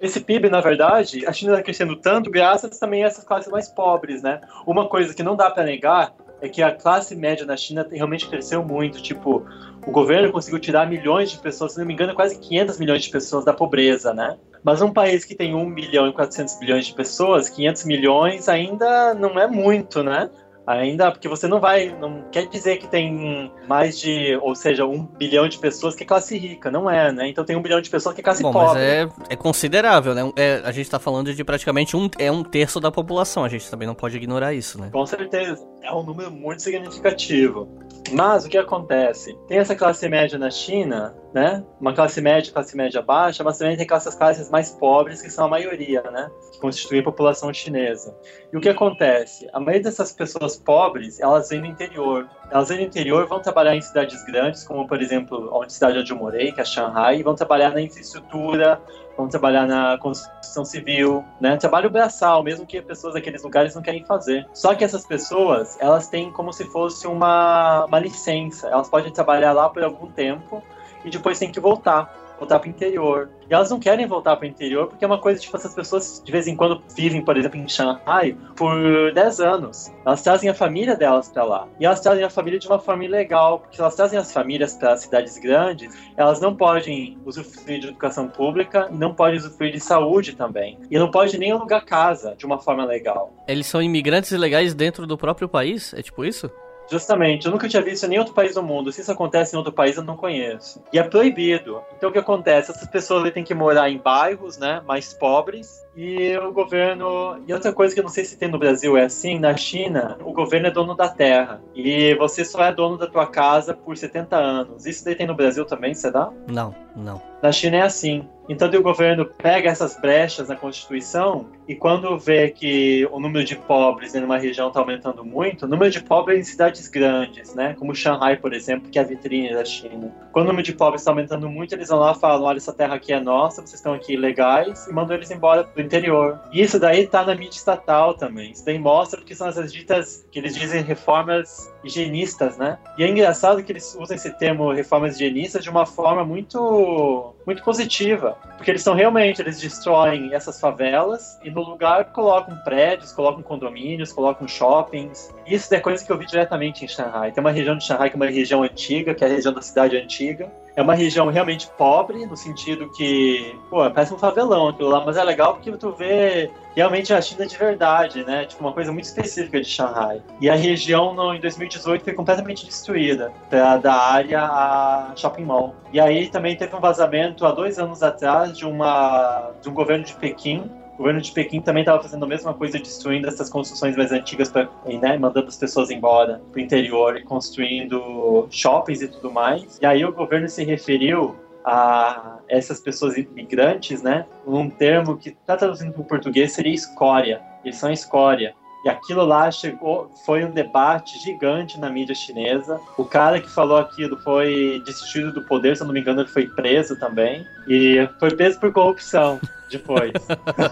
Esse PIB, na verdade, a China está crescendo tanto graças também a essas classes mais pobres, né? Uma coisa que não dá para negar é que a classe média na China realmente cresceu muito. Tipo, o governo conseguiu tirar milhões de pessoas, se não me engano, quase 500 milhões de pessoas da pobreza, né? Mas um país que tem 1 milhão e 400 bilhões de pessoas, 500 milhões ainda não é muito, né? Ainda, porque você não vai, não quer dizer que tem mais de, ou seja, um bilhão de pessoas que é classe rica, não é, né? Então tem um bilhão de pessoas que é classe Bom, pobre. Mas é, é considerável, né? É, a gente tá falando de praticamente um, é um terço da população, a gente também não pode ignorar isso, né? Com certeza, é um número muito significativo. Mas o que acontece? Tem essa classe média na China, né? Uma classe média, classe média baixa, mas também tem essas classes mais pobres, que são a maioria, né? Que constituem a população chinesa. E o que acontece? A maioria dessas pessoas pobres, elas vêm do interior. Elas vêm do interior, vão trabalhar em cidades grandes, como, por exemplo, a cidade onde eu morei, que é Shanghai, e vão trabalhar na infraestrutura, vão trabalhar na construção civil, né? Trabalho braçal, mesmo que pessoas daqueles lugares não querem fazer. Só que essas pessoas, elas têm como se fosse uma, uma licença. Elas podem trabalhar lá por algum tempo e depois têm que voltar voltar para o interior. E elas não querem voltar para o interior porque é uma coisa, tipo, essas pessoas de vez em quando vivem, por exemplo, em Shanghai por 10 anos. Elas trazem a família delas para lá. E elas trazem a família de uma forma ilegal, porque se elas trazem as famílias para cidades grandes, elas não podem usufruir de educação pública e não podem usufruir de saúde também. E não pode nem alugar casa de uma forma legal. Eles são imigrantes ilegais dentro do próprio país? É tipo isso? Justamente, eu nunca tinha visto em nenhum outro país do mundo. Se isso acontece em outro país, eu não conheço. E é proibido. Então o que acontece? Essas pessoas têm que morar em bairros, né, mais pobres, E o governo. E outra coisa que eu não sei se tem no Brasil é assim: na China, o governo é dono da terra. E você só é dono da tua casa por 70 anos. Isso daí tem no Brasil também, será? Não, não. Na China é assim. Então o governo pega essas brechas na Constituição e quando vê que o número de pobres em uma região está aumentando muito, o número de pobres em cidades grandes, né, como Shanghai, por exemplo, que é a vitrine da China. Quando o número de pobres está aumentando muito, eles vão lá e falam: olha, essa terra aqui é nossa, vocês estão aqui ilegais, e mandam eles embora E isso daí está na mídia estatal também. Isso daí mostra que são essas ditas que eles dizem reformas higienistas, né? E é engraçado que eles usam esse termo reformas higienistas de uma forma muito muito positiva, porque eles são realmente, eles destroem essas favelas e no lugar colocam prédios, colocam condomínios, colocam shoppings. Isso é coisa que eu vi diretamente em Shanghai. Tem uma região de Shanghai que é uma região antiga, que é a região da cidade antiga, é uma região realmente pobre, no sentido que, pô, parece um favelão aquilo lá, mas é legal porque tu vê realmente a China de verdade, né? Tipo, uma coisa muito específica de Shanghai. E a região, no, em 2018, foi completamente destruída da, da área a shopping mall. E aí também teve um vazamento há dois anos atrás de, uma, de um governo de Pequim o governo de Pequim também estava fazendo a mesma coisa, destruindo essas construções mais antigas, pra, né, mandando as pessoas embora para o interior e construindo shoppings e tudo mais. E aí o governo se referiu a essas pessoas imigrantes, né, um termo que está traduzindo para o português seria escória. Eles são escória. E aquilo lá chegou, foi um debate gigante na mídia chinesa. O cara que falou aquilo foi destituído do poder, se eu não me engano, ele foi preso também. E foi preso por corrupção depois.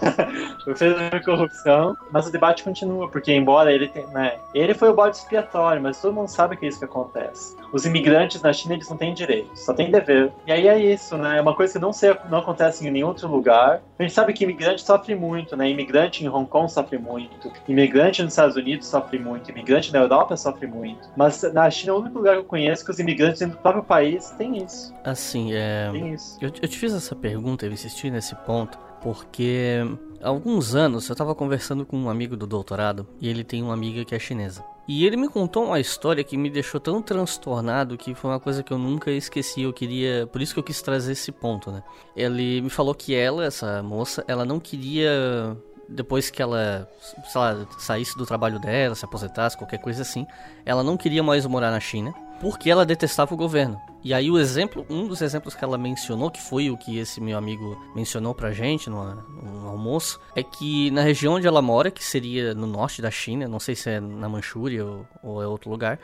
fez a corrupção, mas o debate continua, porque embora ele tenha, né, ele foi o bode expiatório, mas todo mundo sabe que é isso que acontece. Os imigrantes na China eles não têm direito, só têm dever. E aí é isso, né? É uma coisa que não, não acontece em nenhum outro lugar. A gente sabe que imigrante sofre muito, né? Imigrante em Hong Kong sofre muito, imigrante nos Estados Unidos sofre muito, imigrante na Europa sofre muito. Mas na China é o único lugar que eu conheço que os imigrantes dentro do próprio país têm isso. Assim, é. Tem isso. Eu, eu te fiz essa pergunta, eu insisti nesse ponto, porque há alguns anos eu estava conversando com um amigo do doutorado e ele tem uma amiga que é chinesa. E ele me contou uma história que me deixou tão transtornado que foi uma coisa que eu nunca esqueci. Eu queria, por isso que eu quis trazer esse ponto, né? Ele me falou que ela, essa moça, ela não queria depois que ela, lá, saísse do trabalho dela, se aposentasse, qualquer coisa assim, ela não queria mais morar na China porque ela detestava o governo. E aí o exemplo, um dos exemplos que ela mencionou, que foi o que esse meu amigo mencionou pra gente no, no, almoço, é que na região onde ela mora, que seria no norte da China, não sei se é na Manchúria ou, ou é outro lugar,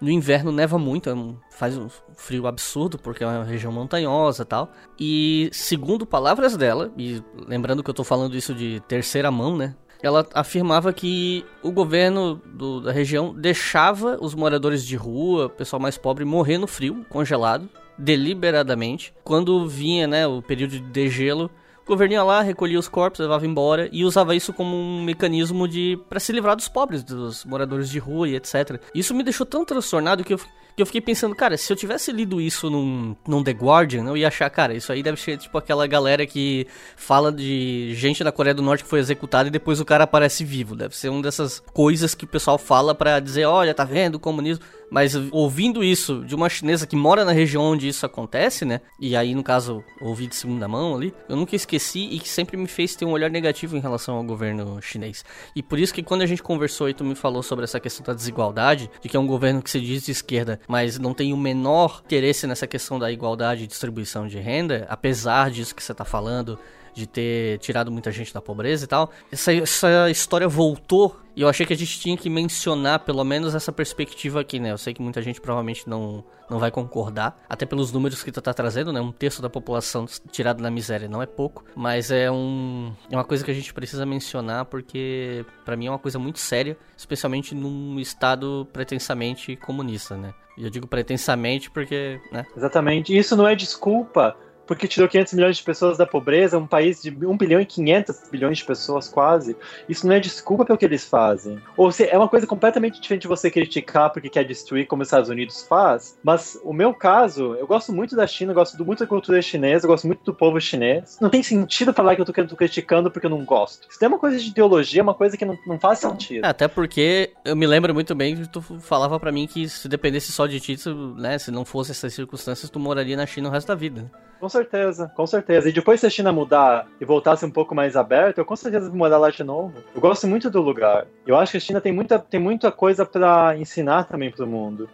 no inverno neva muito, é faz um frio absurdo, porque é uma região montanhosa tal. E segundo palavras dela, e lembrando que eu tô falando isso de terceira mão, né? Ela afirmava que o governo do, da região deixava os moradores de rua, pessoal mais pobre, morrer no frio, congelado, deliberadamente. Quando vinha né, o período de degelo, o governo ia lá, recolhia os corpos, levava embora e usava isso como um mecanismo de para se livrar dos pobres, dos moradores de rua e etc. Isso me deixou tão transtornado que eu que eu fiquei pensando, cara, se eu tivesse lido isso num, num The Guardian, eu ia achar, cara, isso aí deve ser tipo aquela galera que fala de gente da Coreia do Norte que foi executada e depois o cara aparece vivo. Deve ser uma dessas coisas que o pessoal fala para dizer, olha, tá vendo o comunismo. Mas ouvindo isso de uma chinesa que mora na região onde isso acontece, né? E aí, no caso, ouvi de segunda mão ali, eu nunca esqueci e que sempre me fez ter um olhar negativo em relação ao governo chinês. E por isso que quando a gente conversou e tu me falou sobre essa questão da desigualdade, de que é um governo que se diz de esquerda, mas não tem o menor interesse nessa questão da igualdade e distribuição de renda, apesar disso que você tá falando, de ter tirado muita gente da pobreza e tal. Essa, essa história voltou e eu achei que a gente tinha que mencionar pelo menos essa perspectiva aqui, né? Eu sei que muita gente provavelmente não, não vai concordar, até pelos números que tu tá trazendo, né? Um terço da população tirada da miséria não é pouco, mas é, um, é uma coisa que a gente precisa mencionar porque para mim é uma coisa muito séria, especialmente num estado pretensamente comunista, né? E eu digo pretensamente porque, né? Exatamente. Isso não é desculpa porque tirou 500 milhões de pessoas da pobreza, um país de 1 bilhão e 500 bilhões de pessoas quase. Isso não é desculpa pelo que eles fazem. Ou se é uma coisa completamente diferente de você criticar porque quer destruir como os Estados Unidos faz, mas o meu caso, eu gosto muito da China, gosto muito da cultura chinesa, gosto muito do povo chinês. Não tem sentido falar que eu tô criticando porque eu não gosto. Isso é uma coisa de ideologia, é uma coisa que não, não faz sentido. Até porque eu me lembro muito bem que tu falava para mim que se dependesse só de ti, né, se não fosse essas circunstâncias, tu moraria na China o resto da vida. Com certeza com certeza. E depois se a China mudar e voltasse um pouco mais aberta, eu com certeza vou morar lá de novo. Eu gosto muito do lugar. Eu acho que a China tem muita, tem muita coisa para ensinar também para o mundo.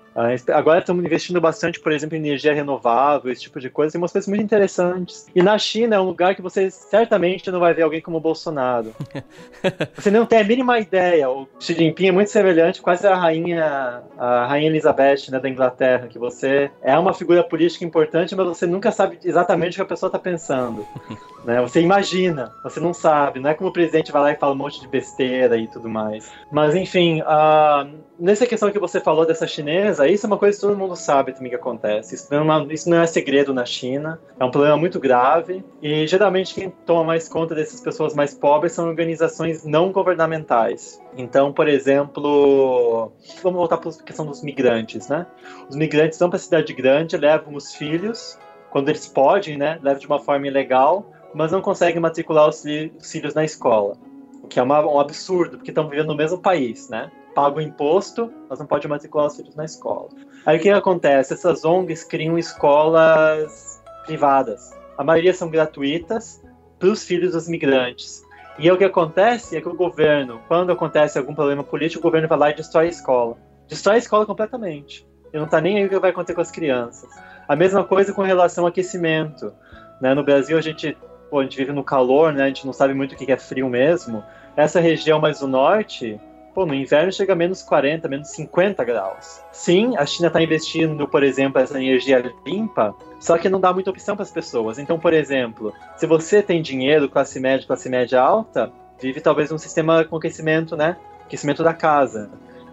Agora estamos investindo bastante, por exemplo, em energia renovável, esse tipo de coisa. Tem umas coisas muito interessantes. E na China é um lugar que você certamente não vai ver alguém como o Bolsonaro. você não tem a mínima ideia. O Xi Jinping é muito semelhante, quase a rainha, a rainha Elizabeth né, da Inglaterra, que você é uma figura política importante, mas você nunca sabe exatamente o que a pessoa está pensando. né? Você imagina, você não sabe. Não é como o presidente vai lá e fala um monte de besteira e tudo mais. Mas enfim, uh, nessa questão que você falou dessa chinesa, isso é uma coisa que todo mundo sabe também que acontece. Isso não, é uma, isso não é segredo na China, é um problema muito grave. E geralmente quem toma mais conta dessas pessoas mais pobres são organizações não governamentais. Então, por exemplo, vamos voltar para a questão dos migrantes, né? Os migrantes vão para a cidade grande, levam os filhos, quando eles podem, né? Levam de uma forma ilegal, mas não conseguem matricular os filhos na escola. O que é uma, um absurdo, porque estão vivendo no mesmo país, né? Pagam imposto, mas não podem matricular os filhos na escola. Aí o que acontece? Essas ONGs criam escolas privadas. A maioria são gratuitas para os filhos dos migrantes. E o que acontece é que o governo, quando acontece algum problema político, o governo vai lá e destrói a escola. Destrói a escola completamente. E não está nem aí o que vai acontecer com as crianças. A mesma coisa com relação ao aquecimento. Né? No Brasil, a gente, pô, a gente vive no calor, né? a gente não sabe muito o que é frio mesmo. Essa região mais do norte, pô, no inverno chega a menos 40, menos 50 graus. Sim, a China está investindo, por exemplo, essa energia limpa, só que não dá muita opção para as pessoas. Então, por exemplo, se você tem dinheiro, classe média, classe média alta, vive talvez um sistema com aquecimento, né? Aquecimento da casa.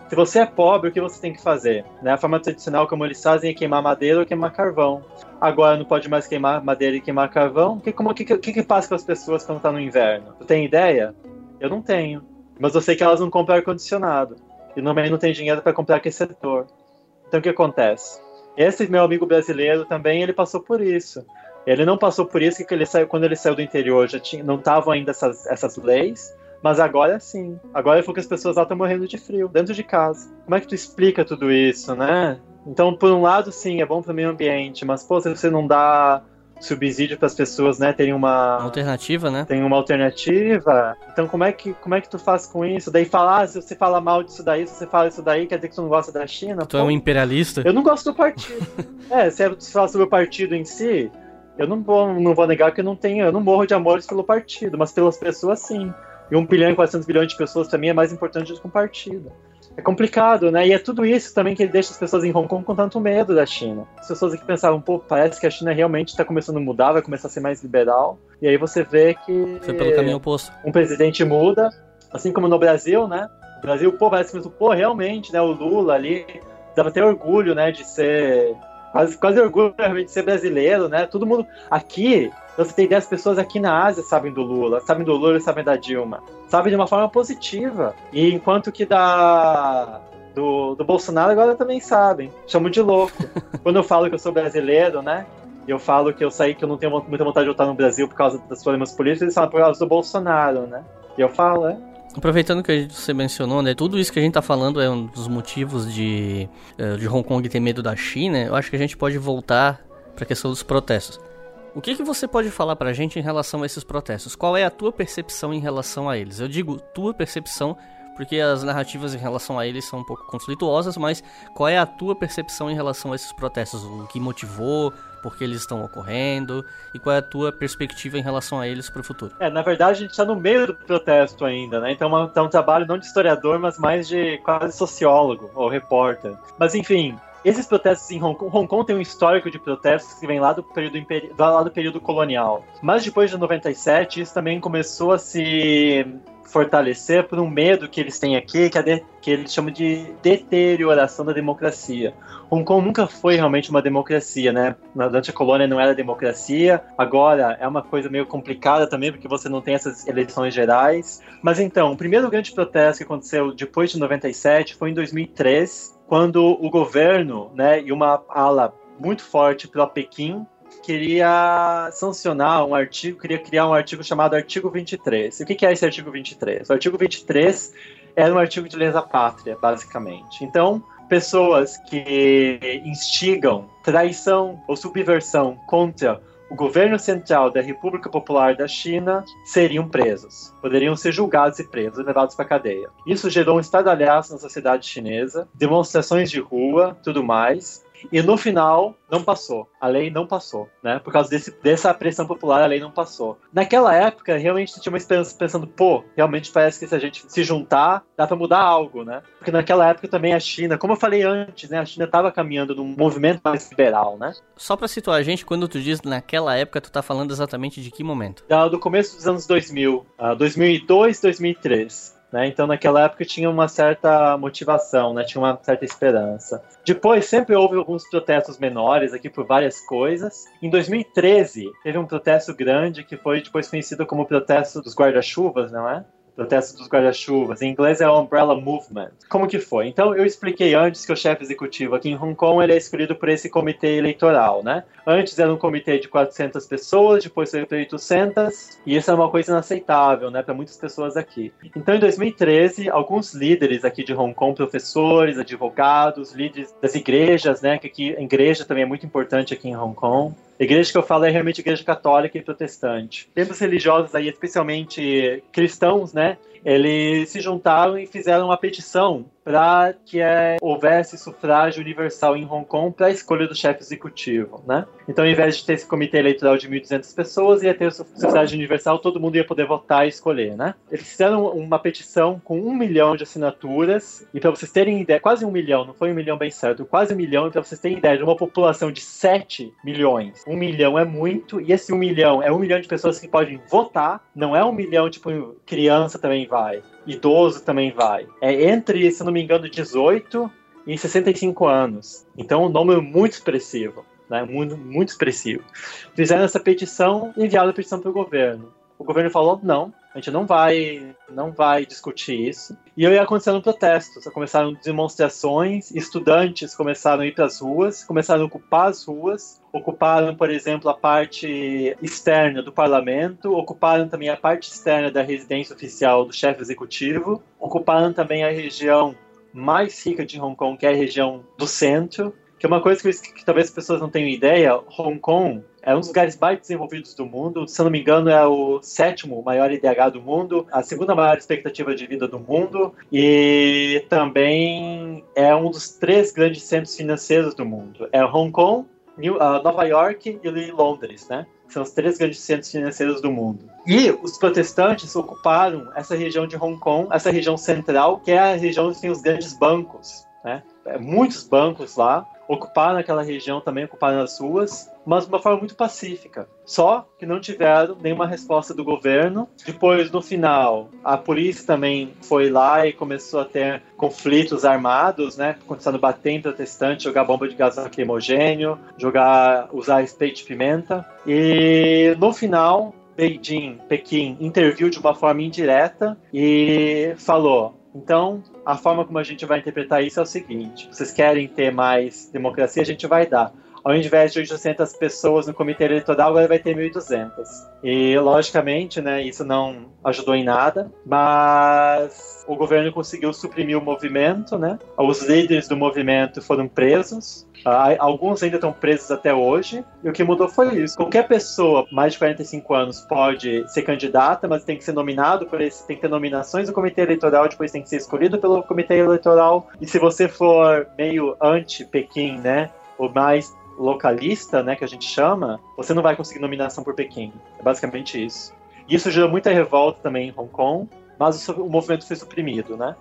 Se você é pobre, o que você tem que fazer? Né? A forma tradicional, como eles fazem, é queimar madeira ou queimar carvão. Agora não pode mais queimar madeira e queimar carvão. O que, como, que, que, que passa com as pessoas quando está no inverno? Tu tem ideia? Eu não tenho. Mas eu sei que elas não compram ar-condicionado. E também não tem dinheiro para comprar aquecedor. Então o que acontece? Esse meu amigo brasileiro também, ele passou por isso. Ele não passou por isso que ele saiu, quando ele saiu do interior já tinha, não estavam ainda essas, essas leis, mas agora sim. Agora falou que as pessoas lá estão morrendo de frio, dentro de casa. Como é que tu explica tudo isso, né? Então, por um lado, sim, é bom para o meio ambiente, mas, pô, se você não dá subsídio para as pessoas, né, terem uma alternativa, né? Tem uma alternativa. Então como é que como é que tu faz com isso? Daí falar, ah, se você fala mal disso daí, se você fala isso daí, quer dizer que tu não gosta da China? Tu Pô, é um imperialista? Eu não gosto do partido. é, se você falar sobre o partido em si, eu não vou, não vou negar que eu não tenho, eu não morro de amores pelo partido, mas pelas pessoas sim. E 1 bilhão e 400 bilhões de pessoas para mim é mais importante do que um partido é complicado, né? E é tudo isso também que deixa as pessoas em Hong Kong com tanto medo da China. As pessoas aqui pensavam, pô, parece que a China realmente está começando a mudar, vai começar a ser mais liberal. E aí você vê que. Foi pelo caminho oposto. Um presidente muda, assim como no Brasil, né? O Brasil, pô, parece que, pô, realmente, né? O Lula ali dava até orgulho, né? De ser. Quase, quase orgulho realmente de ser brasileiro, né? Todo mundo. Aqui, você tem ideia, as pessoas aqui na Ásia sabem do Lula, sabem do Lula e sabem da Dilma. Sabem de uma forma positiva. E enquanto que da, do, do Bolsonaro agora também sabem. Chamo de louco. Quando eu falo que eu sou brasileiro, né? E eu falo que eu saí, que eu não tenho muita vontade de voltar no Brasil por causa dos problemas políticos, eles falam por causa do Bolsonaro, né? E eu falo, é. Aproveitando que você mencionou, né? Tudo isso que a gente tá falando é um dos motivos de, eh, de Hong Kong ter medo da China. Eu acho que a gente pode voltar para a questão dos protestos. O que, que você pode falar pra gente em relação a esses protestos? Qual é a tua percepção em relação a eles? Eu digo tua percepção porque as narrativas em relação a eles são um pouco conflituosas, mas qual é a tua percepção em relação a esses protestos? O que motivou, por que eles estão ocorrendo e qual é a tua perspectiva em relação a eles para o futuro? É, na verdade a gente está no meio do protesto ainda, né? Então é um trabalho não de historiador, mas mais de quase sociólogo ou repórter. Mas enfim, esses protestos em Hong Kong, Hong Kong tem um histórico de protestos que vem lá do período, imperi... lá do período colonial. Mas depois de 97, isso também começou a se fortalecer por um medo que eles têm aqui, que, é de... que eles chamam de deterioração da democracia. Hong Kong nunca foi realmente uma democracia, né? Durante a colônia não era democracia, agora é uma coisa meio complicada também, porque você não tem essas eleições gerais. Mas então, o primeiro grande protesto que aconteceu depois de 97 foi em 2003, quando o governo né, e uma ala muito forte pela Pequim queria sancionar um artigo, queria criar um artigo chamado Artigo 23. E o que é esse artigo 23? O artigo 23 era um artigo de lesa pátria, basicamente. Então, pessoas que instigam traição ou subversão contra o governo central da República Popular da China seriam presos. Poderiam ser julgados e presos, levados para cadeia. Isso gerou um estardalhaço na sociedade chinesa, demonstrações de rua, tudo mais. E no final, não passou. A lei não passou, né? Por causa desse, dessa pressão popular, a lei não passou. Naquela época, realmente tinha uma esperança pensando, pô, realmente parece que se a gente se juntar, dá pra mudar algo, né? Porque naquela época também a China, como eu falei antes, né? A China tava caminhando num movimento mais liberal, né? Só pra situar a gente, quando tu diz naquela época, tu tá falando exatamente de que momento? Do começo dos anos 2000, uh, 2002, 2003. Né? Então, naquela época tinha uma certa motivação, né? tinha uma certa esperança. Depois, sempre houve alguns protestos menores aqui por várias coisas. Em 2013, teve um protesto grande que foi depois conhecido como protesto dos guarda-chuvas, não é? Protesto dos guarda-chuvas. Em inglês é Umbrella Movement. Como que foi? Então, eu expliquei antes que o chefe executivo aqui em Hong Kong ele é escolhido por esse comitê eleitoral, né? Antes era um comitê de 400 pessoas, depois foi para 800, e isso é uma coisa inaceitável, né, para muitas pessoas aqui. Então, em 2013, alguns líderes aqui de Hong Kong, professores, advogados, líderes das igrejas, né, que aqui a igreja também é muito importante aqui em Hong Kong, igreja que eu falo é realmente igreja católica e protestante. Tempos religiosos aí, especialmente cristãos, né? Eles se juntaram e fizeram uma petição para que é, houvesse sufrágio universal em Hong Kong para a escolha do chefe executivo, né? Então, ao invés de ter esse comitê eleitoral de 1.200 pessoas, ia ter o sufrágio universal, todo mundo ia poder votar e escolher, né? Eles fizeram uma petição com um milhão de assinaturas, e para vocês terem ideia, quase um milhão, não foi um milhão bem certo, quase um milhão, e para vocês terem ideia de uma população de 7 milhões, um milhão é muito, e esse um milhão é um milhão de pessoas que podem votar, não é um milhão, tipo, criança também vai idoso também vai. É entre, se não me engano, 18 e 65 anos. Então, um número muito expressivo. Né? Muito, muito expressivo. Fizeram essa petição e enviaram a petição para o governo. O governo falou: não, a gente não vai, não vai discutir isso. E aí aconteceram protestos, começaram demonstrações, estudantes começaram a ir para as ruas, começaram a ocupar as ruas, ocuparam, por exemplo, a parte externa do parlamento, ocuparam também a parte externa da residência oficial do chefe executivo, ocuparam também a região mais rica de Hong Kong, que é a região do centro, que é uma coisa que, que talvez as pessoas não tenham ideia, Hong Kong é um dos lugares mais desenvolvidos do mundo. Se eu não me engano, é o sétimo maior IDH do mundo, a segunda maior expectativa de vida do mundo e também é um dos três grandes centros financeiros do mundo. É Hong Kong, New, uh, Nova York e Londres, né? São os três grandes centros financeiros do mundo. E os protestantes ocuparam essa região de Hong Kong, essa região central, que é a região onde tem os grandes bancos, né? É, muitos bancos lá ocuparam aquela região também, ocuparam as ruas, mas de uma forma muito pacífica. Só que não tiveram nenhuma resposta do governo. Depois, no final, a polícia também foi lá e começou a ter conflitos armados, né? Começando a bater em protestante, jogar bomba de gás lacrimogênio, jogar, usar spray de pimenta. E no final, Beijing, Pequim, interviu de uma forma indireta e falou: então, a forma como a gente vai interpretar isso é o seguinte: vocês querem ter mais democracia, a gente vai dar. Ao invés de 800 pessoas no comitê eleitoral, agora vai ter 1.200. E, logicamente, né, isso não ajudou em nada, mas o governo conseguiu suprimir o movimento, né? Os líderes do movimento foram presos, Uh, alguns ainda estão presos até hoje. E o que mudou foi isso. Qualquer pessoa mais de 45 anos pode ser candidata, mas tem que ser nominado por esse, tem que ter nominações do comitê eleitoral, depois tem que ser escolhido pelo comitê eleitoral. E se você for meio anti-Pequim, né, ou mais localista, né, que a gente chama, você não vai conseguir nominação por Pequim. É basicamente isso. E isso gerou muita revolta também em Hong Kong, mas o movimento foi suprimido, né?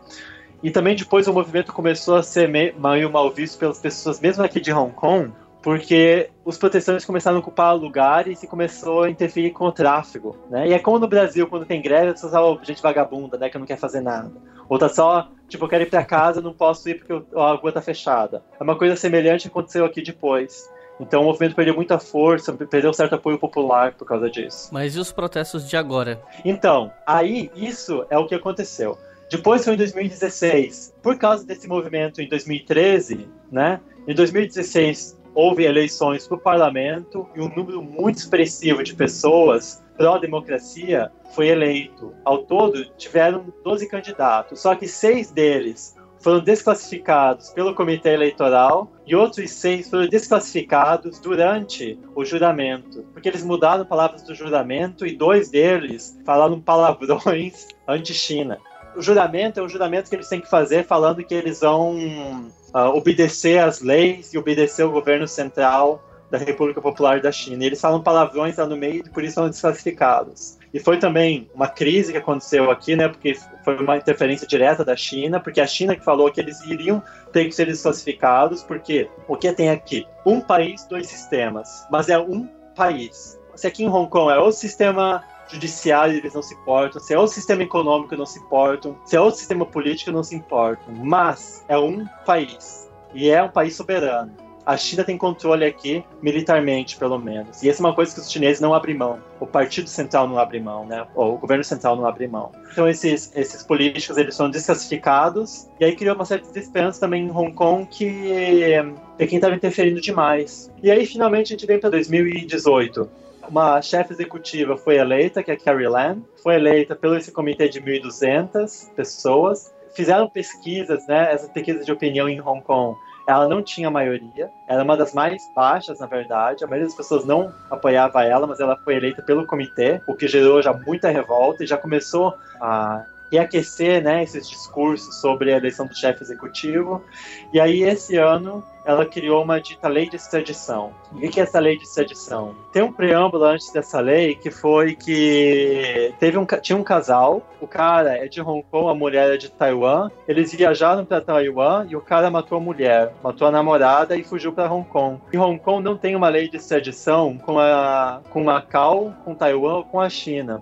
E também depois o movimento começou a ser meio mal visto pelas pessoas, mesmo aqui de Hong Kong, porque os protestantes começaram a ocupar lugares e começou a interferir com o tráfego, né? E é como no Brasil, quando tem greve, as pessoas falam, gente vagabunda, né, que não quer fazer nada. Ou tá só, tipo, eu quero ir pra casa, não posso ir porque a rua tá fechada. É uma coisa semelhante que aconteceu aqui depois. Então o movimento perdeu muita força, perdeu um certo apoio popular por causa disso. Mas e os protestos de agora? Então, aí isso é o que aconteceu. Depois foi em 2016. Por causa desse movimento em 2013, né? Em 2016 houve eleições para o parlamento e um número muito expressivo de pessoas pró-democracia foi eleito. Ao todo, tiveram 12 candidatos, só que seis deles foram desclassificados pelo Comitê Eleitoral e outros seis foram desclassificados durante o juramento, porque eles mudaram palavras do juramento e dois deles falaram palavrões anti-China. O juramento é um juramento que eles têm que fazer falando que eles vão uh, obedecer às leis e obedecer ao governo central da República Popular da China. E eles falam palavrões lá no meio e por isso são desclassificados. E foi também uma crise que aconteceu aqui, né? Porque foi uma interferência direta da China, porque a China que falou que eles iriam ter que ser desclassificados, porque o que tem aqui? Um país, dois sistemas. Mas é um país. Se aqui em Hong Kong é o sistema judiciário eles não se importam, se é o sistema econômico não se importam, se é o sistema político não se importam, mas é um país e é um país soberano a China tem controle aqui, militarmente, pelo menos. E essa é uma coisa que os chineses não abrem mão. O Partido Central não abre mão, né? Ou o governo central não abre mão. Então esses, esses políticos, eles são desclassificados. E aí criou uma certa desesperança também em Hong Kong que Pequim estava interferindo demais. E aí, finalmente, a gente vem para 2018 uma chefe executiva foi eleita, que é Carrie Lam, foi eleita pelo esse comitê de 1.200 pessoas. Fizeram pesquisas, né, essas pesquisas de opinião em Hong Kong ela não tinha maioria, era uma das mais baixas, na verdade. A maioria das pessoas não apoiava ela, mas ela foi eleita pelo comitê, o que gerou já muita revolta e já começou a reaquecer né, esses discursos sobre a eleição do chefe executivo. E aí, esse ano, ela criou uma dita lei de extradição. O que é essa lei de extradição? Tem um preâmbulo antes dessa lei que foi que teve um, tinha um casal, o cara é de Hong Kong, a mulher é de Taiwan. Eles viajaram para Taiwan e o cara matou a mulher, matou a namorada e fugiu para Hong Kong. E Hong Kong não tem uma lei de extradição com, a, com Macau, com Taiwan ou com a China.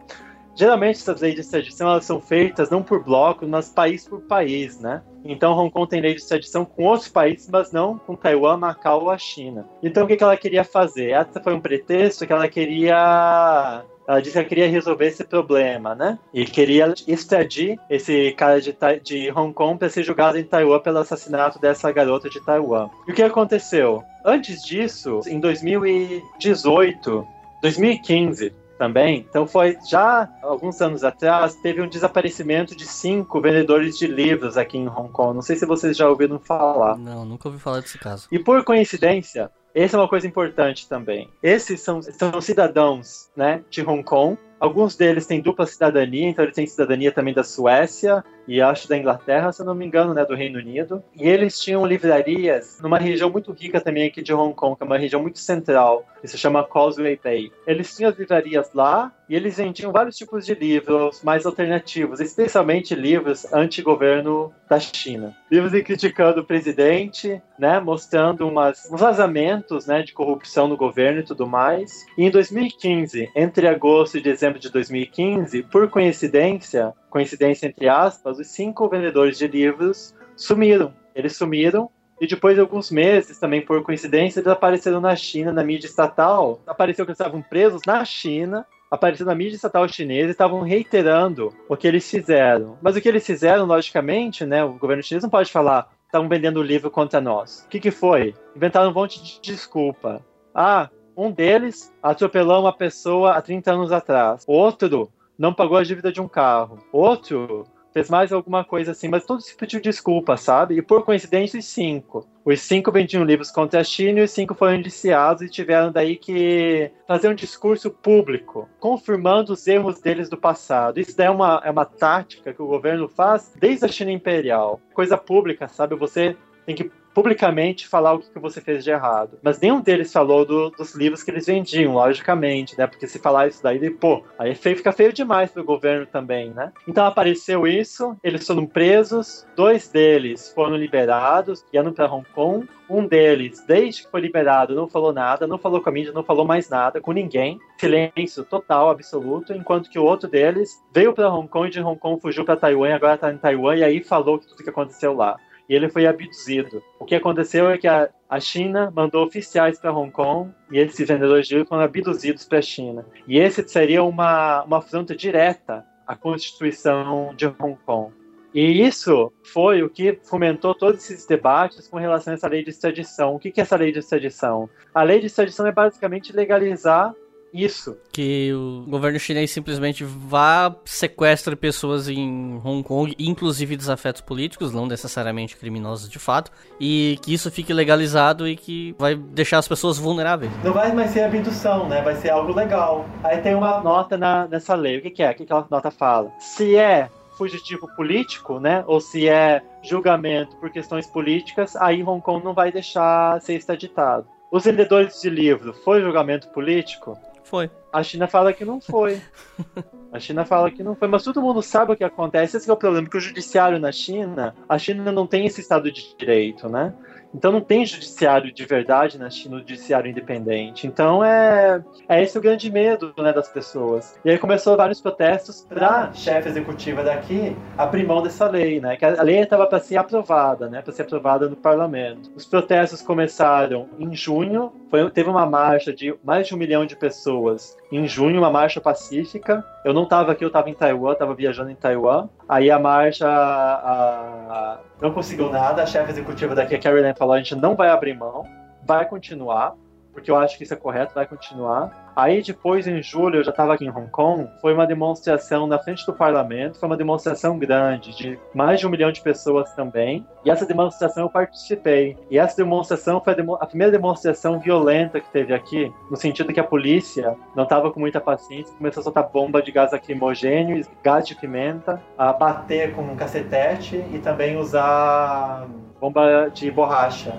Geralmente essas leis de extradição elas são feitas não por bloco, mas país por país, né? Então Hong Kong tem lei de extradição com outros países, mas não com Taiwan, Macau ou a China. Então o que, que ela queria fazer? Essa foi um pretexto que ela queria ela disse que queria resolver esse problema, né? E queria extradir esse cara de, de Hong Kong para ser julgado em Taiwan pelo assassinato dessa garota de Taiwan. E o que aconteceu? Antes disso, em 2018, 2015, também. Então foi já alguns anos atrás teve um desaparecimento de cinco vendedores de livros aqui em Hong Kong. Não sei se vocês já ouviram falar. Não, nunca ouvi falar desse caso. E por coincidência, essa é uma coisa importante também. Esses são, são cidadãos né, de Hong Kong. Alguns deles têm dupla cidadania, então eles têm cidadania também da Suécia e acho da Inglaterra, se não me engano, né, do Reino Unido. E eles tinham livrarias numa região muito rica também aqui de Hong Kong, que é uma região muito central, que se chama Causeway Bay. Eles tinham as livrarias lá e eles vendiam vários tipos de livros mais alternativos, especialmente livros anti-governo da China. Livros criticando o presidente, né, mostrando umas, uns vazamentos né, de corrupção no governo e tudo mais. E em 2015, entre agosto e dezembro de 2015, por coincidência, coincidência entre aspas, os cinco vendedores de livros sumiram. Eles sumiram e depois de alguns meses, também por coincidência, eles apareceram na China, na mídia estatal. Apareceu que eles estavam presos na China, apareceu na mídia estatal chinesa e estavam reiterando o que eles fizeram. Mas o que eles fizeram, logicamente, né, o governo chinês não pode falar estavam vendendo o livro contra nós. O que, que foi? Inventaram um monte de desculpa. Ah, um deles atropelou uma pessoa há 30 anos atrás. Outro não pagou a dívida de um carro. Outro fez mais alguma coisa assim, mas todos pediu desculpa, sabe? E por coincidência, os cinco. Os cinco vendiam livros contra a China e os cinco foram indiciados e tiveram daí que fazer um discurso público, confirmando os erros deles do passado. Isso daí é uma, é uma tática que o governo faz desde a China Imperial. Coisa pública, sabe? Você tem que publicamente falar o que, você fez de errado. Mas nenhum deles falou do, dos livros que eles vendiam, logicamente, né? Porque se falar isso daí, pô, aí é fica feio demais pro governo também, né? Então apareceu isso, eles foram presos, dois deles foram liberados, iam para Hong Kong. Um deles, desde que foi liberado, não falou nada, não falou com a mídia, não falou mais nada com ninguém. Silêncio total, absoluto. Enquanto que o outro deles veio para Hong Kong e de Hong Kong fugiu para Taiwan agora está em Taiwan e aí falou tudo que aconteceu lá e ele foi abduzido. O que aconteceu é que a, a China mandou oficiais para Hong Kong e esses vendedores de livros foram abduzidos para a China. E esse seria uma, uma afronta direta à Constituição de Hong Kong. E isso foi o que fomentou todos esses debates com relação a essa lei de extradição. O que é essa lei de extradição? A lei de extradição é basicamente legalizar Isso. Que o governo chinês simplesmente vá, sequestre pessoas em Hong Kong, inclusive desafetos políticos, não necessariamente criminosos de fato, e que isso fique legalizado e que vai deixar as pessoas vulneráveis. Não vai mais ser abdução, né? Vai ser algo legal. Aí tem uma nota na, nessa lei. O que, que é? O que, que aquela nota fala? Se é fugitivo político, né? Ou se é julgamento por questões políticas, aí Hong Kong não vai deixar ser extraditado. Os vendedores de livro, foi julgamento político? Foi. A China fala que não foi. A China fala que não foi, mas todo mundo sabe o que acontece. Esse é o problema, porque o judiciário na China, a China não tem esse estado de direito, né? Então não tem judiciário de verdade na China, judiciário independente. Então é, é esse o grande medo né, das pessoas. E aí começou vários protestos para chefe executiva daqui abrir mão dessa lei, né? Que a lei estava para ser aprovada, né? Para ser aprovada no parlamento. Os protestos começaram em junho. Foi, teve uma marcha de mais de um milhão de pessoas em junho, uma marcha pacífica. Eu não estava aqui, eu estava em Taiwan, estava viajando em Taiwan. Aí a marcha a, a, não conseguiu nada. A chefe executiva daqui, a Carolyn, falou: a gente não vai abrir mão, vai continuar, porque eu acho que isso é correto, vai continuar. Aí depois, em julho, eu já estava aqui em Hong Kong, foi uma demonstração na frente do parlamento, foi uma demonstração grande, de mais de um milhão de pessoas também, e essa demonstração eu participei. E essa demonstração foi a, demo a primeira demonstração violenta que teve aqui, no sentido que a polícia não estava com muita paciência, começou a soltar bomba de gás lacrimogênio, gás de pimenta, a bater com um cacetete e também usar bomba de borracha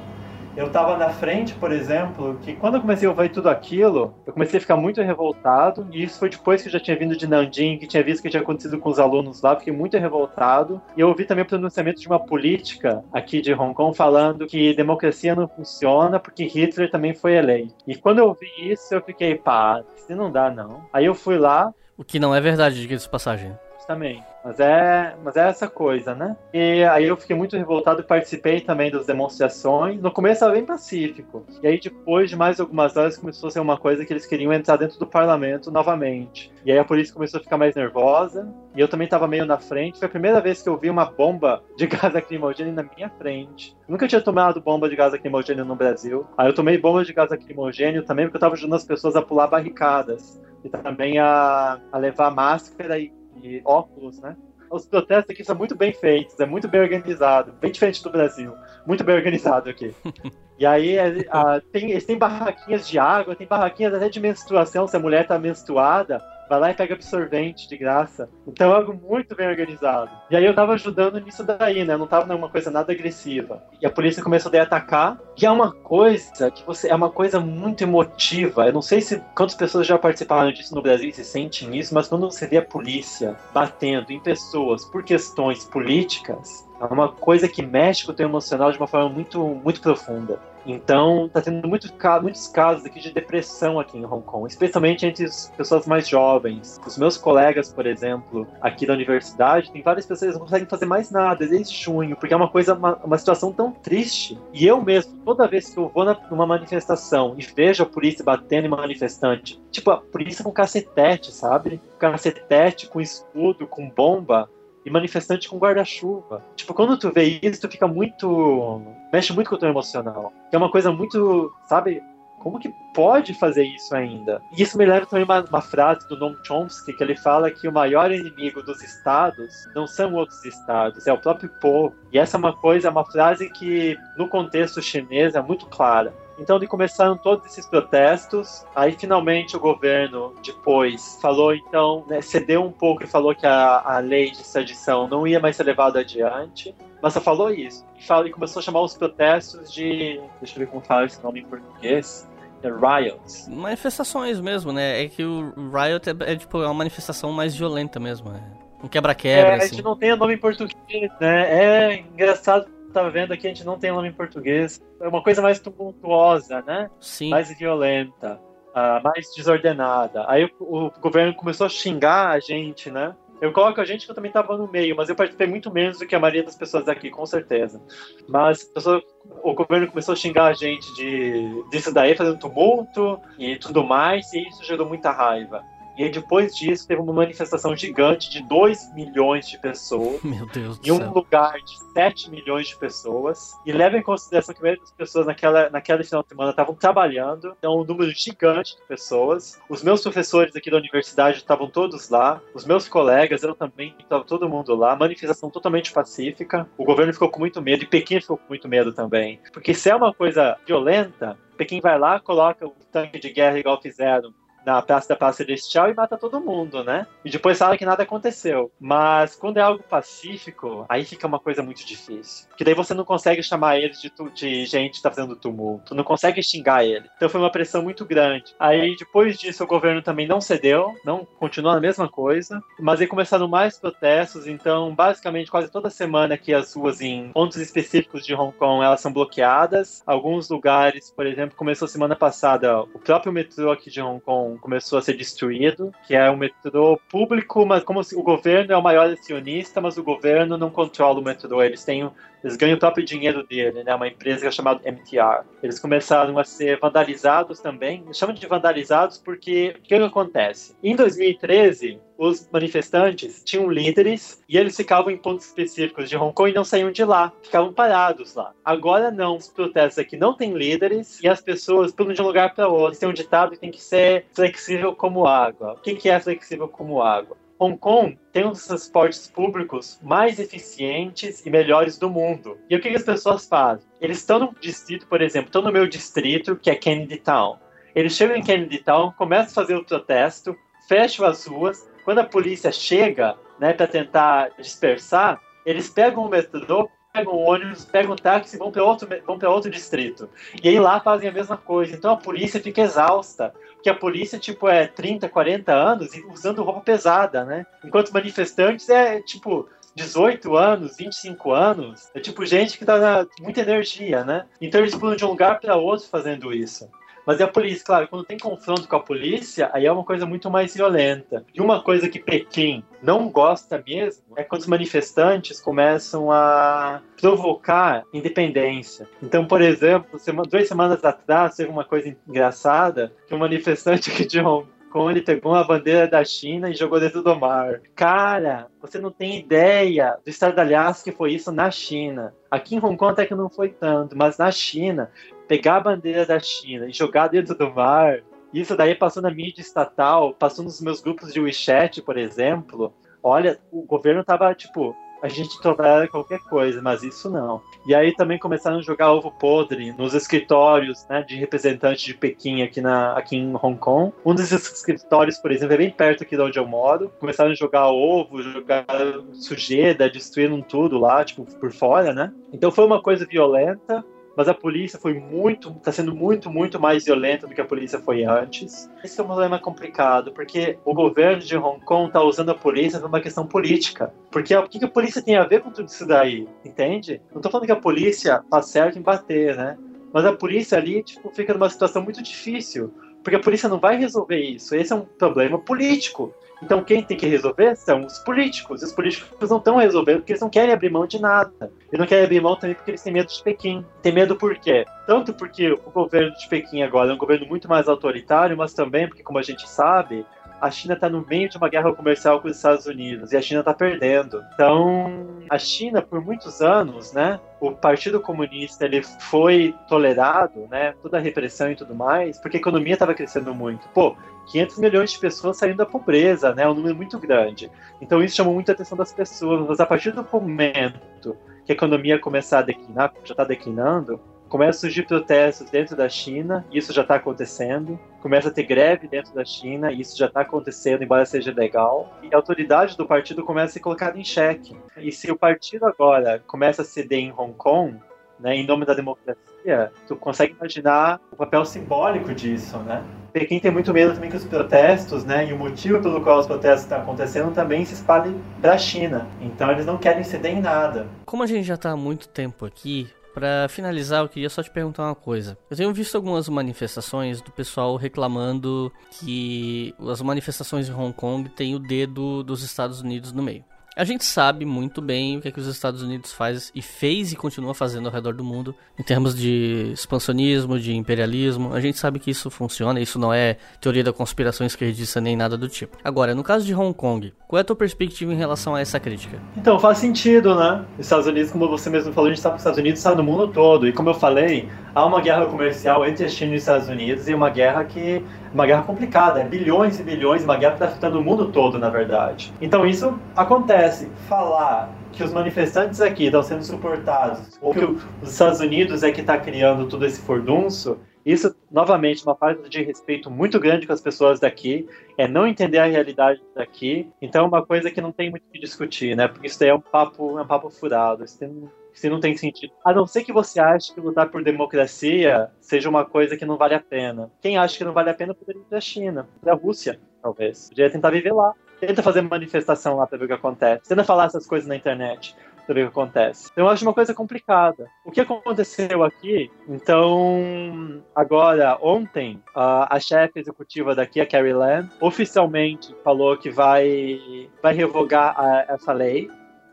eu estava na frente, por exemplo, que quando eu comecei a ouvir tudo aquilo, eu comecei a ficar muito revoltado, e isso foi depois que eu já tinha vindo de Nanjing, que tinha visto o que tinha acontecido com os alunos lá, fiquei muito revoltado, e eu ouvi também o pronunciamento de uma política aqui de Hong Kong falando que democracia não funciona porque Hitler também foi eleito. E quando eu ouvi isso, eu fiquei, pá, isso não dá não. Aí eu fui lá. O que não é verdade, diga-se passagem também. Mas é, mas é essa coisa, né? E aí eu fiquei muito revoltado e participei também das demonstrações. No começo era bem pacífico. E aí depois de mais algumas horas começou a ser uma coisa que eles queriam entrar dentro do parlamento novamente. E aí a polícia começou a ficar mais nervosa. E eu também estava meio na frente. Foi a primeira vez que eu vi uma bomba de gás lacrimogêneo na minha frente. nunca tinha tomado bomba de gás lacrimogêneo no Brasil. Aí eu tomei bomba de gás lacrimogêneo também porque eu estava ajudando as pessoas a pular barricadas. E também a, a levar máscara e e óculos, né? Os protestos aqui são muito bem feitos, é muito bem organizado, bem diferente do Brasil, muito bem organizado aqui. E aí a, tem, eles têm barraquinhas de água, tem barraquinhas até de menstruação, se a mulher tá menstruada, vai lá e pega absorvente de graça. Então é algo muito bem organizado. E aí eu tava ajudando nisso daí, né? Eu não tava numa coisa nada agressiva. E a polícia começou a atacar. E é uma coisa que você. É uma coisa muito emotiva. Eu não sei se quantas pessoas já participaram disso no Brasil e se sentem isso, mas quando você vê a polícia batendo em pessoas por questões políticas, é uma coisa que mexe com o teu emocional de uma forma muito, muito profunda. Então, está tendo muito, muitos casos aqui de depressão aqui em Hong Kong, especialmente entre as pessoas mais jovens. Os meus colegas, por exemplo, aqui da universidade, tem várias pessoas que não conseguem fazer mais nada desde junho, porque é uma coisa, uma, uma situação tão triste. E eu mesmo, toda vez que eu vou na, numa manifestação e vejo a polícia batendo em manifestante, tipo, a polícia com cacetete, sabe? Cacetete, com escudo, com bomba, e manifestante com guarda-chuva. Tipo, quando tu vê isso, tu fica muito. mexe muito com o teu emocional. Que é uma coisa muito, sabe? Como que pode fazer isso ainda? E isso me leva também uma, uma frase do Noam Chomsky, que ele fala que o maior inimigo dos estados não são outros estados, é o próprio povo. E essa é uma coisa, é uma frase que no contexto chinês é muito clara. Então, de começaram todos esses protestos, aí finalmente o governo depois falou, então, né, cedeu um pouco e falou que a, a lei de extradição não ia mais ser levada adiante, mas só falou isso. E, falou, e começou a chamar os protestos de. Deixa eu ver como fala esse nome em português. Riots. Manifestações mesmo, né? É que o riot é, é tipo é uma manifestação mais violenta mesmo. É um quebra-quebra. É, assim. a gente não tem o nome em português, né? É engraçado tava vendo aqui, a gente não tem nome em português. É uma coisa mais tumultuosa, né? Sim. Mais violenta, uh, mais desordenada. Aí o, o, governo começou a xingar a gente, né? Eu coloco a gente que eu também tava no meio, mas eu participei muito menos do que a maioria das pessoas aqui, com certeza. Mas pessoa, o governo começou a xingar a gente de, disso daí, fazendo tumulto e tudo mais, e isso gerou muita raiva. E aí, depois disso, teve uma manifestação gigante de 2 milhões de pessoas. Meu Deus do em um céu. lugar de 7 milhões de pessoas. E leva em consideração que a maioria das pessoas naquela, naquela final de semana estavam trabalhando. Então, um número gigante de pessoas. Os meus professores aqui da universidade estavam todos lá. Os meus colegas, eu também, estava todo mundo lá. Manifestação totalmente pacífica. O governo ficou com muito medo e Pequim ficou com muito medo também. Porque se é uma coisa violenta, Pequim vai lá, coloca o tanque de guerra igual fizeram na Praça da Praça Celestial e mata todo mundo, né? E depois fala que nada aconteceu. Mas quando é algo pacífico, aí fica uma coisa muito difícil. Porque daí você não consegue chamar eles de, tu, de gente que tá fazendo tumulto. Não consegue xingar ele. Então foi uma pressão muito grande. Aí depois disso o governo também não cedeu, não continuou a mesma coisa. Mas aí começaram mais protestos. Então basicamente quase toda semana aqui as ruas em pontos específicos de Hong Kong elas são bloqueadas. Alguns lugares, por exemplo, começou semana passada o próprio metrô aqui de Hong Kong começou a ser destruído, que é um metrô público, mas como o governo é o maior acionista, mas o governo não controla o metrô, eles têm eles ganham o próprio dinheiro dele, né? Uma empresa chamada MTR. Eles começaram a ser vandalizados também. Chamam de vandalizados porque o que, que acontece? Em 2013, os manifestantes tinham líderes e eles ficavam em pontos específicos de Hong Kong e não saíam de lá, ficavam parados lá. Agora não, os protestos aqui não têm líderes e as pessoas pulam de um lugar para outro. Tem um ditado que tem que ser flexível como água. O que, que é flexível como água? Hong Kong tem um dos transportes públicos mais eficientes e melhores do mundo. E o que, as pessoas fazem? Eles estão no distrito, por exemplo, estão no meu distrito, que é Kennedy Town. Eles chegam em Kennedy Town, começam a fazer o protesto, fecham as ruas. Quando a polícia chega, né, para tentar dispersar, eles pegam o metrô, pegam ônibus, pegam o táxi e vão para outro, vão outro distrito. E aí lá fazem a mesma coisa. Então a polícia fica exausta que a polícia, tipo, é 30, 40 anos usando roupa pesada, né? Enquanto manifestantes é, tipo, 18 anos, 25 anos. É tipo gente que tá na muita energia, né? Então eles pulam de um lugar para outro fazendo isso. Mas é a polícia, claro, quando tem confronto com a polícia, aí é uma coisa muito mais violenta. E uma coisa que Pequim não gosta mesmo é quando os manifestantes começam a provocar independência. Então, por exemplo, duas semanas atrás teve uma coisa engraçada que um manifestante aqui de Hong Kong pegou uma bandeira da China e jogou dentro do mar. Cara, você não tem ideia do estardalhaço que foi isso na China. Aqui em Hong Kong até que não foi tanto, mas na China, pegar a bandeira da China e jogar dentro do mar, isso daí passou na mídia estatal, passou nos meus grupos de WeChat, por exemplo. Olha, o governo tava, tipo, a gente tolera qualquer coisa, mas isso não. E aí também começaram a jogar ovo podre nos escritórios né, de representantes de Pequim aqui, na, aqui em Hong Kong. Um desses escritórios, por exemplo, é bem perto aqui de onde eu moro. Começaram a jogar ovo, jogar sujeira, destruíram tudo lá, tipo, por fora, né? Então foi uma coisa violenta, mas a polícia foi muito, está sendo muito, muito mais violenta do que a polícia foi antes. Esse é um problema complicado, porque o governo de Hong Kong está usando a polícia por uma questão política. Porque o que a polícia tem a ver com tudo isso daí? Entende? Não estou falando que a polícia faz certo em bater, né? Mas a polícia ali, tipo, fica numa situação muito difícil. Porque a polícia não vai resolver isso. Esse é um problema político. Então quem tem que resolver são os políticos. Os políticos não estão resolvendo porque eles não querem abrir mão de nada. E não querem abrir mão também porque eles têm medo de Pequim. Tem medo por quê? Tanto porque o governo de Pequim agora é um governo muito mais autoritário, mas também porque, como a gente sabe, a China está no meio de uma guerra comercial com os Estados Unidos e a China está perdendo. Então, a China, por muitos anos, né, o Partido Comunista ele foi tolerado, né, toda a repressão e tudo mais, porque a economia estava crescendo muito. Pô, 500 milhões de pessoas saindo da pobreza, né, um número muito grande. Então isso chamou muita atenção das pessoas. Mas a partir do momento que a economia começar a declinar, já está declinando, começa a surgir protestos dentro da China, isso já está acontecendo. Começa a ter greve dentro da China, isso já está acontecendo, embora seja legal. E a autoridade do partido começa a ser colocada em xeque. E se o partido agora começa a ceder em Hong Kong, né, em nome da democracia, tu consegue imaginar o papel simbólico disso, né? Pequim tem muito medo também que os protestos, né, e o motivo pelo qual os protestos estão acontecendo também se espalhem para a China. Então eles não querem ceder em nada. Como a gente já está há muito tempo aqui, para finalizar, eu queria só te perguntar uma coisa. Eu tenho visto algumas manifestações do pessoal reclamando que as manifestações em Hong Kong têm o dedo dos Estados Unidos no meio. A gente sabe muito bem o que, é que os Estados Unidos faz e fez e continua fazendo ao redor do mundo em termos de expansionismo, de imperialismo. A gente sabe que isso funciona, isso não é teoria da conspiração esquerdista nem nada do tipo. Agora, no caso de Hong Kong, qual é a tua perspectiva em relação a essa crítica? Então, faz sentido, né? Os Estados Unidos, como você mesmo falou, a gente sabe que os Estados Unidos está no mundo todo. E como eu falei, há uma guerra comercial entre a China e os Estados Unidos e uma guerra que uma guerra complicada, é bilhões e bilhões, uma guerra que está afetando o mundo todo, na verdade. Então isso acontece. Falar que os manifestantes aqui estão sendo suportados, ou que os Estados Unidos é que está criando todo esse fordunço, isso, novamente, uma falta de respeito muito grande com as pessoas daqui, é não entender a realidade daqui. Então, é uma coisa que não tem muito o que discutir, né? Porque isso daí é um papo, é um papo furado. Isso tem, isso não tem sentido. A não ser que você ache que lutar por democracia seja uma coisa que não vale a pena. Quem acha que não vale a pena poderia ir para a China, para a Rússia, talvez. Podia tentar viver lá. Tenta fazer manifestação lá para ver o que acontece. Tenta falar essas coisas na internet para ver o que acontece. Então, eu acho uma coisa complicada. O que aconteceu aqui? Então, agora, ontem, a, a chefe executiva daqui, a Carrie Lam, oficialmente falou que vai, vai revogar a, essa lei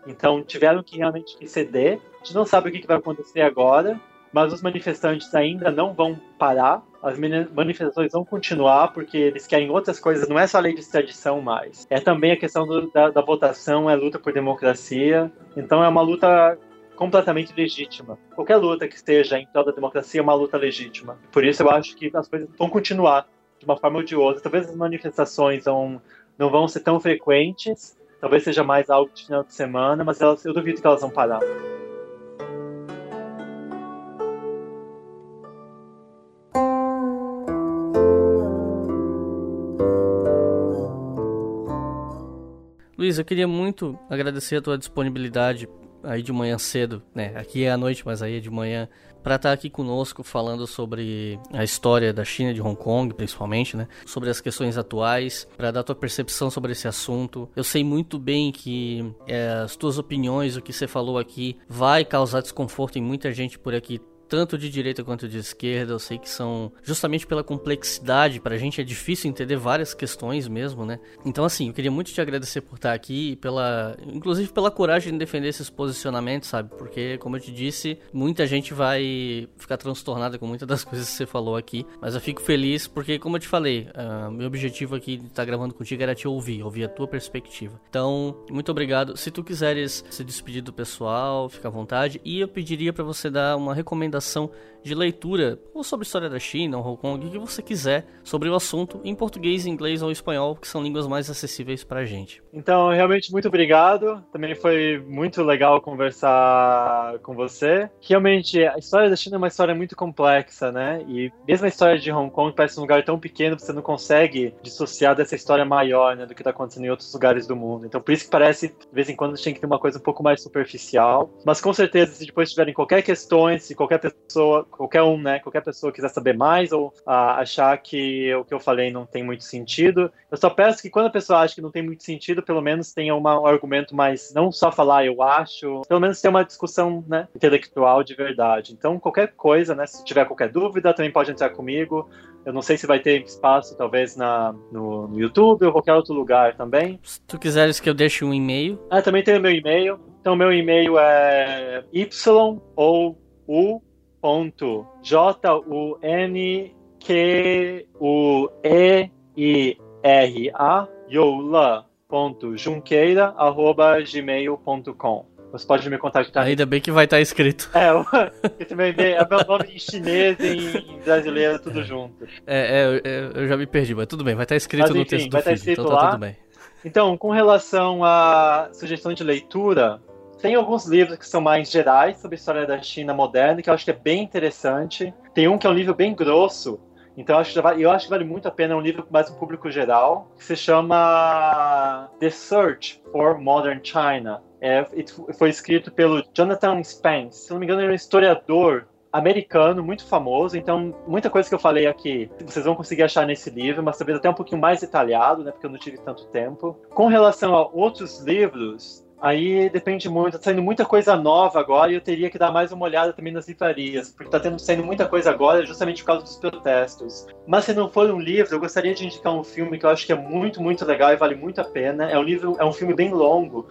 então tiveram que realmente ceder. A gente não sabe o que vai acontecer agora, mas os manifestantes ainda não vão parar. As manifestações vão continuar porque eles querem outras coisas. Não é só a lei de extradição mais. É também a questão do, da, da votação, é luta por democracia. Então é uma luta completamente legítima. Qualquer luta que esteja em prol da democracia é uma luta legítima. Por isso eu acho que as coisas vão continuar de uma forma ou de outra. Talvez as manifestações vão, não vão ser tão frequentes, Talvez seja mais algo de final de semana, mas elas, eu duvido que elas vão parar. Luiz, eu queria muito agradecer a tua disponibilidade aí de manhã cedo, né? Aqui é à noite, mas aí é de manhã, para estar tá aqui conosco falando sobre a história da China, de Hong Kong, principalmente, né? Sobre as questões atuais, para dar tua percepção sobre esse assunto. Eu sei muito bem que é, as tuas opiniões, o que você falou aqui, vai causar desconforto em muita gente por aqui tanto de direita quanto de esquerda, eu sei que são justamente pela complexidade, pra gente é difícil entender várias questões mesmo, né? Então assim, eu queria muito te agradecer por estar aqui, pela, inclusive pela coragem de defender esses posicionamentos, sabe? Porque como eu te disse, muita gente vai ficar transtornada com muitas das coisas que você falou aqui, mas eu fico feliz porque como eu te falei, uh, meu objetivo aqui de estar gravando contigo era te ouvir, ouvir a tua perspectiva. Então, muito obrigado. Se tu quiseres se despedir do pessoal, fica à vontade e eu pediria para você dar uma recomendação recomendação de leitura, ou sobre história da China, Hong Kong, o que você quiser sobre o assunto, em português, inglês ou espanhol, que são línguas mais acessíveis para a gente. Então, realmente, muito obrigado. Também foi muito legal conversar com você. Realmente, a história da China é uma história muito complexa, né? E mesmo a história de Hong Kong parece um lugar tão pequeno, você não consegue dissociar dessa história maior, né, do que está acontecendo em outros lugares do mundo. Então, por isso que parece, de vez em quando, tem que ter uma coisa um pouco mais superficial. Mas, com certeza, se depois tiverem qualquer questão, se qualquer pessoa, qualquer um, né, qualquer pessoa quiser saber mais ou ah, achar que o que eu falei não tem muito sentido, eu só peço que quando a pessoa acha que não tem muito sentido, pelo menos tenha uma, um argumento mais, não só falar eu acho, pelo menos ter uma discussão, né, intelectual de verdade. Então, qualquer coisa, né, se tiver qualquer dúvida, também pode entrar comigo. Eu não sei se vai ter espaço, talvez, na, no, no YouTube ou qualquer outro lugar também. Se tu quiseres que eu deixe um e-mail. Ah, também tem o meu e-mail. Então, meu e-mail é y ou u ponto J U N Q U E I R A Youla ponto Junqueira arroba gmail.com você pode me contactar. Ainda bem que vai estar escrito. É, meu e-mail é meu nome em chinês e em brasileiro, tudo junto. É, é, eu já me perdi, mas tudo bem, vai estar escrito mas, enfim, no texto vai do estar feed, então tá lá. tudo bem. Então, com relação à sugestão de leitura, tem alguns livros que são mais gerais sobre a história da China moderna, que eu acho que é bem interessante. Tem um que é um livro bem grosso, então eu acho, vale, eu acho que vale muito a pena, é um livro mais um público geral, que se chama The Search for Modern China. É, foi escrito pelo Jonathan Spence. Se não me engano, ele é um historiador americano muito famoso, então muita coisa que eu falei aqui vocês vão conseguir achar nesse livro, mas talvez até um pouquinho mais detalhado, né, porque eu não tive tanto tempo. Com relação a outros livros, Aí depende muito, tá saindo muita coisa nova agora e eu teria que dar mais uma olhada também nas livrarias, porque tá tendo, saindo muita coisa agora justamente por causa dos protestos. Mas se não for um livro, eu gostaria de indicar um filme que eu acho que é muito, muito legal e vale muito a pena. É um livro, é um filme bem longo,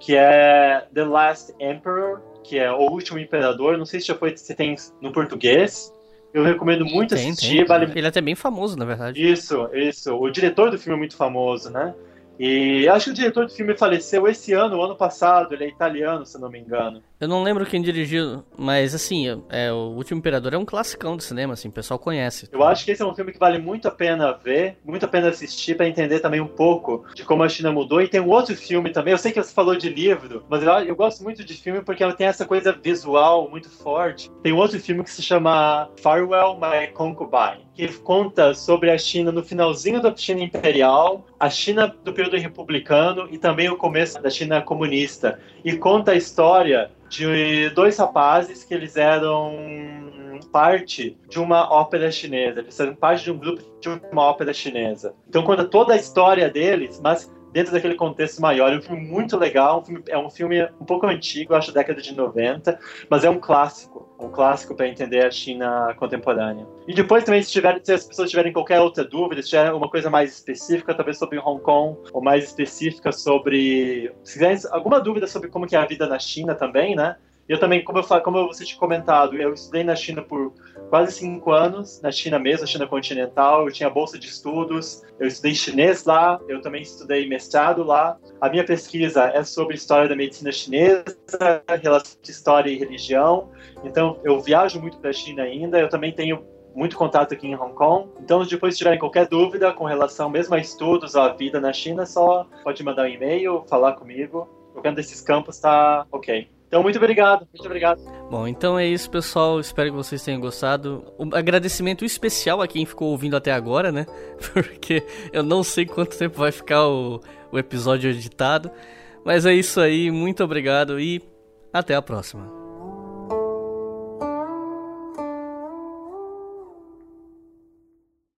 que é The Last Emperor, que é O Último Imperador. Não sei se já foi, se tem no português. Eu recomendo muito Tem, assistir. tem. Vale... Ele é até bem famoso, na verdade. Isso, isso. O diretor do filme é muito famoso, né? E acho que o diretor do filme faleceu esse ano, o ano passado. Ele é italiano, se não me engano. Eu não lembro quem dirigiu, mas assim, é, o Último Imperador é um classicão do cinema, assim, o pessoal conhece. Eu acho que esse é um filme que vale muito a pena ver, muito a pena assistir para entender também um pouco de como a China mudou. E tem um outro filme também. Eu sei que você falou de livro, mas eu, eu gosto muito de filme porque ela tem essa coisa visual muito forte. Tem um outro filme que se chama Farewell My Concubine, que conta sobre a China no finalzinho da China imperial, a China do período republicano e também o começo da China comunista. E conta a história de dois rapazes que eles eram parte de uma ópera chinesa. Eles eram parte de um grupo de uma ópera chinesa. Então conta toda a história deles, mas dentro daquele contexto maior. É um filme muito legal, um filme, é um filme um pouco antigo, acho década de 90, mas é um clássico, um clássico para entender a China contemporânea. E depois também, se, tiver, se as pessoas tiverem qualquer outra dúvida, se tiver uma coisa mais específica, talvez sobre Hong Kong, ou mais específica sobre... Se quiserem alguma dúvida sobre como que é a vida na China também, né? Eu também, como eu, como você tinha comentado, eu estudei na China por quase cinco anos, na China mesmo, na China continental. Eu tinha bolsa de estudos, eu estudei chinês lá, eu também estudei mestrado lá. A minha pesquisa é sobre história da medicina chinesa, relação de história e religião. Então, eu viajo muito para a China ainda. Eu também tenho muito contato aqui em Hong Kong. Então, depois se tiverem qualquer dúvida com relação mesmo a estudos, à vida na China, só pode mandar um e-mail, falar comigo. Qualquer desses campos está ok. Então, muito obrigado, muito obrigado. Bom, então é isso, pessoal. Espero que vocês tenham gostado. Um agradecimento especial a quem ficou ouvindo até agora, né? Porque eu não sei quanto tempo vai ficar o, o episódio editado. Mas é isso aí, muito obrigado e até a próxima.